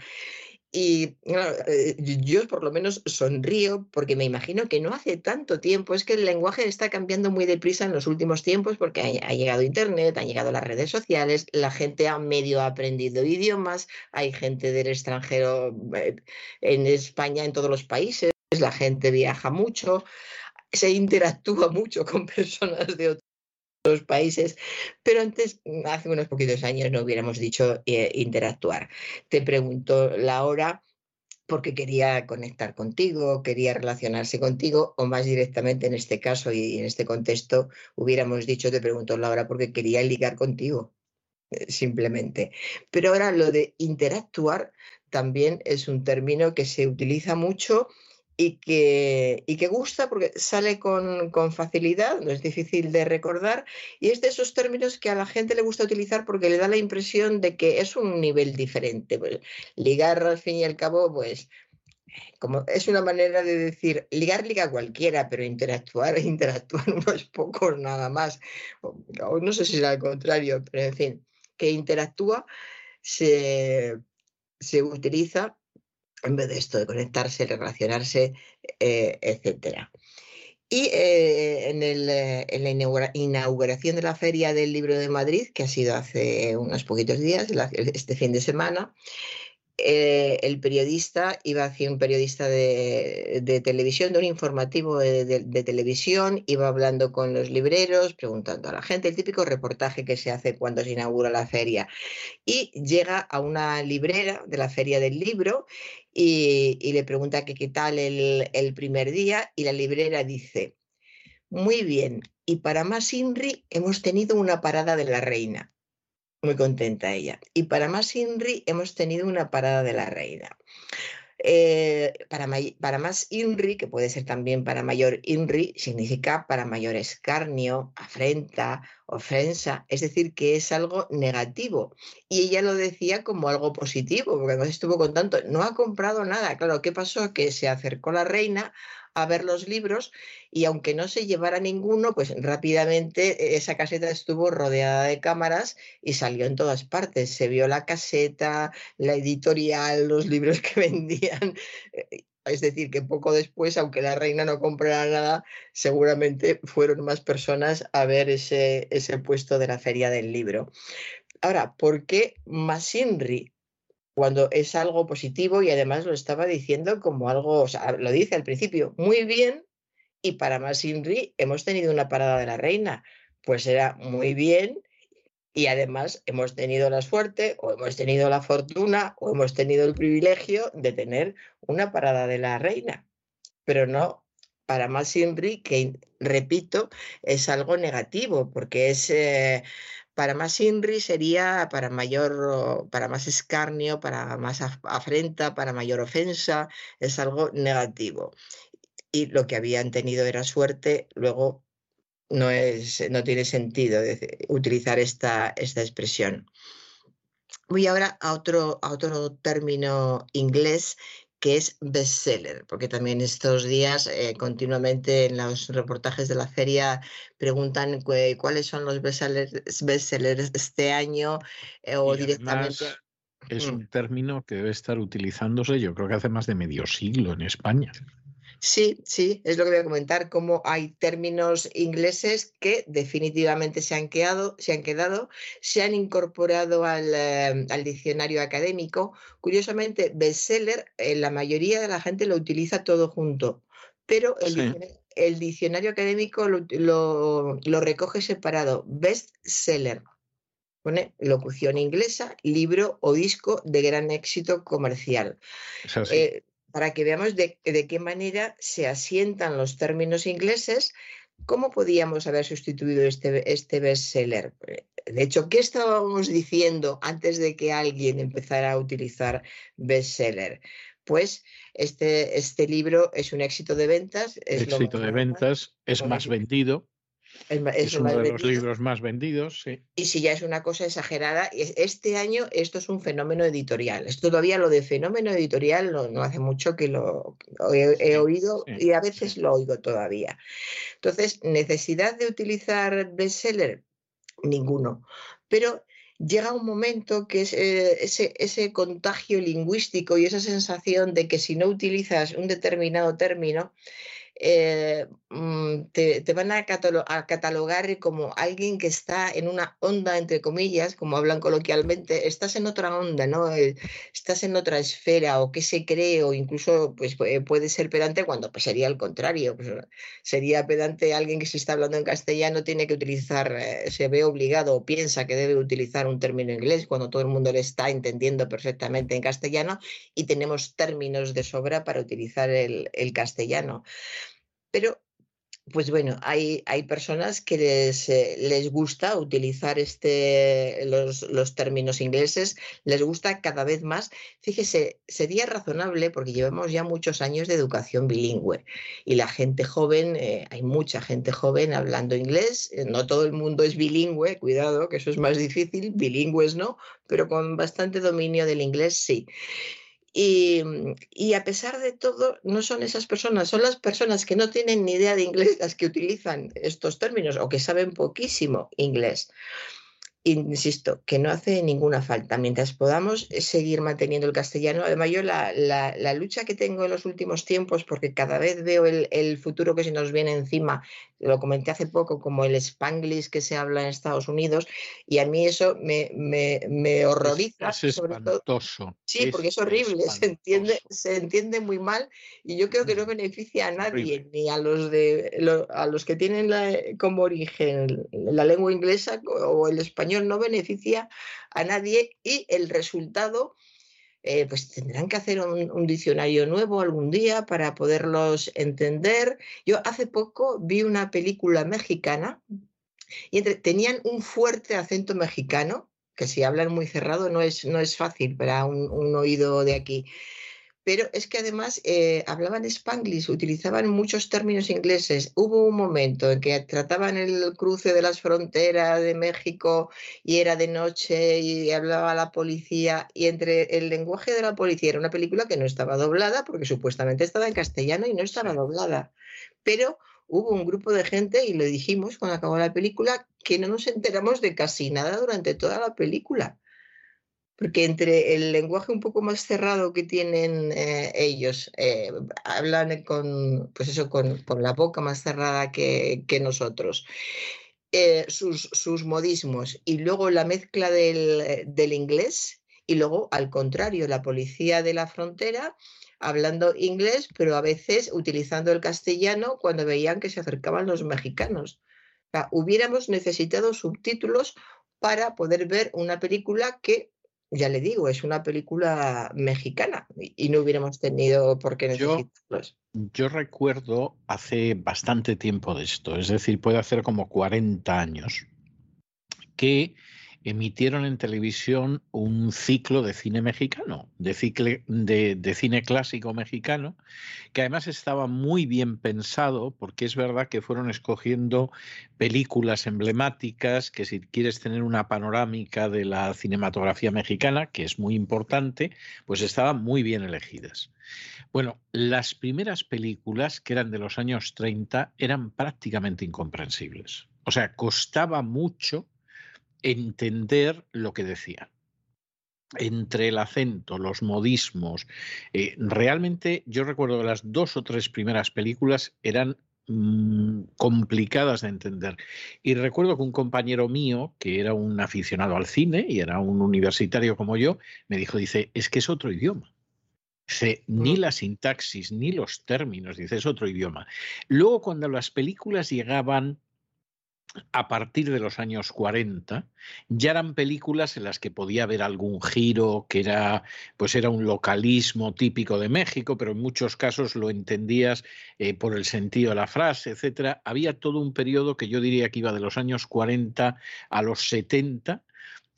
Y eh, yo por lo menos sonrío porque me imagino que no hace tanto tiempo, es que el lenguaje está cambiando muy deprisa en los últimos tiempos porque ha, ha, llegado Internet, han llegado las redes sociales, la gente ha medio aprendido idiomas, hay gente del extranjero eh, en España, en todos los países, la gente viaja mucho, se interactúa [laughs] mucho con personas de otros países, pero antes, hace unos poquitos años, no hubiéramos dicho eh, interactuar. Te pregunto la hora porque quería conectar contigo, quería relacionarse contigo, o más directamente en este caso y en este contexto hubiéramos dicho, te pregunto la hora porque quería ligar contigo, eh, simplemente. Pero ahora lo de interactuar también es un término que se utiliza mucho y que, y que gusta porque sale con, con, facilidad, no es difícil de recordar, y es de esos términos que a la gente le gusta utilizar porque le da la impresión de que es un nivel diferente. Pues, ligar, al fin y al cabo, pues como es una manera de decir, ligar liga cualquiera, pero interactuar, [laughs] interactuar unos pocos nada más. O, no sé si es al contrario, pero en fin, que interactúa se, se utiliza en vez de esto de conectarse, relacionarse, eh, etc. Y eh, en, el, eh, en, la inauguración de la Feria del Libro de Madrid, que ha sido hace unos poquitos días, este fin de semana, eh, el periodista iba hacia un periodista de, televisión, de un informativo de, televisión, iba hablando con los libreros, preguntando a la gente, el típico reportaje que se hace cuando se inaugura la feria. Y llega a una librera de la feria del libro y, le pregunta qué tal el, el primer día y la librera dice, muy bien, y para más INRI hemos tenido una parada de la reina. Muy contenta ella. Y para más INRI hemos tenido una parada de la reina. Eh, para, para, más INRI, que puede ser también para mayor INRI, significa para mayor escarnio, afrenta, ofensa, es decir, que es algo negativo. Y ella lo decía como algo positivo, porque además estuvo contando, no ha comprado nada. Claro, ¿qué pasó? Que se acercó la reina a ver los libros y aunque no se llevara ninguno, pues rápidamente esa caseta estuvo rodeada de cámaras y salió en todas partes. Se vio la caseta, la editorial, los libros que [laughs] vendían. Eh, es decir, que poco después, aunque la reina no comprara nada, seguramente fueron más personas a ver ese, ese puesto de la feria del libro. Ahora, ¿por qué Masinri? Cuando es algo positivo y además lo estaba diciendo como algo, o sea, lo dice al principio, muy bien, y para más INRI hemos tenido una parada de la reina, pues era muy bien y además hemos tenido la suerte o hemos tenido la fortuna o hemos tenido el privilegio de tener una parada de la reina, pero no para más INRI, que repito, es algo negativo porque es... Eh, para más INRI sería para mayor, para más escarnio, para más afrenta, para mayor ofensa, es algo negativo. Y lo que habían tenido era suerte, luego no, es, no tiene sentido utilizar esta, esta expresión. Voy ahora a otro, a otro término inglés que es bestseller, porque también estos días eh, continuamente en los reportajes de la feria preguntan cuáles son los bestsellers, bestsellers este año eh, o directamente. Es mm. un término que debe estar utilizándose, yo creo que hace más de medio siglo en España. Sí, sí, es lo que voy a comentar, cómo hay términos ingleses que definitivamente se han quedado, se han, quedado, se han incorporado al, eh, diccionario académico. Curiosamente, bestseller, eh, la mayoría de la gente lo utiliza todo junto, pero el, diccionario académico lo, recoge separado, bestseller. Pone locución inglesa, libro o disco de gran éxito comercial para que veamos de, qué manera se asientan los términos ingleses, ¿cómo podíamos haber sustituido este, este bestseller? Eh, de hecho, ¿qué estábamos diciendo antes de que alguien empezara a utilizar bestseller? Pues este, este libro es un éxito de ventas. Es éxito de ventas, es más vendido. Es, uno de los libros más vendidos, sí. Y si ya es una cosa exagerada, este año esto es un fenómeno editorial. Es todavía lo de fenómeno editorial no, hace mucho que lo he, oído y a veces lo oigo todavía. Entonces, necesidad de utilizar bestseller, ninguno. Pero llega un momento que es eh, ese, ese contagio lingüístico y esa sensación de que si no utilizas un determinado término, eh, mm, te, van a, catalogar como alguien que está en una onda, entre comillas, como hablan coloquialmente, estás en otra onda, ¿no? Eh, estás en otra esfera o qué se cree o incluso pues, puede ser pedante cuando pues, sería al contrario. Pues, sería pedante alguien que si está hablando en castellano tiene que utilizar, eh, se ve obligado o piensa que debe utilizar un término inglés cuando todo el mundo le está entendiendo perfectamente en castellano y tenemos términos de sobra para utilizar el, el castellano. Pero pues bueno, hay, hay personas que les, eh, les gusta utilizar este, los, los, términos ingleses, les gusta cada vez más. Fíjese, sería razonable porque llevamos ya muchos años de educación bilingüe y la gente joven, eh, hay mucha gente joven hablando inglés, eh, no todo el mundo es bilingüe, cuidado, que eso es más difícil, bilingües no, pero con bastante dominio del inglés sí. Mm, y, a pesar de todo, no son esas personas, son las personas que no tienen ni idea de inglés las que utilizan estos términos o que saben poquísimo inglés insisto, que no hace ninguna falta. Mientras podamos eh, seguir manteniendo el castellano, además yo la, la, lucha que tengo en los últimos tiempos, porque cada vez veo el, el, futuro que se nos viene encima, lo comenté hace poco, como el spanglish que se habla en Estados Unidos, y a mí eso me, me, me horroriza. Es, espantoso. Sí, porque es horrible, [laughs] se entiende, se entiende muy mal, y yo creo que no beneficia a nadie, ni a los, de, a los que tienen como origen la lengua inglesa o el español no beneficia a nadie y el resultado, eh, pues tendrán que hacer un, diccionario nuevo algún día para poderlos entender. Yo hace poco vi una película mexicana y tenían un fuerte acento mexicano, que si hablan muy cerrado no es, no es fácil para un oído de aquí pero es que además eh, hablaban spanglish, utilizaban muchos términos ingleses. Hubo un momento en que trataban el cruce de las fronteras de México y era de noche y hablaba la policía y entre el lenguaje de la policía era una película que no estaba doblada porque supuestamente estaba en castellano y no estaba doblada. Pero hubo un grupo de gente, y lo dijimos cuando acabó la película, que no nos enteramos de casi nada durante toda la película. Porque entre el lenguaje un poco más cerrado que tienen eh, ellos, eh, hablan con, pues eso, con, la boca más cerrada que, nosotros, eh, sus, sus, modismos y luego la mezcla del, del, inglés y luego al contrario, la policía de la frontera hablando inglés, pero a veces utilizando el castellano cuando veían que se acercaban los mexicanos. hubiéramos necesitado subtítulos para poder ver una película que ya le digo, es una película mexicana y no hubiéramos tenido por qué necesitarlos. Yo, recuerdo hace bastante tiempo de esto, es decir, puede hacer como 40 años, que emitieron en televisión un ciclo de cine mexicano, de, de, cine clásico mexicano, que además estaba muy bien pensado, porque es verdad que fueron escogiendo películas emblemáticas, que si quieres tener una panorámica de la cinematografía mexicana, que es muy importante, pues estaban muy bien elegidas. Bueno, las primeras películas, que eran de los años 30, eran prácticamente incomprensibles. O sea, costaba mucho entender lo que decía entre el acento, los modismos. Eh, realmente yo recuerdo que las dos o tres primeras películas eran mm, complicadas de entender. Y recuerdo que un compañero mío, que era un aficionado al cine y era un universitario como yo, me dijo, dice, es que es otro idioma. Dice, ni mm. la sintaxis, ni los términos, dice, es otro idioma. Luego, cuando las películas llegaban a partir de los años 40 ya eran películas en las que podía haber algún giro que era pues era un localismo típico de México pero en muchos casos lo entendías eh, por el sentido de la frase etcétera había todo un periodo que yo diría que iba de los años 40 a los 70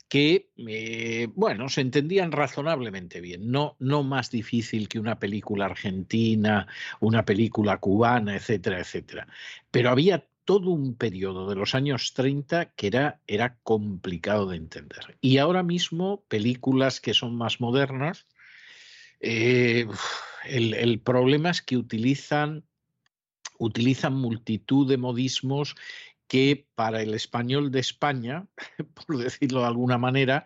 que, eh, bueno, se entendían razonablemente bien, no, no más difícil que una película argentina, una película cubana, etcétera, etcétera. Pero había todo un periodo de los años 30 que era, era complicado de entender. Y ahora mismo, películas que son más modernas, eh, el, problema es que utilizan, utilizan multitud de modismos que para el español de España, [laughs] por decirlo de alguna manera,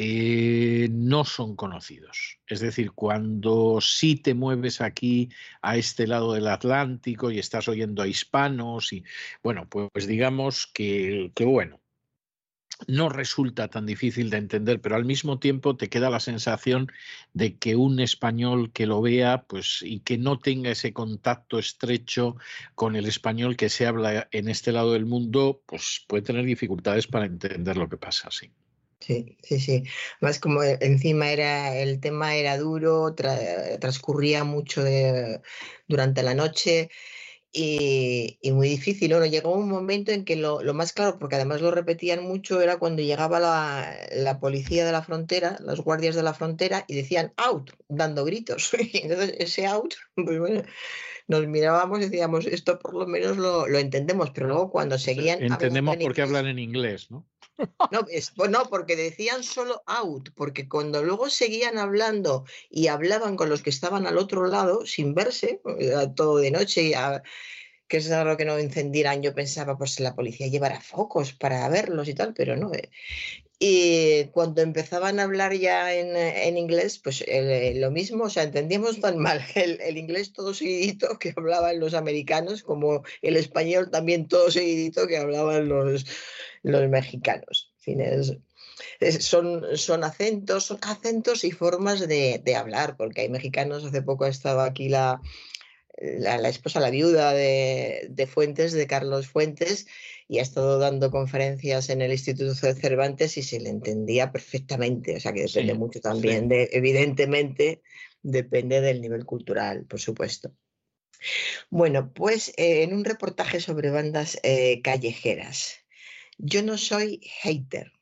eh, no son conocidos. Es decir, cuando sí te mueves aquí a este lado del Atlántico y estás oyendo a hispanos y bueno, pues, digamos que, que bueno, no resulta tan difícil de entender, pero al mismo tiempo te queda la sensación de que un español que lo vea, pues, y que no tenga ese contacto estrecho con el español que se habla en este lado del mundo, pues puede tener dificultades para entender lo que pasa, sí. Sí, sí, sí. Más como e, encima era el tema era duro, transcurría mucho de, durante la noche y, muy difícil. Bueno, llegó un momento en que lo, más claro, porque además lo repetían mucho, era cuando llegaba la, policía de la frontera, los guardias de la frontera, y decían out, dando gritos. [laughs] Y entonces ese out, pues bueno, nos mirábamos y decíamos, esto por lo menos lo, entendemos, pero luego cuando seguían... Entendemos por qué hablan en inglés, ¿no? [laughs] No, pues no, porque decían solo out, porque cuando luego seguían hablando y hablaban con los que estaban al otro lado, sin verse, todo de noche, y que es algo que no encendieran, yo pensaba, pues la policía llevará focos para verlos y tal, pero no. Eh. Y cuando empezaban a hablar ya en, en inglés, pues eh, lo mismo, o sea, entendíamos tan mal el, el, inglés todo seguidito [laughs] que hablaban los americanos, como el español también todo seguidito que hablaban los, los mexicanos. son, son acentos, son acentos y formas de, de, hablar, porque hay mexicanos, hace poco ha estado aquí la, la, esposa, la viuda de, de, Fuentes, de Carlos Fuentes, y ha estado dando conferencias en el Instituto de Cervantes y se le entendía perfectamente. O sea que depende mucho también de, evidentemente, depende del nivel cultural, por supuesto. Bueno, pues eh, en un reportaje sobre bandas eh, callejeras, yo no soy hater,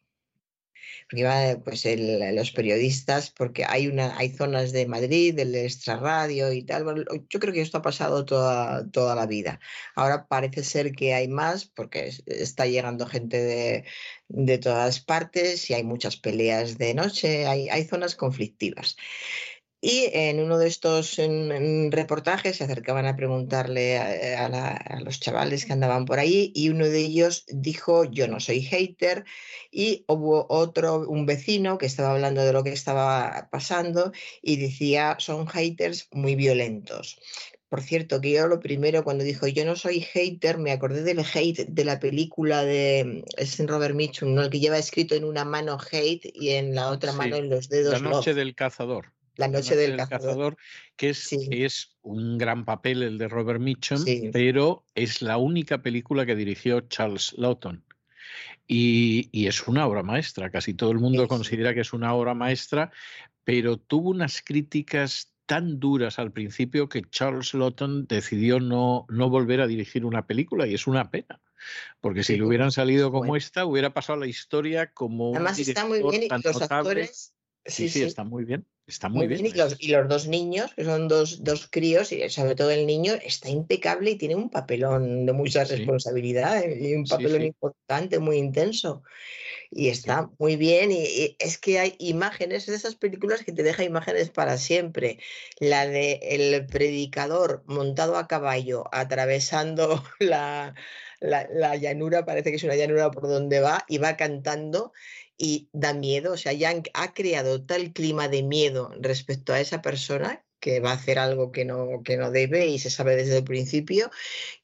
porque pues los periodistas, porque hay, una, hay zonas de Madrid, del extrarradio y tal. yo creo que esto ha pasado toda, toda la vida. Ahora parece ser que hay más porque está llegando gente de, de todas partes y hay muchas peleas de noche, hay, hay zonas conflictivas. Y en uno de estos reportajes se acercaban a preguntarle a, los chavales que andaban por ahí y uno de ellos dijo, yo no soy hater. Y hubo otro, un vecino que estaba hablando de lo que estaba pasando y decía, son haters muy violentos. Por cierto, que yo lo primero cuando dijo yo no soy hater, me acordé del hate de la película de es Robert Mitchum, ¿no? el que lleva escrito en una mano hate y en la otra mano en los dedos. La noche del cazador. La noche, del, cazador. que es, es, un gran papel el de Robert Mitchum, pero es la única película que dirigió Charles Lawton. Y, es una obra maestra, casi todo el mundo considera que es una obra maestra, pero tuvo unas críticas tan duras al principio que Charles Lawton decidió no, no volver a dirigir una película y es una pena. Porque si le hubieran salido como esta, hubiera pasado la historia como. Además, está muy bien y los actores. Sí, sí, está muy bien. Está muy, bien. Y, los, y, los, dos niños, que son dos, dos, críos, y sobre todo el niño, está impecable y tiene un papelón de mucha responsabilidad eh, y un papelón importante, muy intenso. Y está muy bien. Y, es que hay imágenes de esas películas que te deja imágenes para siempre. La de el predicador montado a caballo atravesando [laughs] la, la, la, llanura, parece que es una llanura por donde va, y va cantando y da miedo, o sea, ya ha creado tal clima de miedo respecto a esa persona que va a hacer algo que no, que no debe y se sabe desde el principio,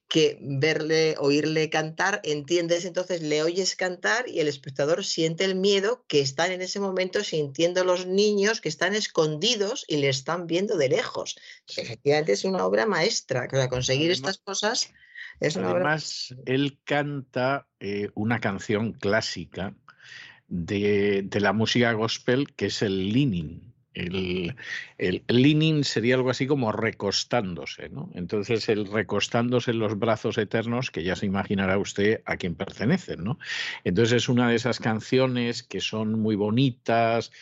que verle, oírle cantar, entiendes, entonces le oyes cantar y el espectador siente el miedo que están en ese momento sintiendo los niños que están escondidos y le están viendo de lejos. Efectivamente es una obra maestra, para conseguir estas cosas es una Además, él canta eh, una canción clásica de, la música gospel, que es el leaning. El, el, leaning sería algo así como recostándose, ¿no? Entonces, el recostándose en los brazos eternos, que ya se imaginará usted a quién pertenecen, ¿no? Entonces, es una de esas canciones que son muy bonitas,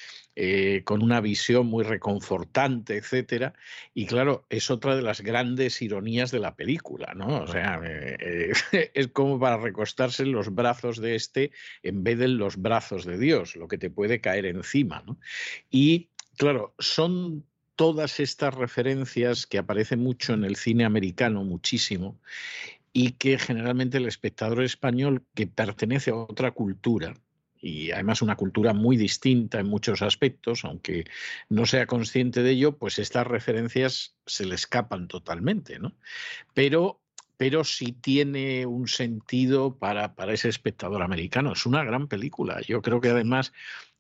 eh, con una visión muy reconfortante, etcétera. Y claro, es otra de las grandes ironías de la película, ¿no? O sea, eh, [laughs] es como para recostarse en los brazos de este en vez de en los brazos de Dios, lo que te puede caer encima, ¿no? Y claro, son todas estas referencias que aparecen mucho en el cine americano, muchísimo, y que generalmente el espectador español que pertenece a otra cultura, y además una cultura muy distinta en muchos aspectos, aunque no sea consciente de ello, pues estas referencias se le escapan totalmente, ¿no? Pero, pero sí tiene un sentido para, para ese espectador americano. Es una gran película. Yo creo que además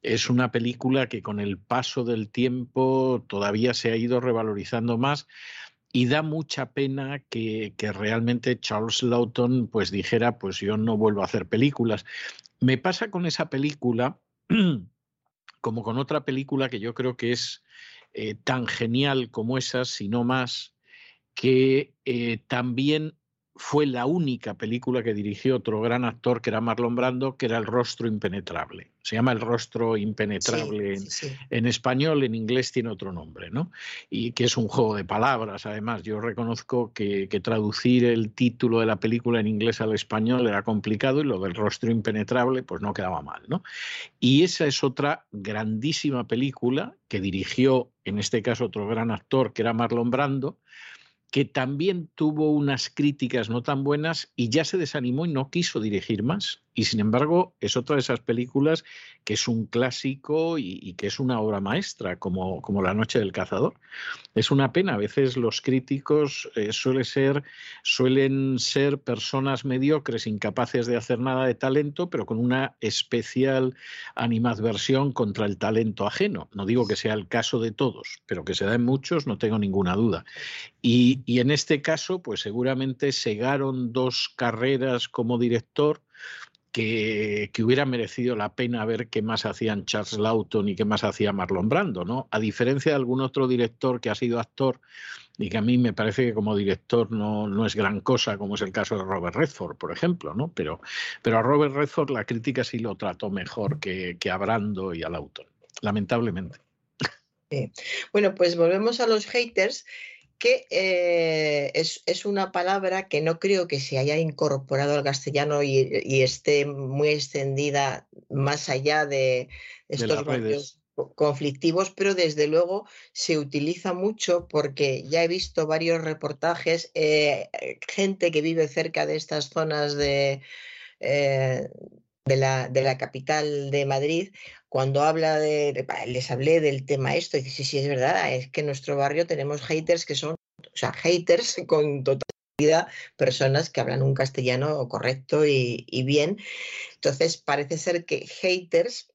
es una película que con el paso del tiempo todavía se ha ido revalorizando más y da mucha pena que, que, realmente Charles Lawton pues dijera pues yo no vuelvo a hacer películas me pasa con esa película, [clears throat] como con otra película que yo creo que es eh, tan genial como esa, si no más, que eh, también fue la única película que dirigió otro gran actor que era Marlon Brando, que era El rostro impenetrable. Se llama El rostro impenetrable en, español, en inglés tiene otro nombre, ¿no? Y que es un juego de palabras, además. Yo reconozco que, traducir el título de la película en inglés al español era complicado y lo del rostro impenetrable pues no quedaba mal, ¿no? Y esa es otra grandísima película que dirigió, en este caso, otro gran actor que era Marlon Brando, que también tuvo unas críticas no tan buenas y ya se desanimó y no quiso dirigir más. Y sin embargo, es otra de esas películas que es un clásico y, que es una obra maestra, como, como, La Noche del Cazador. Es una pena, a veces los críticos eh, suele ser, suelen ser personas mediocres, incapaces de hacer nada de talento, pero con una especial animadversión contra el talento ajeno. No digo que sea el caso de todos, pero que se da en muchos, no tengo ninguna duda. Y, y en este caso, pues seguramente segaron dos carreras como director que, hubiera merecido la pena ver qué más hacían Charles Lawton y qué más hacía Marlon Brando, ¿no? A diferencia de algún otro director que ha sido actor y que a mí me parece que como director no, no es gran cosa, como es el caso de Robert Redford, por ejemplo, ¿no? Pero, pero a Robert Redford la crítica sí lo trató mejor que, que a Brando y a Lawton, lamentablemente. Bueno, pues volvemos a los haters que eh, es, una palabra que no creo que se haya incorporado al castellano y, esté muy extendida más allá de estos rollos conflictivos, pero desde luego se utiliza mucho porque ya he visto varios reportajes, eh, gente que vive cerca de estas zonas de, eh, de la, capital de Madrid, cuando habla de, les hablé del tema esto, y dice, sí, sí, es verdad, es que en nuestro barrio tenemos haters que son, o sea, haters [laughs] con totalidad, personas que hablan un castellano correcto y bien. Entonces, parece ser que haters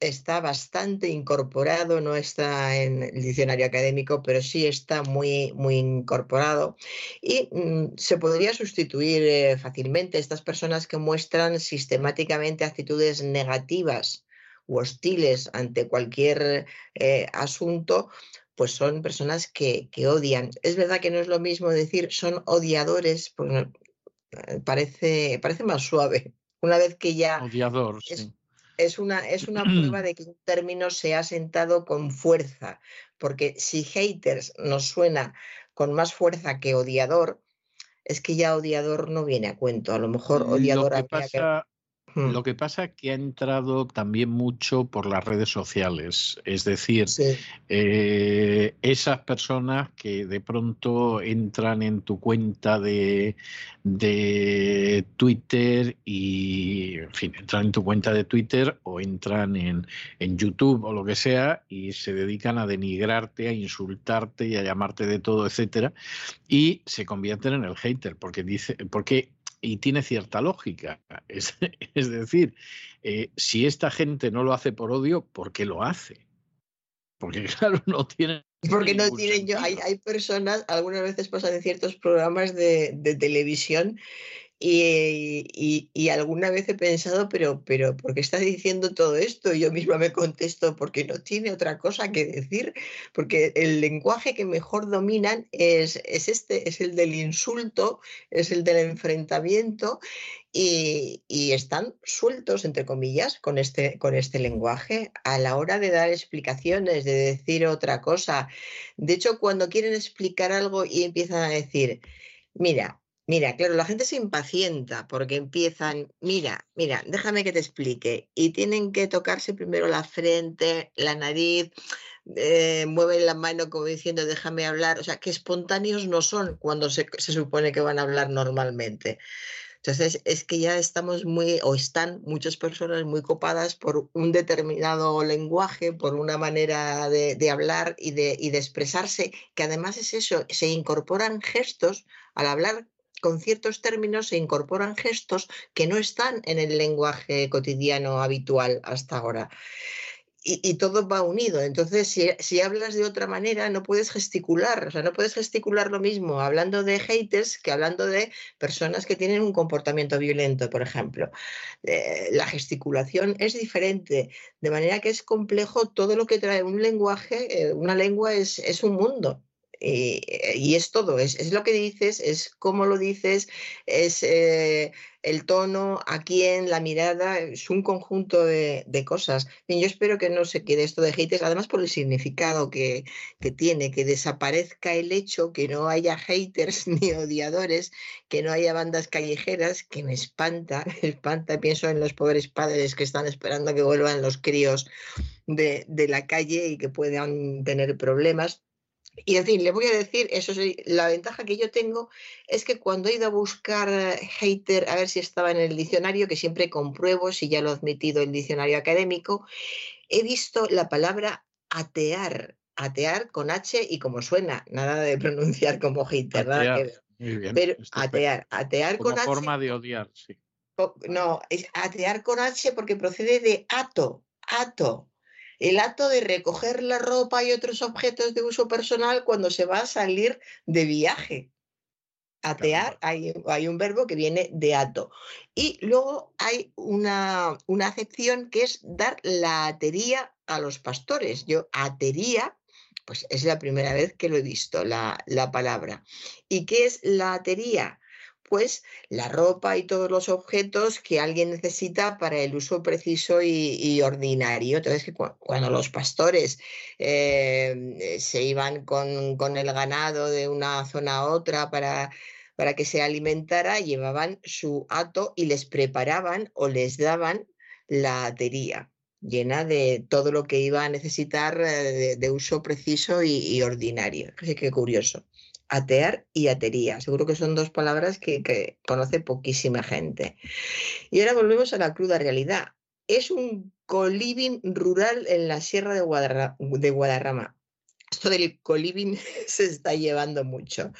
está bastante incorporado, no está en el diccionario académico, pero sí está muy, muy incorporado y mm, se podría sustituir eh, fácilmente estas personas que muestran sistemáticamente actitudes negativas u hostiles ante cualquier eh, asunto, pues son personas que, odian. Es verdad que no es lo mismo decir son odiadores, pues parece, parece más suave. Una vez que ya... Odiador, sí es una, es una [clears throat] prueba de que un término se ha sentado con fuerza, porque si haters nos suena con más fuerza que odiador, es que ya odiador no viene a cuento. A lo mejor odiador lo que lo que pasa es que ha entrado también mucho por las redes sociales, es decir, eh, esas personas que de pronto entran en tu cuenta de, de, Twitter y, en fin, entran en tu cuenta de Twitter o entran en, en YouTube o lo que sea y se dedican a denigrarte, a insultarte y a llamarte de todo, etcétera, y se convierten en el hater porque dice, porque y tiene cierta lógica. [laughs] Es, es decir, eh, si esta gente no lo hace por odio, ¿por qué lo hace? Porque [laughs] claro, no tiene... Porque no tienen yo, hay, hay, personas, algunas veces pasan en ciertos programas de, de televisión y, y, alguna vez he pensado, pero, pero, ¿por qué está diciendo todo esto? Y yo misma me contesto, porque no tiene otra cosa que decir, porque el lenguaje que mejor dominan es, es este, es el del insulto, es el del enfrentamiento, y, y, están sueltos, entre comillas, con este, con este lenguaje a la hora de dar explicaciones, de decir otra cosa. De hecho, cuando quieren explicar algo y empiezan a decir, mira, Mira, claro, la gente se impacienta porque empiezan, mira, mira, déjame que te explique. Y tienen que tocarse primero la frente, la nariz, eh, mueven la mano como diciendo, déjame hablar. O sea, que espontáneos no son cuando se, se supone que van a hablar normalmente. Entonces, es que ya estamos muy, o están muchas personas muy copadas por un determinado lenguaje, por una manera de, de hablar y de, y de expresarse, que además es eso, se incorporan gestos al hablar con ciertos términos se incorporan gestos que no están en el lenguaje cotidiano habitual hasta ahora. Y, todo va unido. Entonces, si, hablas de otra manera, no puedes gesticular. O sea, no puedes gesticular lo mismo hablando de haters que hablando de personas que tienen un comportamiento violento, por ejemplo. Eh, la gesticulación es diferente, de manera que es complejo todo lo que trae un lenguaje. Eh, una lengua es, es un mundo y, es todo, es, lo que dices, es cómo lo dices, es eh, el tono, a quién, la mirada, es un conjunto de, cosas. yo espero que no se quede esto de haters, además por el significado que, tiene, que desaparezca el hecho, que no haya haters [laughs] ni odiadores, que no haya bandas callejeras, que me espanta, [laughs] me espanta, pienso en los pobres padres que están esperando que vuelvan los críos de la calle y que puedan tener problemas. Y en fin, le voy a decir, eso es la ventaja que yo tengo es que cuando he ido a buscar eh, hater, a ver si estaba en el diccionario, que siempre compruebo si ya lo ha admitido el diccionario académico, he visto la palabra atear, atear con H y como suena, nada de pronunciar como hater, nada que ver. Muy bien, Pero atear, atear con H. forma de odiar, sí. No, es atear con H porque procede de ato, ato, el acto de recoger la ropa y otros objetos de uso personal cuando se va a salir de viaje. Atear, hay, hay un verbo que viene de ato. Y luego hay una, una acepción que es dar la atería a los pastores. Yo atería, pues es la primera vez que lo he visto, la, la palabra. ¿Y qué es la atería? Pues la ropa y todos los objetos que alguien necesita para el uso preciso y, ordinario. Entonces, cuando los pastores eh, se iban con, el ganado de una zona a otra para, para que se alimentara, llevaban su hato y les preparaban o les daban la atería llena de todo lo que iba a necesitar eh, de, uso preciso y, ordinario. Que curioso atear y atería. Seguro que son dos palabras que, conoce poquísima gente. Y ahora volvemos a la cruda realidad. Es un coliving rural en la sierra de, Guadarrama. Esto del coliving [laughs] se está llevando mucho.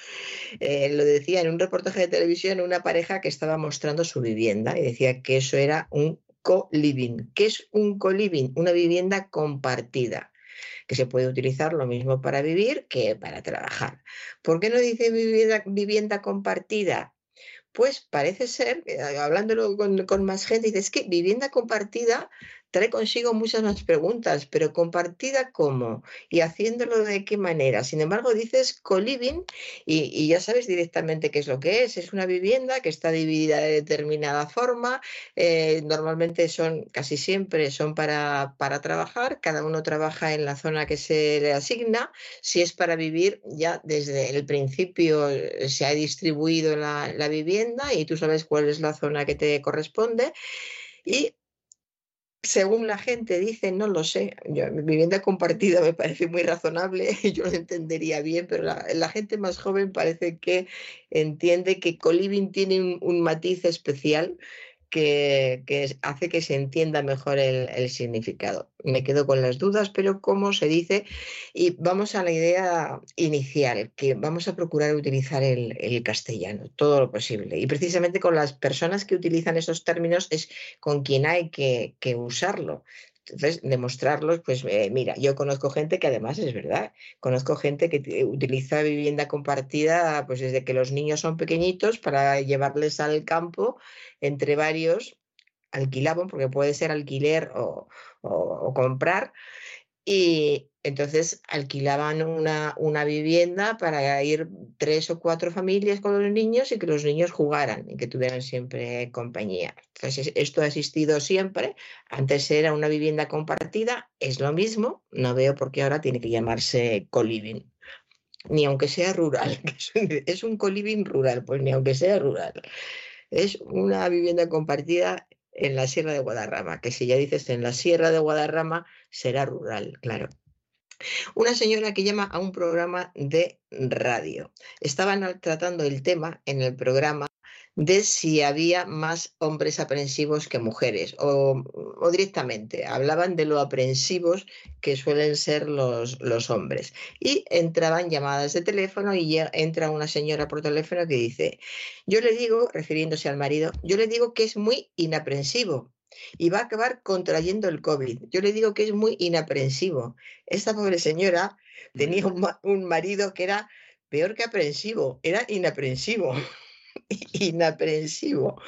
Eh, lo decía en un reportaje de televisión una pareja que estaba mostrando su vivienda y decía que eso era un co-living. ¿Qué es un co-living? Una vivienda compartida que se puede utilizar lo mismo para vivir que para trabajar. ¿Por qué no dice vivienda, vivienda compartida? Pues parece ser, eh, hablándolo con, más gente, dice, es que vivienda compartida trae consigo muchas más preguntas, pero compartida cómo y haciéndolo de qué manera. Sin embargo, dices co-living y, ya sabes directamente qué es lo que es. Es una vivienda que está dividida de determinada forma. Eh, normalmente son, casi siempre son para, para trabajar. Cada uno trabaja en la zona que se le asigna. Si es para vivir, ya desde el principio eh, se ha distribuido la, la vivienda y tú sabes cuál es la zona que te corresponde. Y según la gente dice, no lo sé, yo, vivienda compartida me parece muy razonable y [laughs] yo lo entendería bien, pero la, gente más joven parece que entiende que coliving tiene un matiz especial que, hace que se entienda mejor el, significado. Me quedo con las dudas, pero ¿cómo se dice? Y vamos a la idea inicial, que vamos a procurar utilizar el, castellano, todo lo posible. Y precisamente con las personas que utilizan esos términos es con quien hay que, usarlo. Entonces, demostrarlos, pues eh, mira, yo conozco gente que además es verdad, conozco gente que utiliza vivienda compartida pues desde que los niños son pequeñitos para llevarles al campo entre varios, alquilaban, porque puede ser alquiler o, comprar, y entonces alquilaban una, una, vivienda para ir tres o cuatro familias con los niños y que los niños jugaran y que tuvieran siempre compañía. Entonces, esto ha existido siempre. Antes era una vivienda compartida, es lo mismo. No veo por qué ahora tiene que llamarse coliving. Ni aunque sea rural. [laughs] Es un coliving rural, pues ni aunque sea rural es una vivienda compartida en la Sierra de Guadarrama, que si ya dices en la Sierra de Guadarrama será rural, claro. Una señora que llama a un programa de radio. Estaban tratando el tema en el programa de si había más hombres aprensivos que mujeres o, directamente hablaban de lo aprensivos que suelen ser los, los, hombres. Y entraban llamadas de teléfono y entra una señora por teléfono que dice, yo le digo, refiriéndose al marido, yo le digo que es muy inaprensivo y va a acabar contrayendo el COVID. Yo le digo que es muy inaprensivo. Esta pobre señora tenía un, un marido que era peor que aprensivo, era inaprensivo. [laughs] inaprensivo.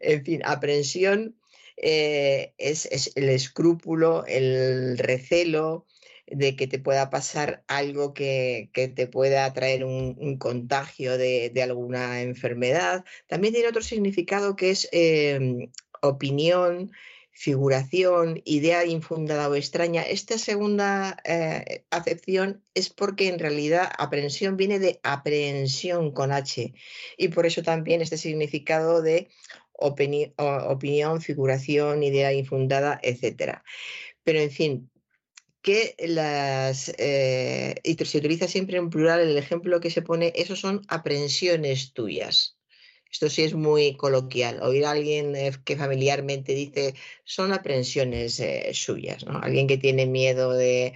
En fin, aprensión eh, es, el escrúpulo, el recelo, de que te pueda pasar algo que, te pueda traer un, contagio de, alguna enfermedad. También tiene otro significado que es em, opinión, figuración, idea infundada o extraña. Esta segunda eh, acepción es porque en realidad aprensión viene de aprehensión con H y por eso también este significado de opinión, figuración, idea infundada, etc. Pero en fin, que las, eh, y se utiliza siempre en plural el ejemplo que se pone, esos son aprehensiones tuyas. Esto sí es muy coloquial. Oír a alguien eh, que familiarmente dice son aprensiones eh, suyas, ¿no? Alguien que tiene miedo de,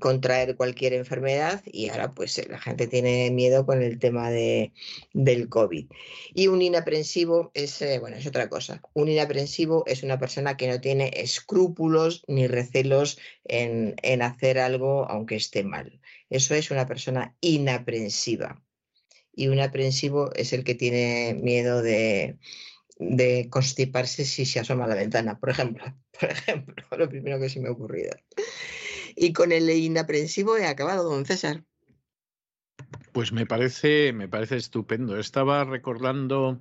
contraer cualquier enfermedad y ahora pues la gente tiene miedo con el tema de, del COVID. Y un inaprensivo es, eh, bueno, es otra cosa. Un inaprensivo es una persona que no tiene escrúpulos ni recelos en, en hacer algo aunque esté mal. Eso es una persona inaprensiva y un aprensivo es el que tiene miedo de, constiparse si se asoma a la ventana, por ejemplo. [laughs] Por ejemplo, lo primero que se me ha ocurrido. Y con el inaprensivo he acabado, don César. Pues me parece, me parece estupendo. Estaba recordando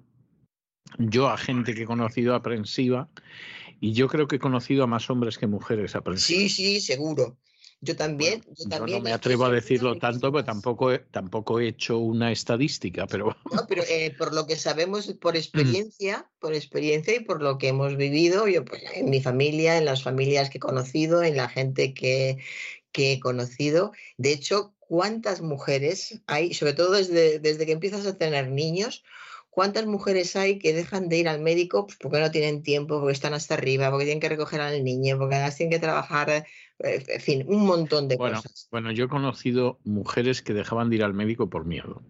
yo a gente que he conocido aprensiva y yo creo que he conocido a más hombres que mujeres aprensivas. Sí, sí, seguro. Yo también, yo también. no me atrevo a decirlo tanto, pero tampoco, tampoco he hecho una estadística, pero. No, pero eh, por lo que sabemos, por experiencia, por experiencia y por lo que hemos vivido, yo pues en mi familia, en las familias que he conocido, en la gente que, que he conocido. De hecho, ¿cuántas mujeres hay, sobre todo desde, desde que empiezas a tener niños, ¿Cuántas mujeres hay que dejan de ir al médico pues, porque no tienen tiempo, porque están hasta arriba, porque tienen que recoger al niño, porque tienen que trabajar en fin, un montón de cosas. Bueno, yo he conocido mujeres que dejaban de ir al médico por miedo.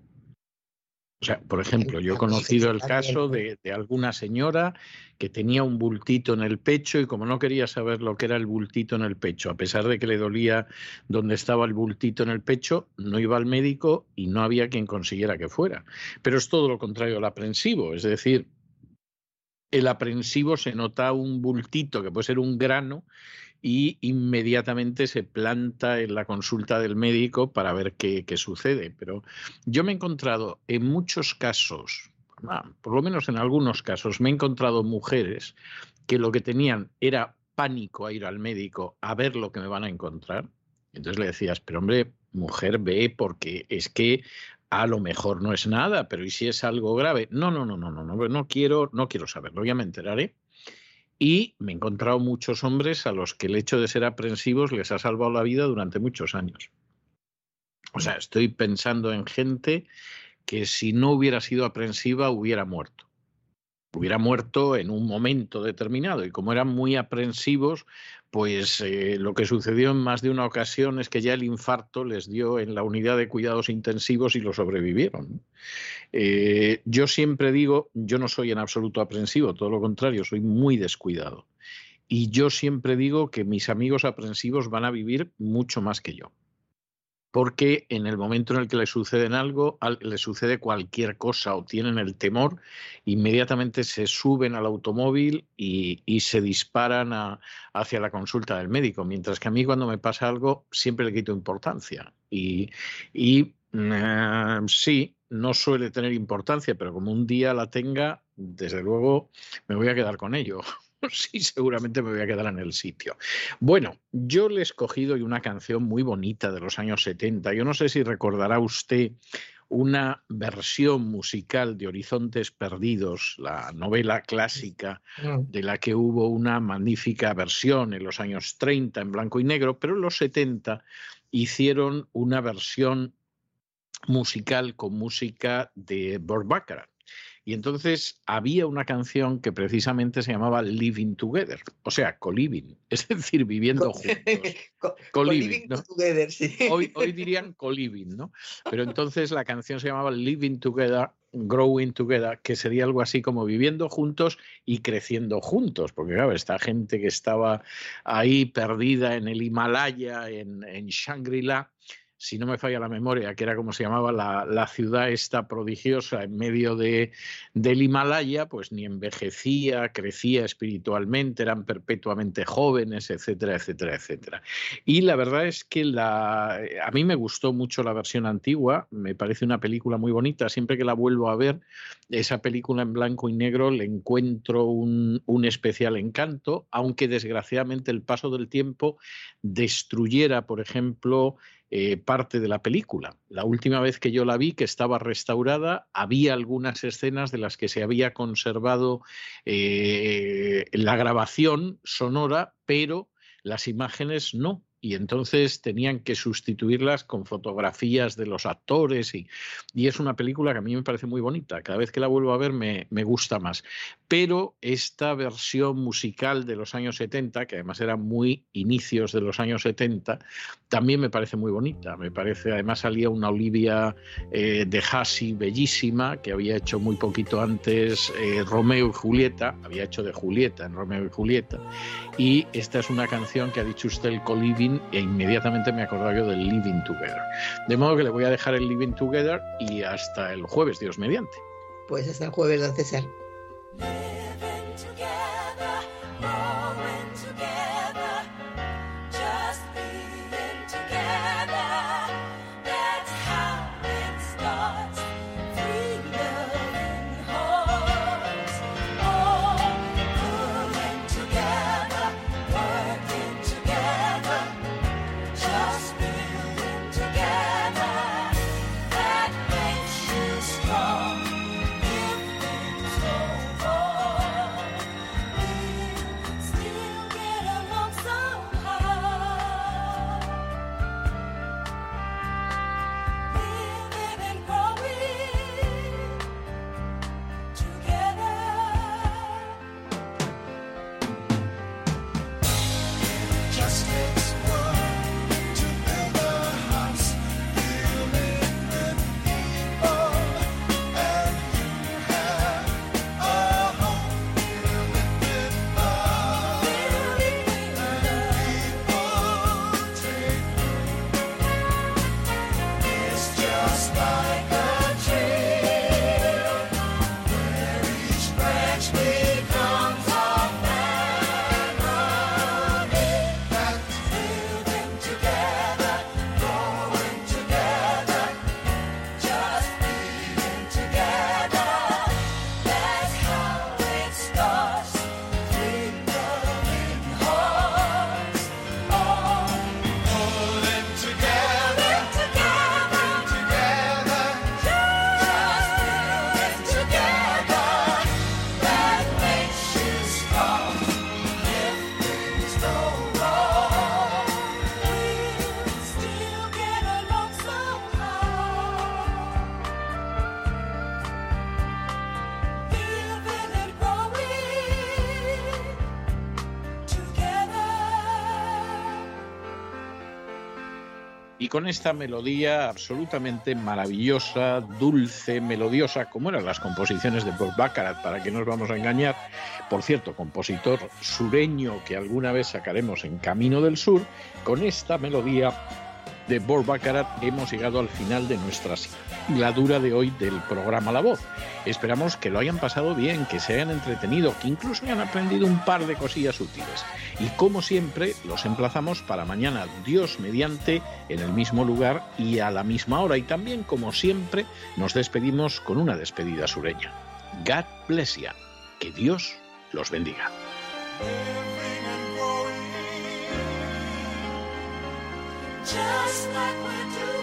O sea, por ejemplo, yo he conocido el caso de, alguna señora que tenía un bultito en el pecho y como no quería saber lo que era el bultito en el pecho, a pesar de que le dolía donde estaba el bultito en el pecho, no iba al médico y no había quien consiguiera que fuera. Pero es todo lo contrario al aprensivo, es decir, el aprensivo se nota un bultito que puede ser un grano y inmediatamente se planta en la consulta del médico para ver qué, sucede. Pero yo me he encontrado en muchos casos, ah, por lo menos en algunos casos, me he encontrado mujeres que lo que tenían era pánico a ir al médico a ver lo que me van a encontrar. Entonces le decías, pero hombre, mujer, ve porque es que a lo mejor no es nada, pero ¿y si es algo grave? No, no, no, no, no, no, no quiero, no quiero saberlo, ya me enteraré. Y me he encontrado muchos hombres a los que el hecho de ser aprensivos les ha salvado la vida durante muchos años. O sea, estoy pensando en gente que si no hubiera sido aprensiva hubiera muerto hubiera muerto en un momento determinado. Y como eran muy aprensivos, pues eh, lo que sucedió en más de una ocasión es que ya el infarto les dio en la unidad de cuidados intensivos y lo sobrevivieron. Eh, yo siempre digo, yo no soy en absoluto aprensivo, todo lo contrario, soy muy descuidado. Y yo siempre digo que mis amigos aprensivos van a vivir mucho más que yo porque en el momento en el que le suceden algo, le sucede cualquier cosa o tienen el temor, inmediatamente se suben al automóvil y, se disparan hacia la consulta del médico, mientras que a mí cuando me pasa algo siempre le quito importancia. Y, eh, sí, no suele tener importancia, pero como un día la tenga, desde luego me voy a quedar con ello. [laughs] sí, seguramente me voy a quedar en el sitio. Bueno, yo le he escogido una canción muy bonita de los años 70. Yo no sé si recordará usted una versión musical de Horizontes Perdidos, la novela clásica mm. de la que hubo una magnífica versión en los años 30 en blanco y negro, pero en los 70 hicieron una versión musical con música de Burt Bacharach. Y entonces había una canción que precisamente se llamaba Living Together, o sea, co-living, [laughs] es decir, viviendo juntos. [laughs] co-living, ¿no? together, sí. hoy, hoy [laughs] dirían co-living, ¿no? Pero entonces la canción se llamaba Living Together, Growing Together, que sería algo así como viviendo juntos y creciendo juntos, porque claro, esta gente que estaba ahí perdida en el Himalaya, en, en Shangri-La, si no me falla la memoria, que era como se llamaba la, ciudad esta prodigiosa en medio de, del Himalaya, pues ni envejecía, crecía espiritualmente, eran perpetuamente jóvenes, etcétera, etcétera, etcétera. Y la verdad es que la, a mí me gustó mucho la versión antigua, me parece una película muy bonita, siempre que la vuelvo a ver, esa película en blanco y negro le encuentro un, un especial encanto, aunque desgraciadamente el paso del tiempo destruyera, por ejemplo, eh, parte de la película. La última vez que yo la vi, que estaba restaurada, había algunas escenas de las que se había conservado eh, la grabación sonora, pero las imágenes no y entonces tenían que sustituirlas con fotografías de los actores y, y, es una película que a mí me parece muy bonita. Cada vez que la vuelvo a ver me, me, gusta más. Pero esta versión musical de los años 70, que además eran muy inicios de los años 70, también me parece muy bonita. Me parece, además salía una Olivia eh, de Hassi bellísima, que había hecho muy poquito antes eh, Romeo y Julieta, había hecho de Julieta en Romeo y Julieta. Y esta es una canción que ha dicho usted el e inmediatamente me acordaba yo del Living Together. De modo que le voy a dejar el Living Together y hasta el jueves, Dios mediante. Pues hasta el jueves, don César. Con esta melodía absolutamente maravillosa, dulce, melodiosa, como eran las composiciones de Bob Baccarat, para que nos vamos a engañar. Por cierto, compositor sureño que alguna vez sacaremos en Camino del Sur, con esta melodía de Bob Baccarat hemos llegado al final de nuestra dura de hoy del programa La Voz. Esperamos que lo hayan pasado bien, que se hayan entretenido, que incluso hayan aprendido un par de cosillas útiles. Y como siempre, los emplazamos para mañana, Dios mediante, en el mismo lugar y a la misma hora. Y también, como siempre, nos despedimos con una despedida sureña. God bless you. Que Dios los bendiga. just like we do.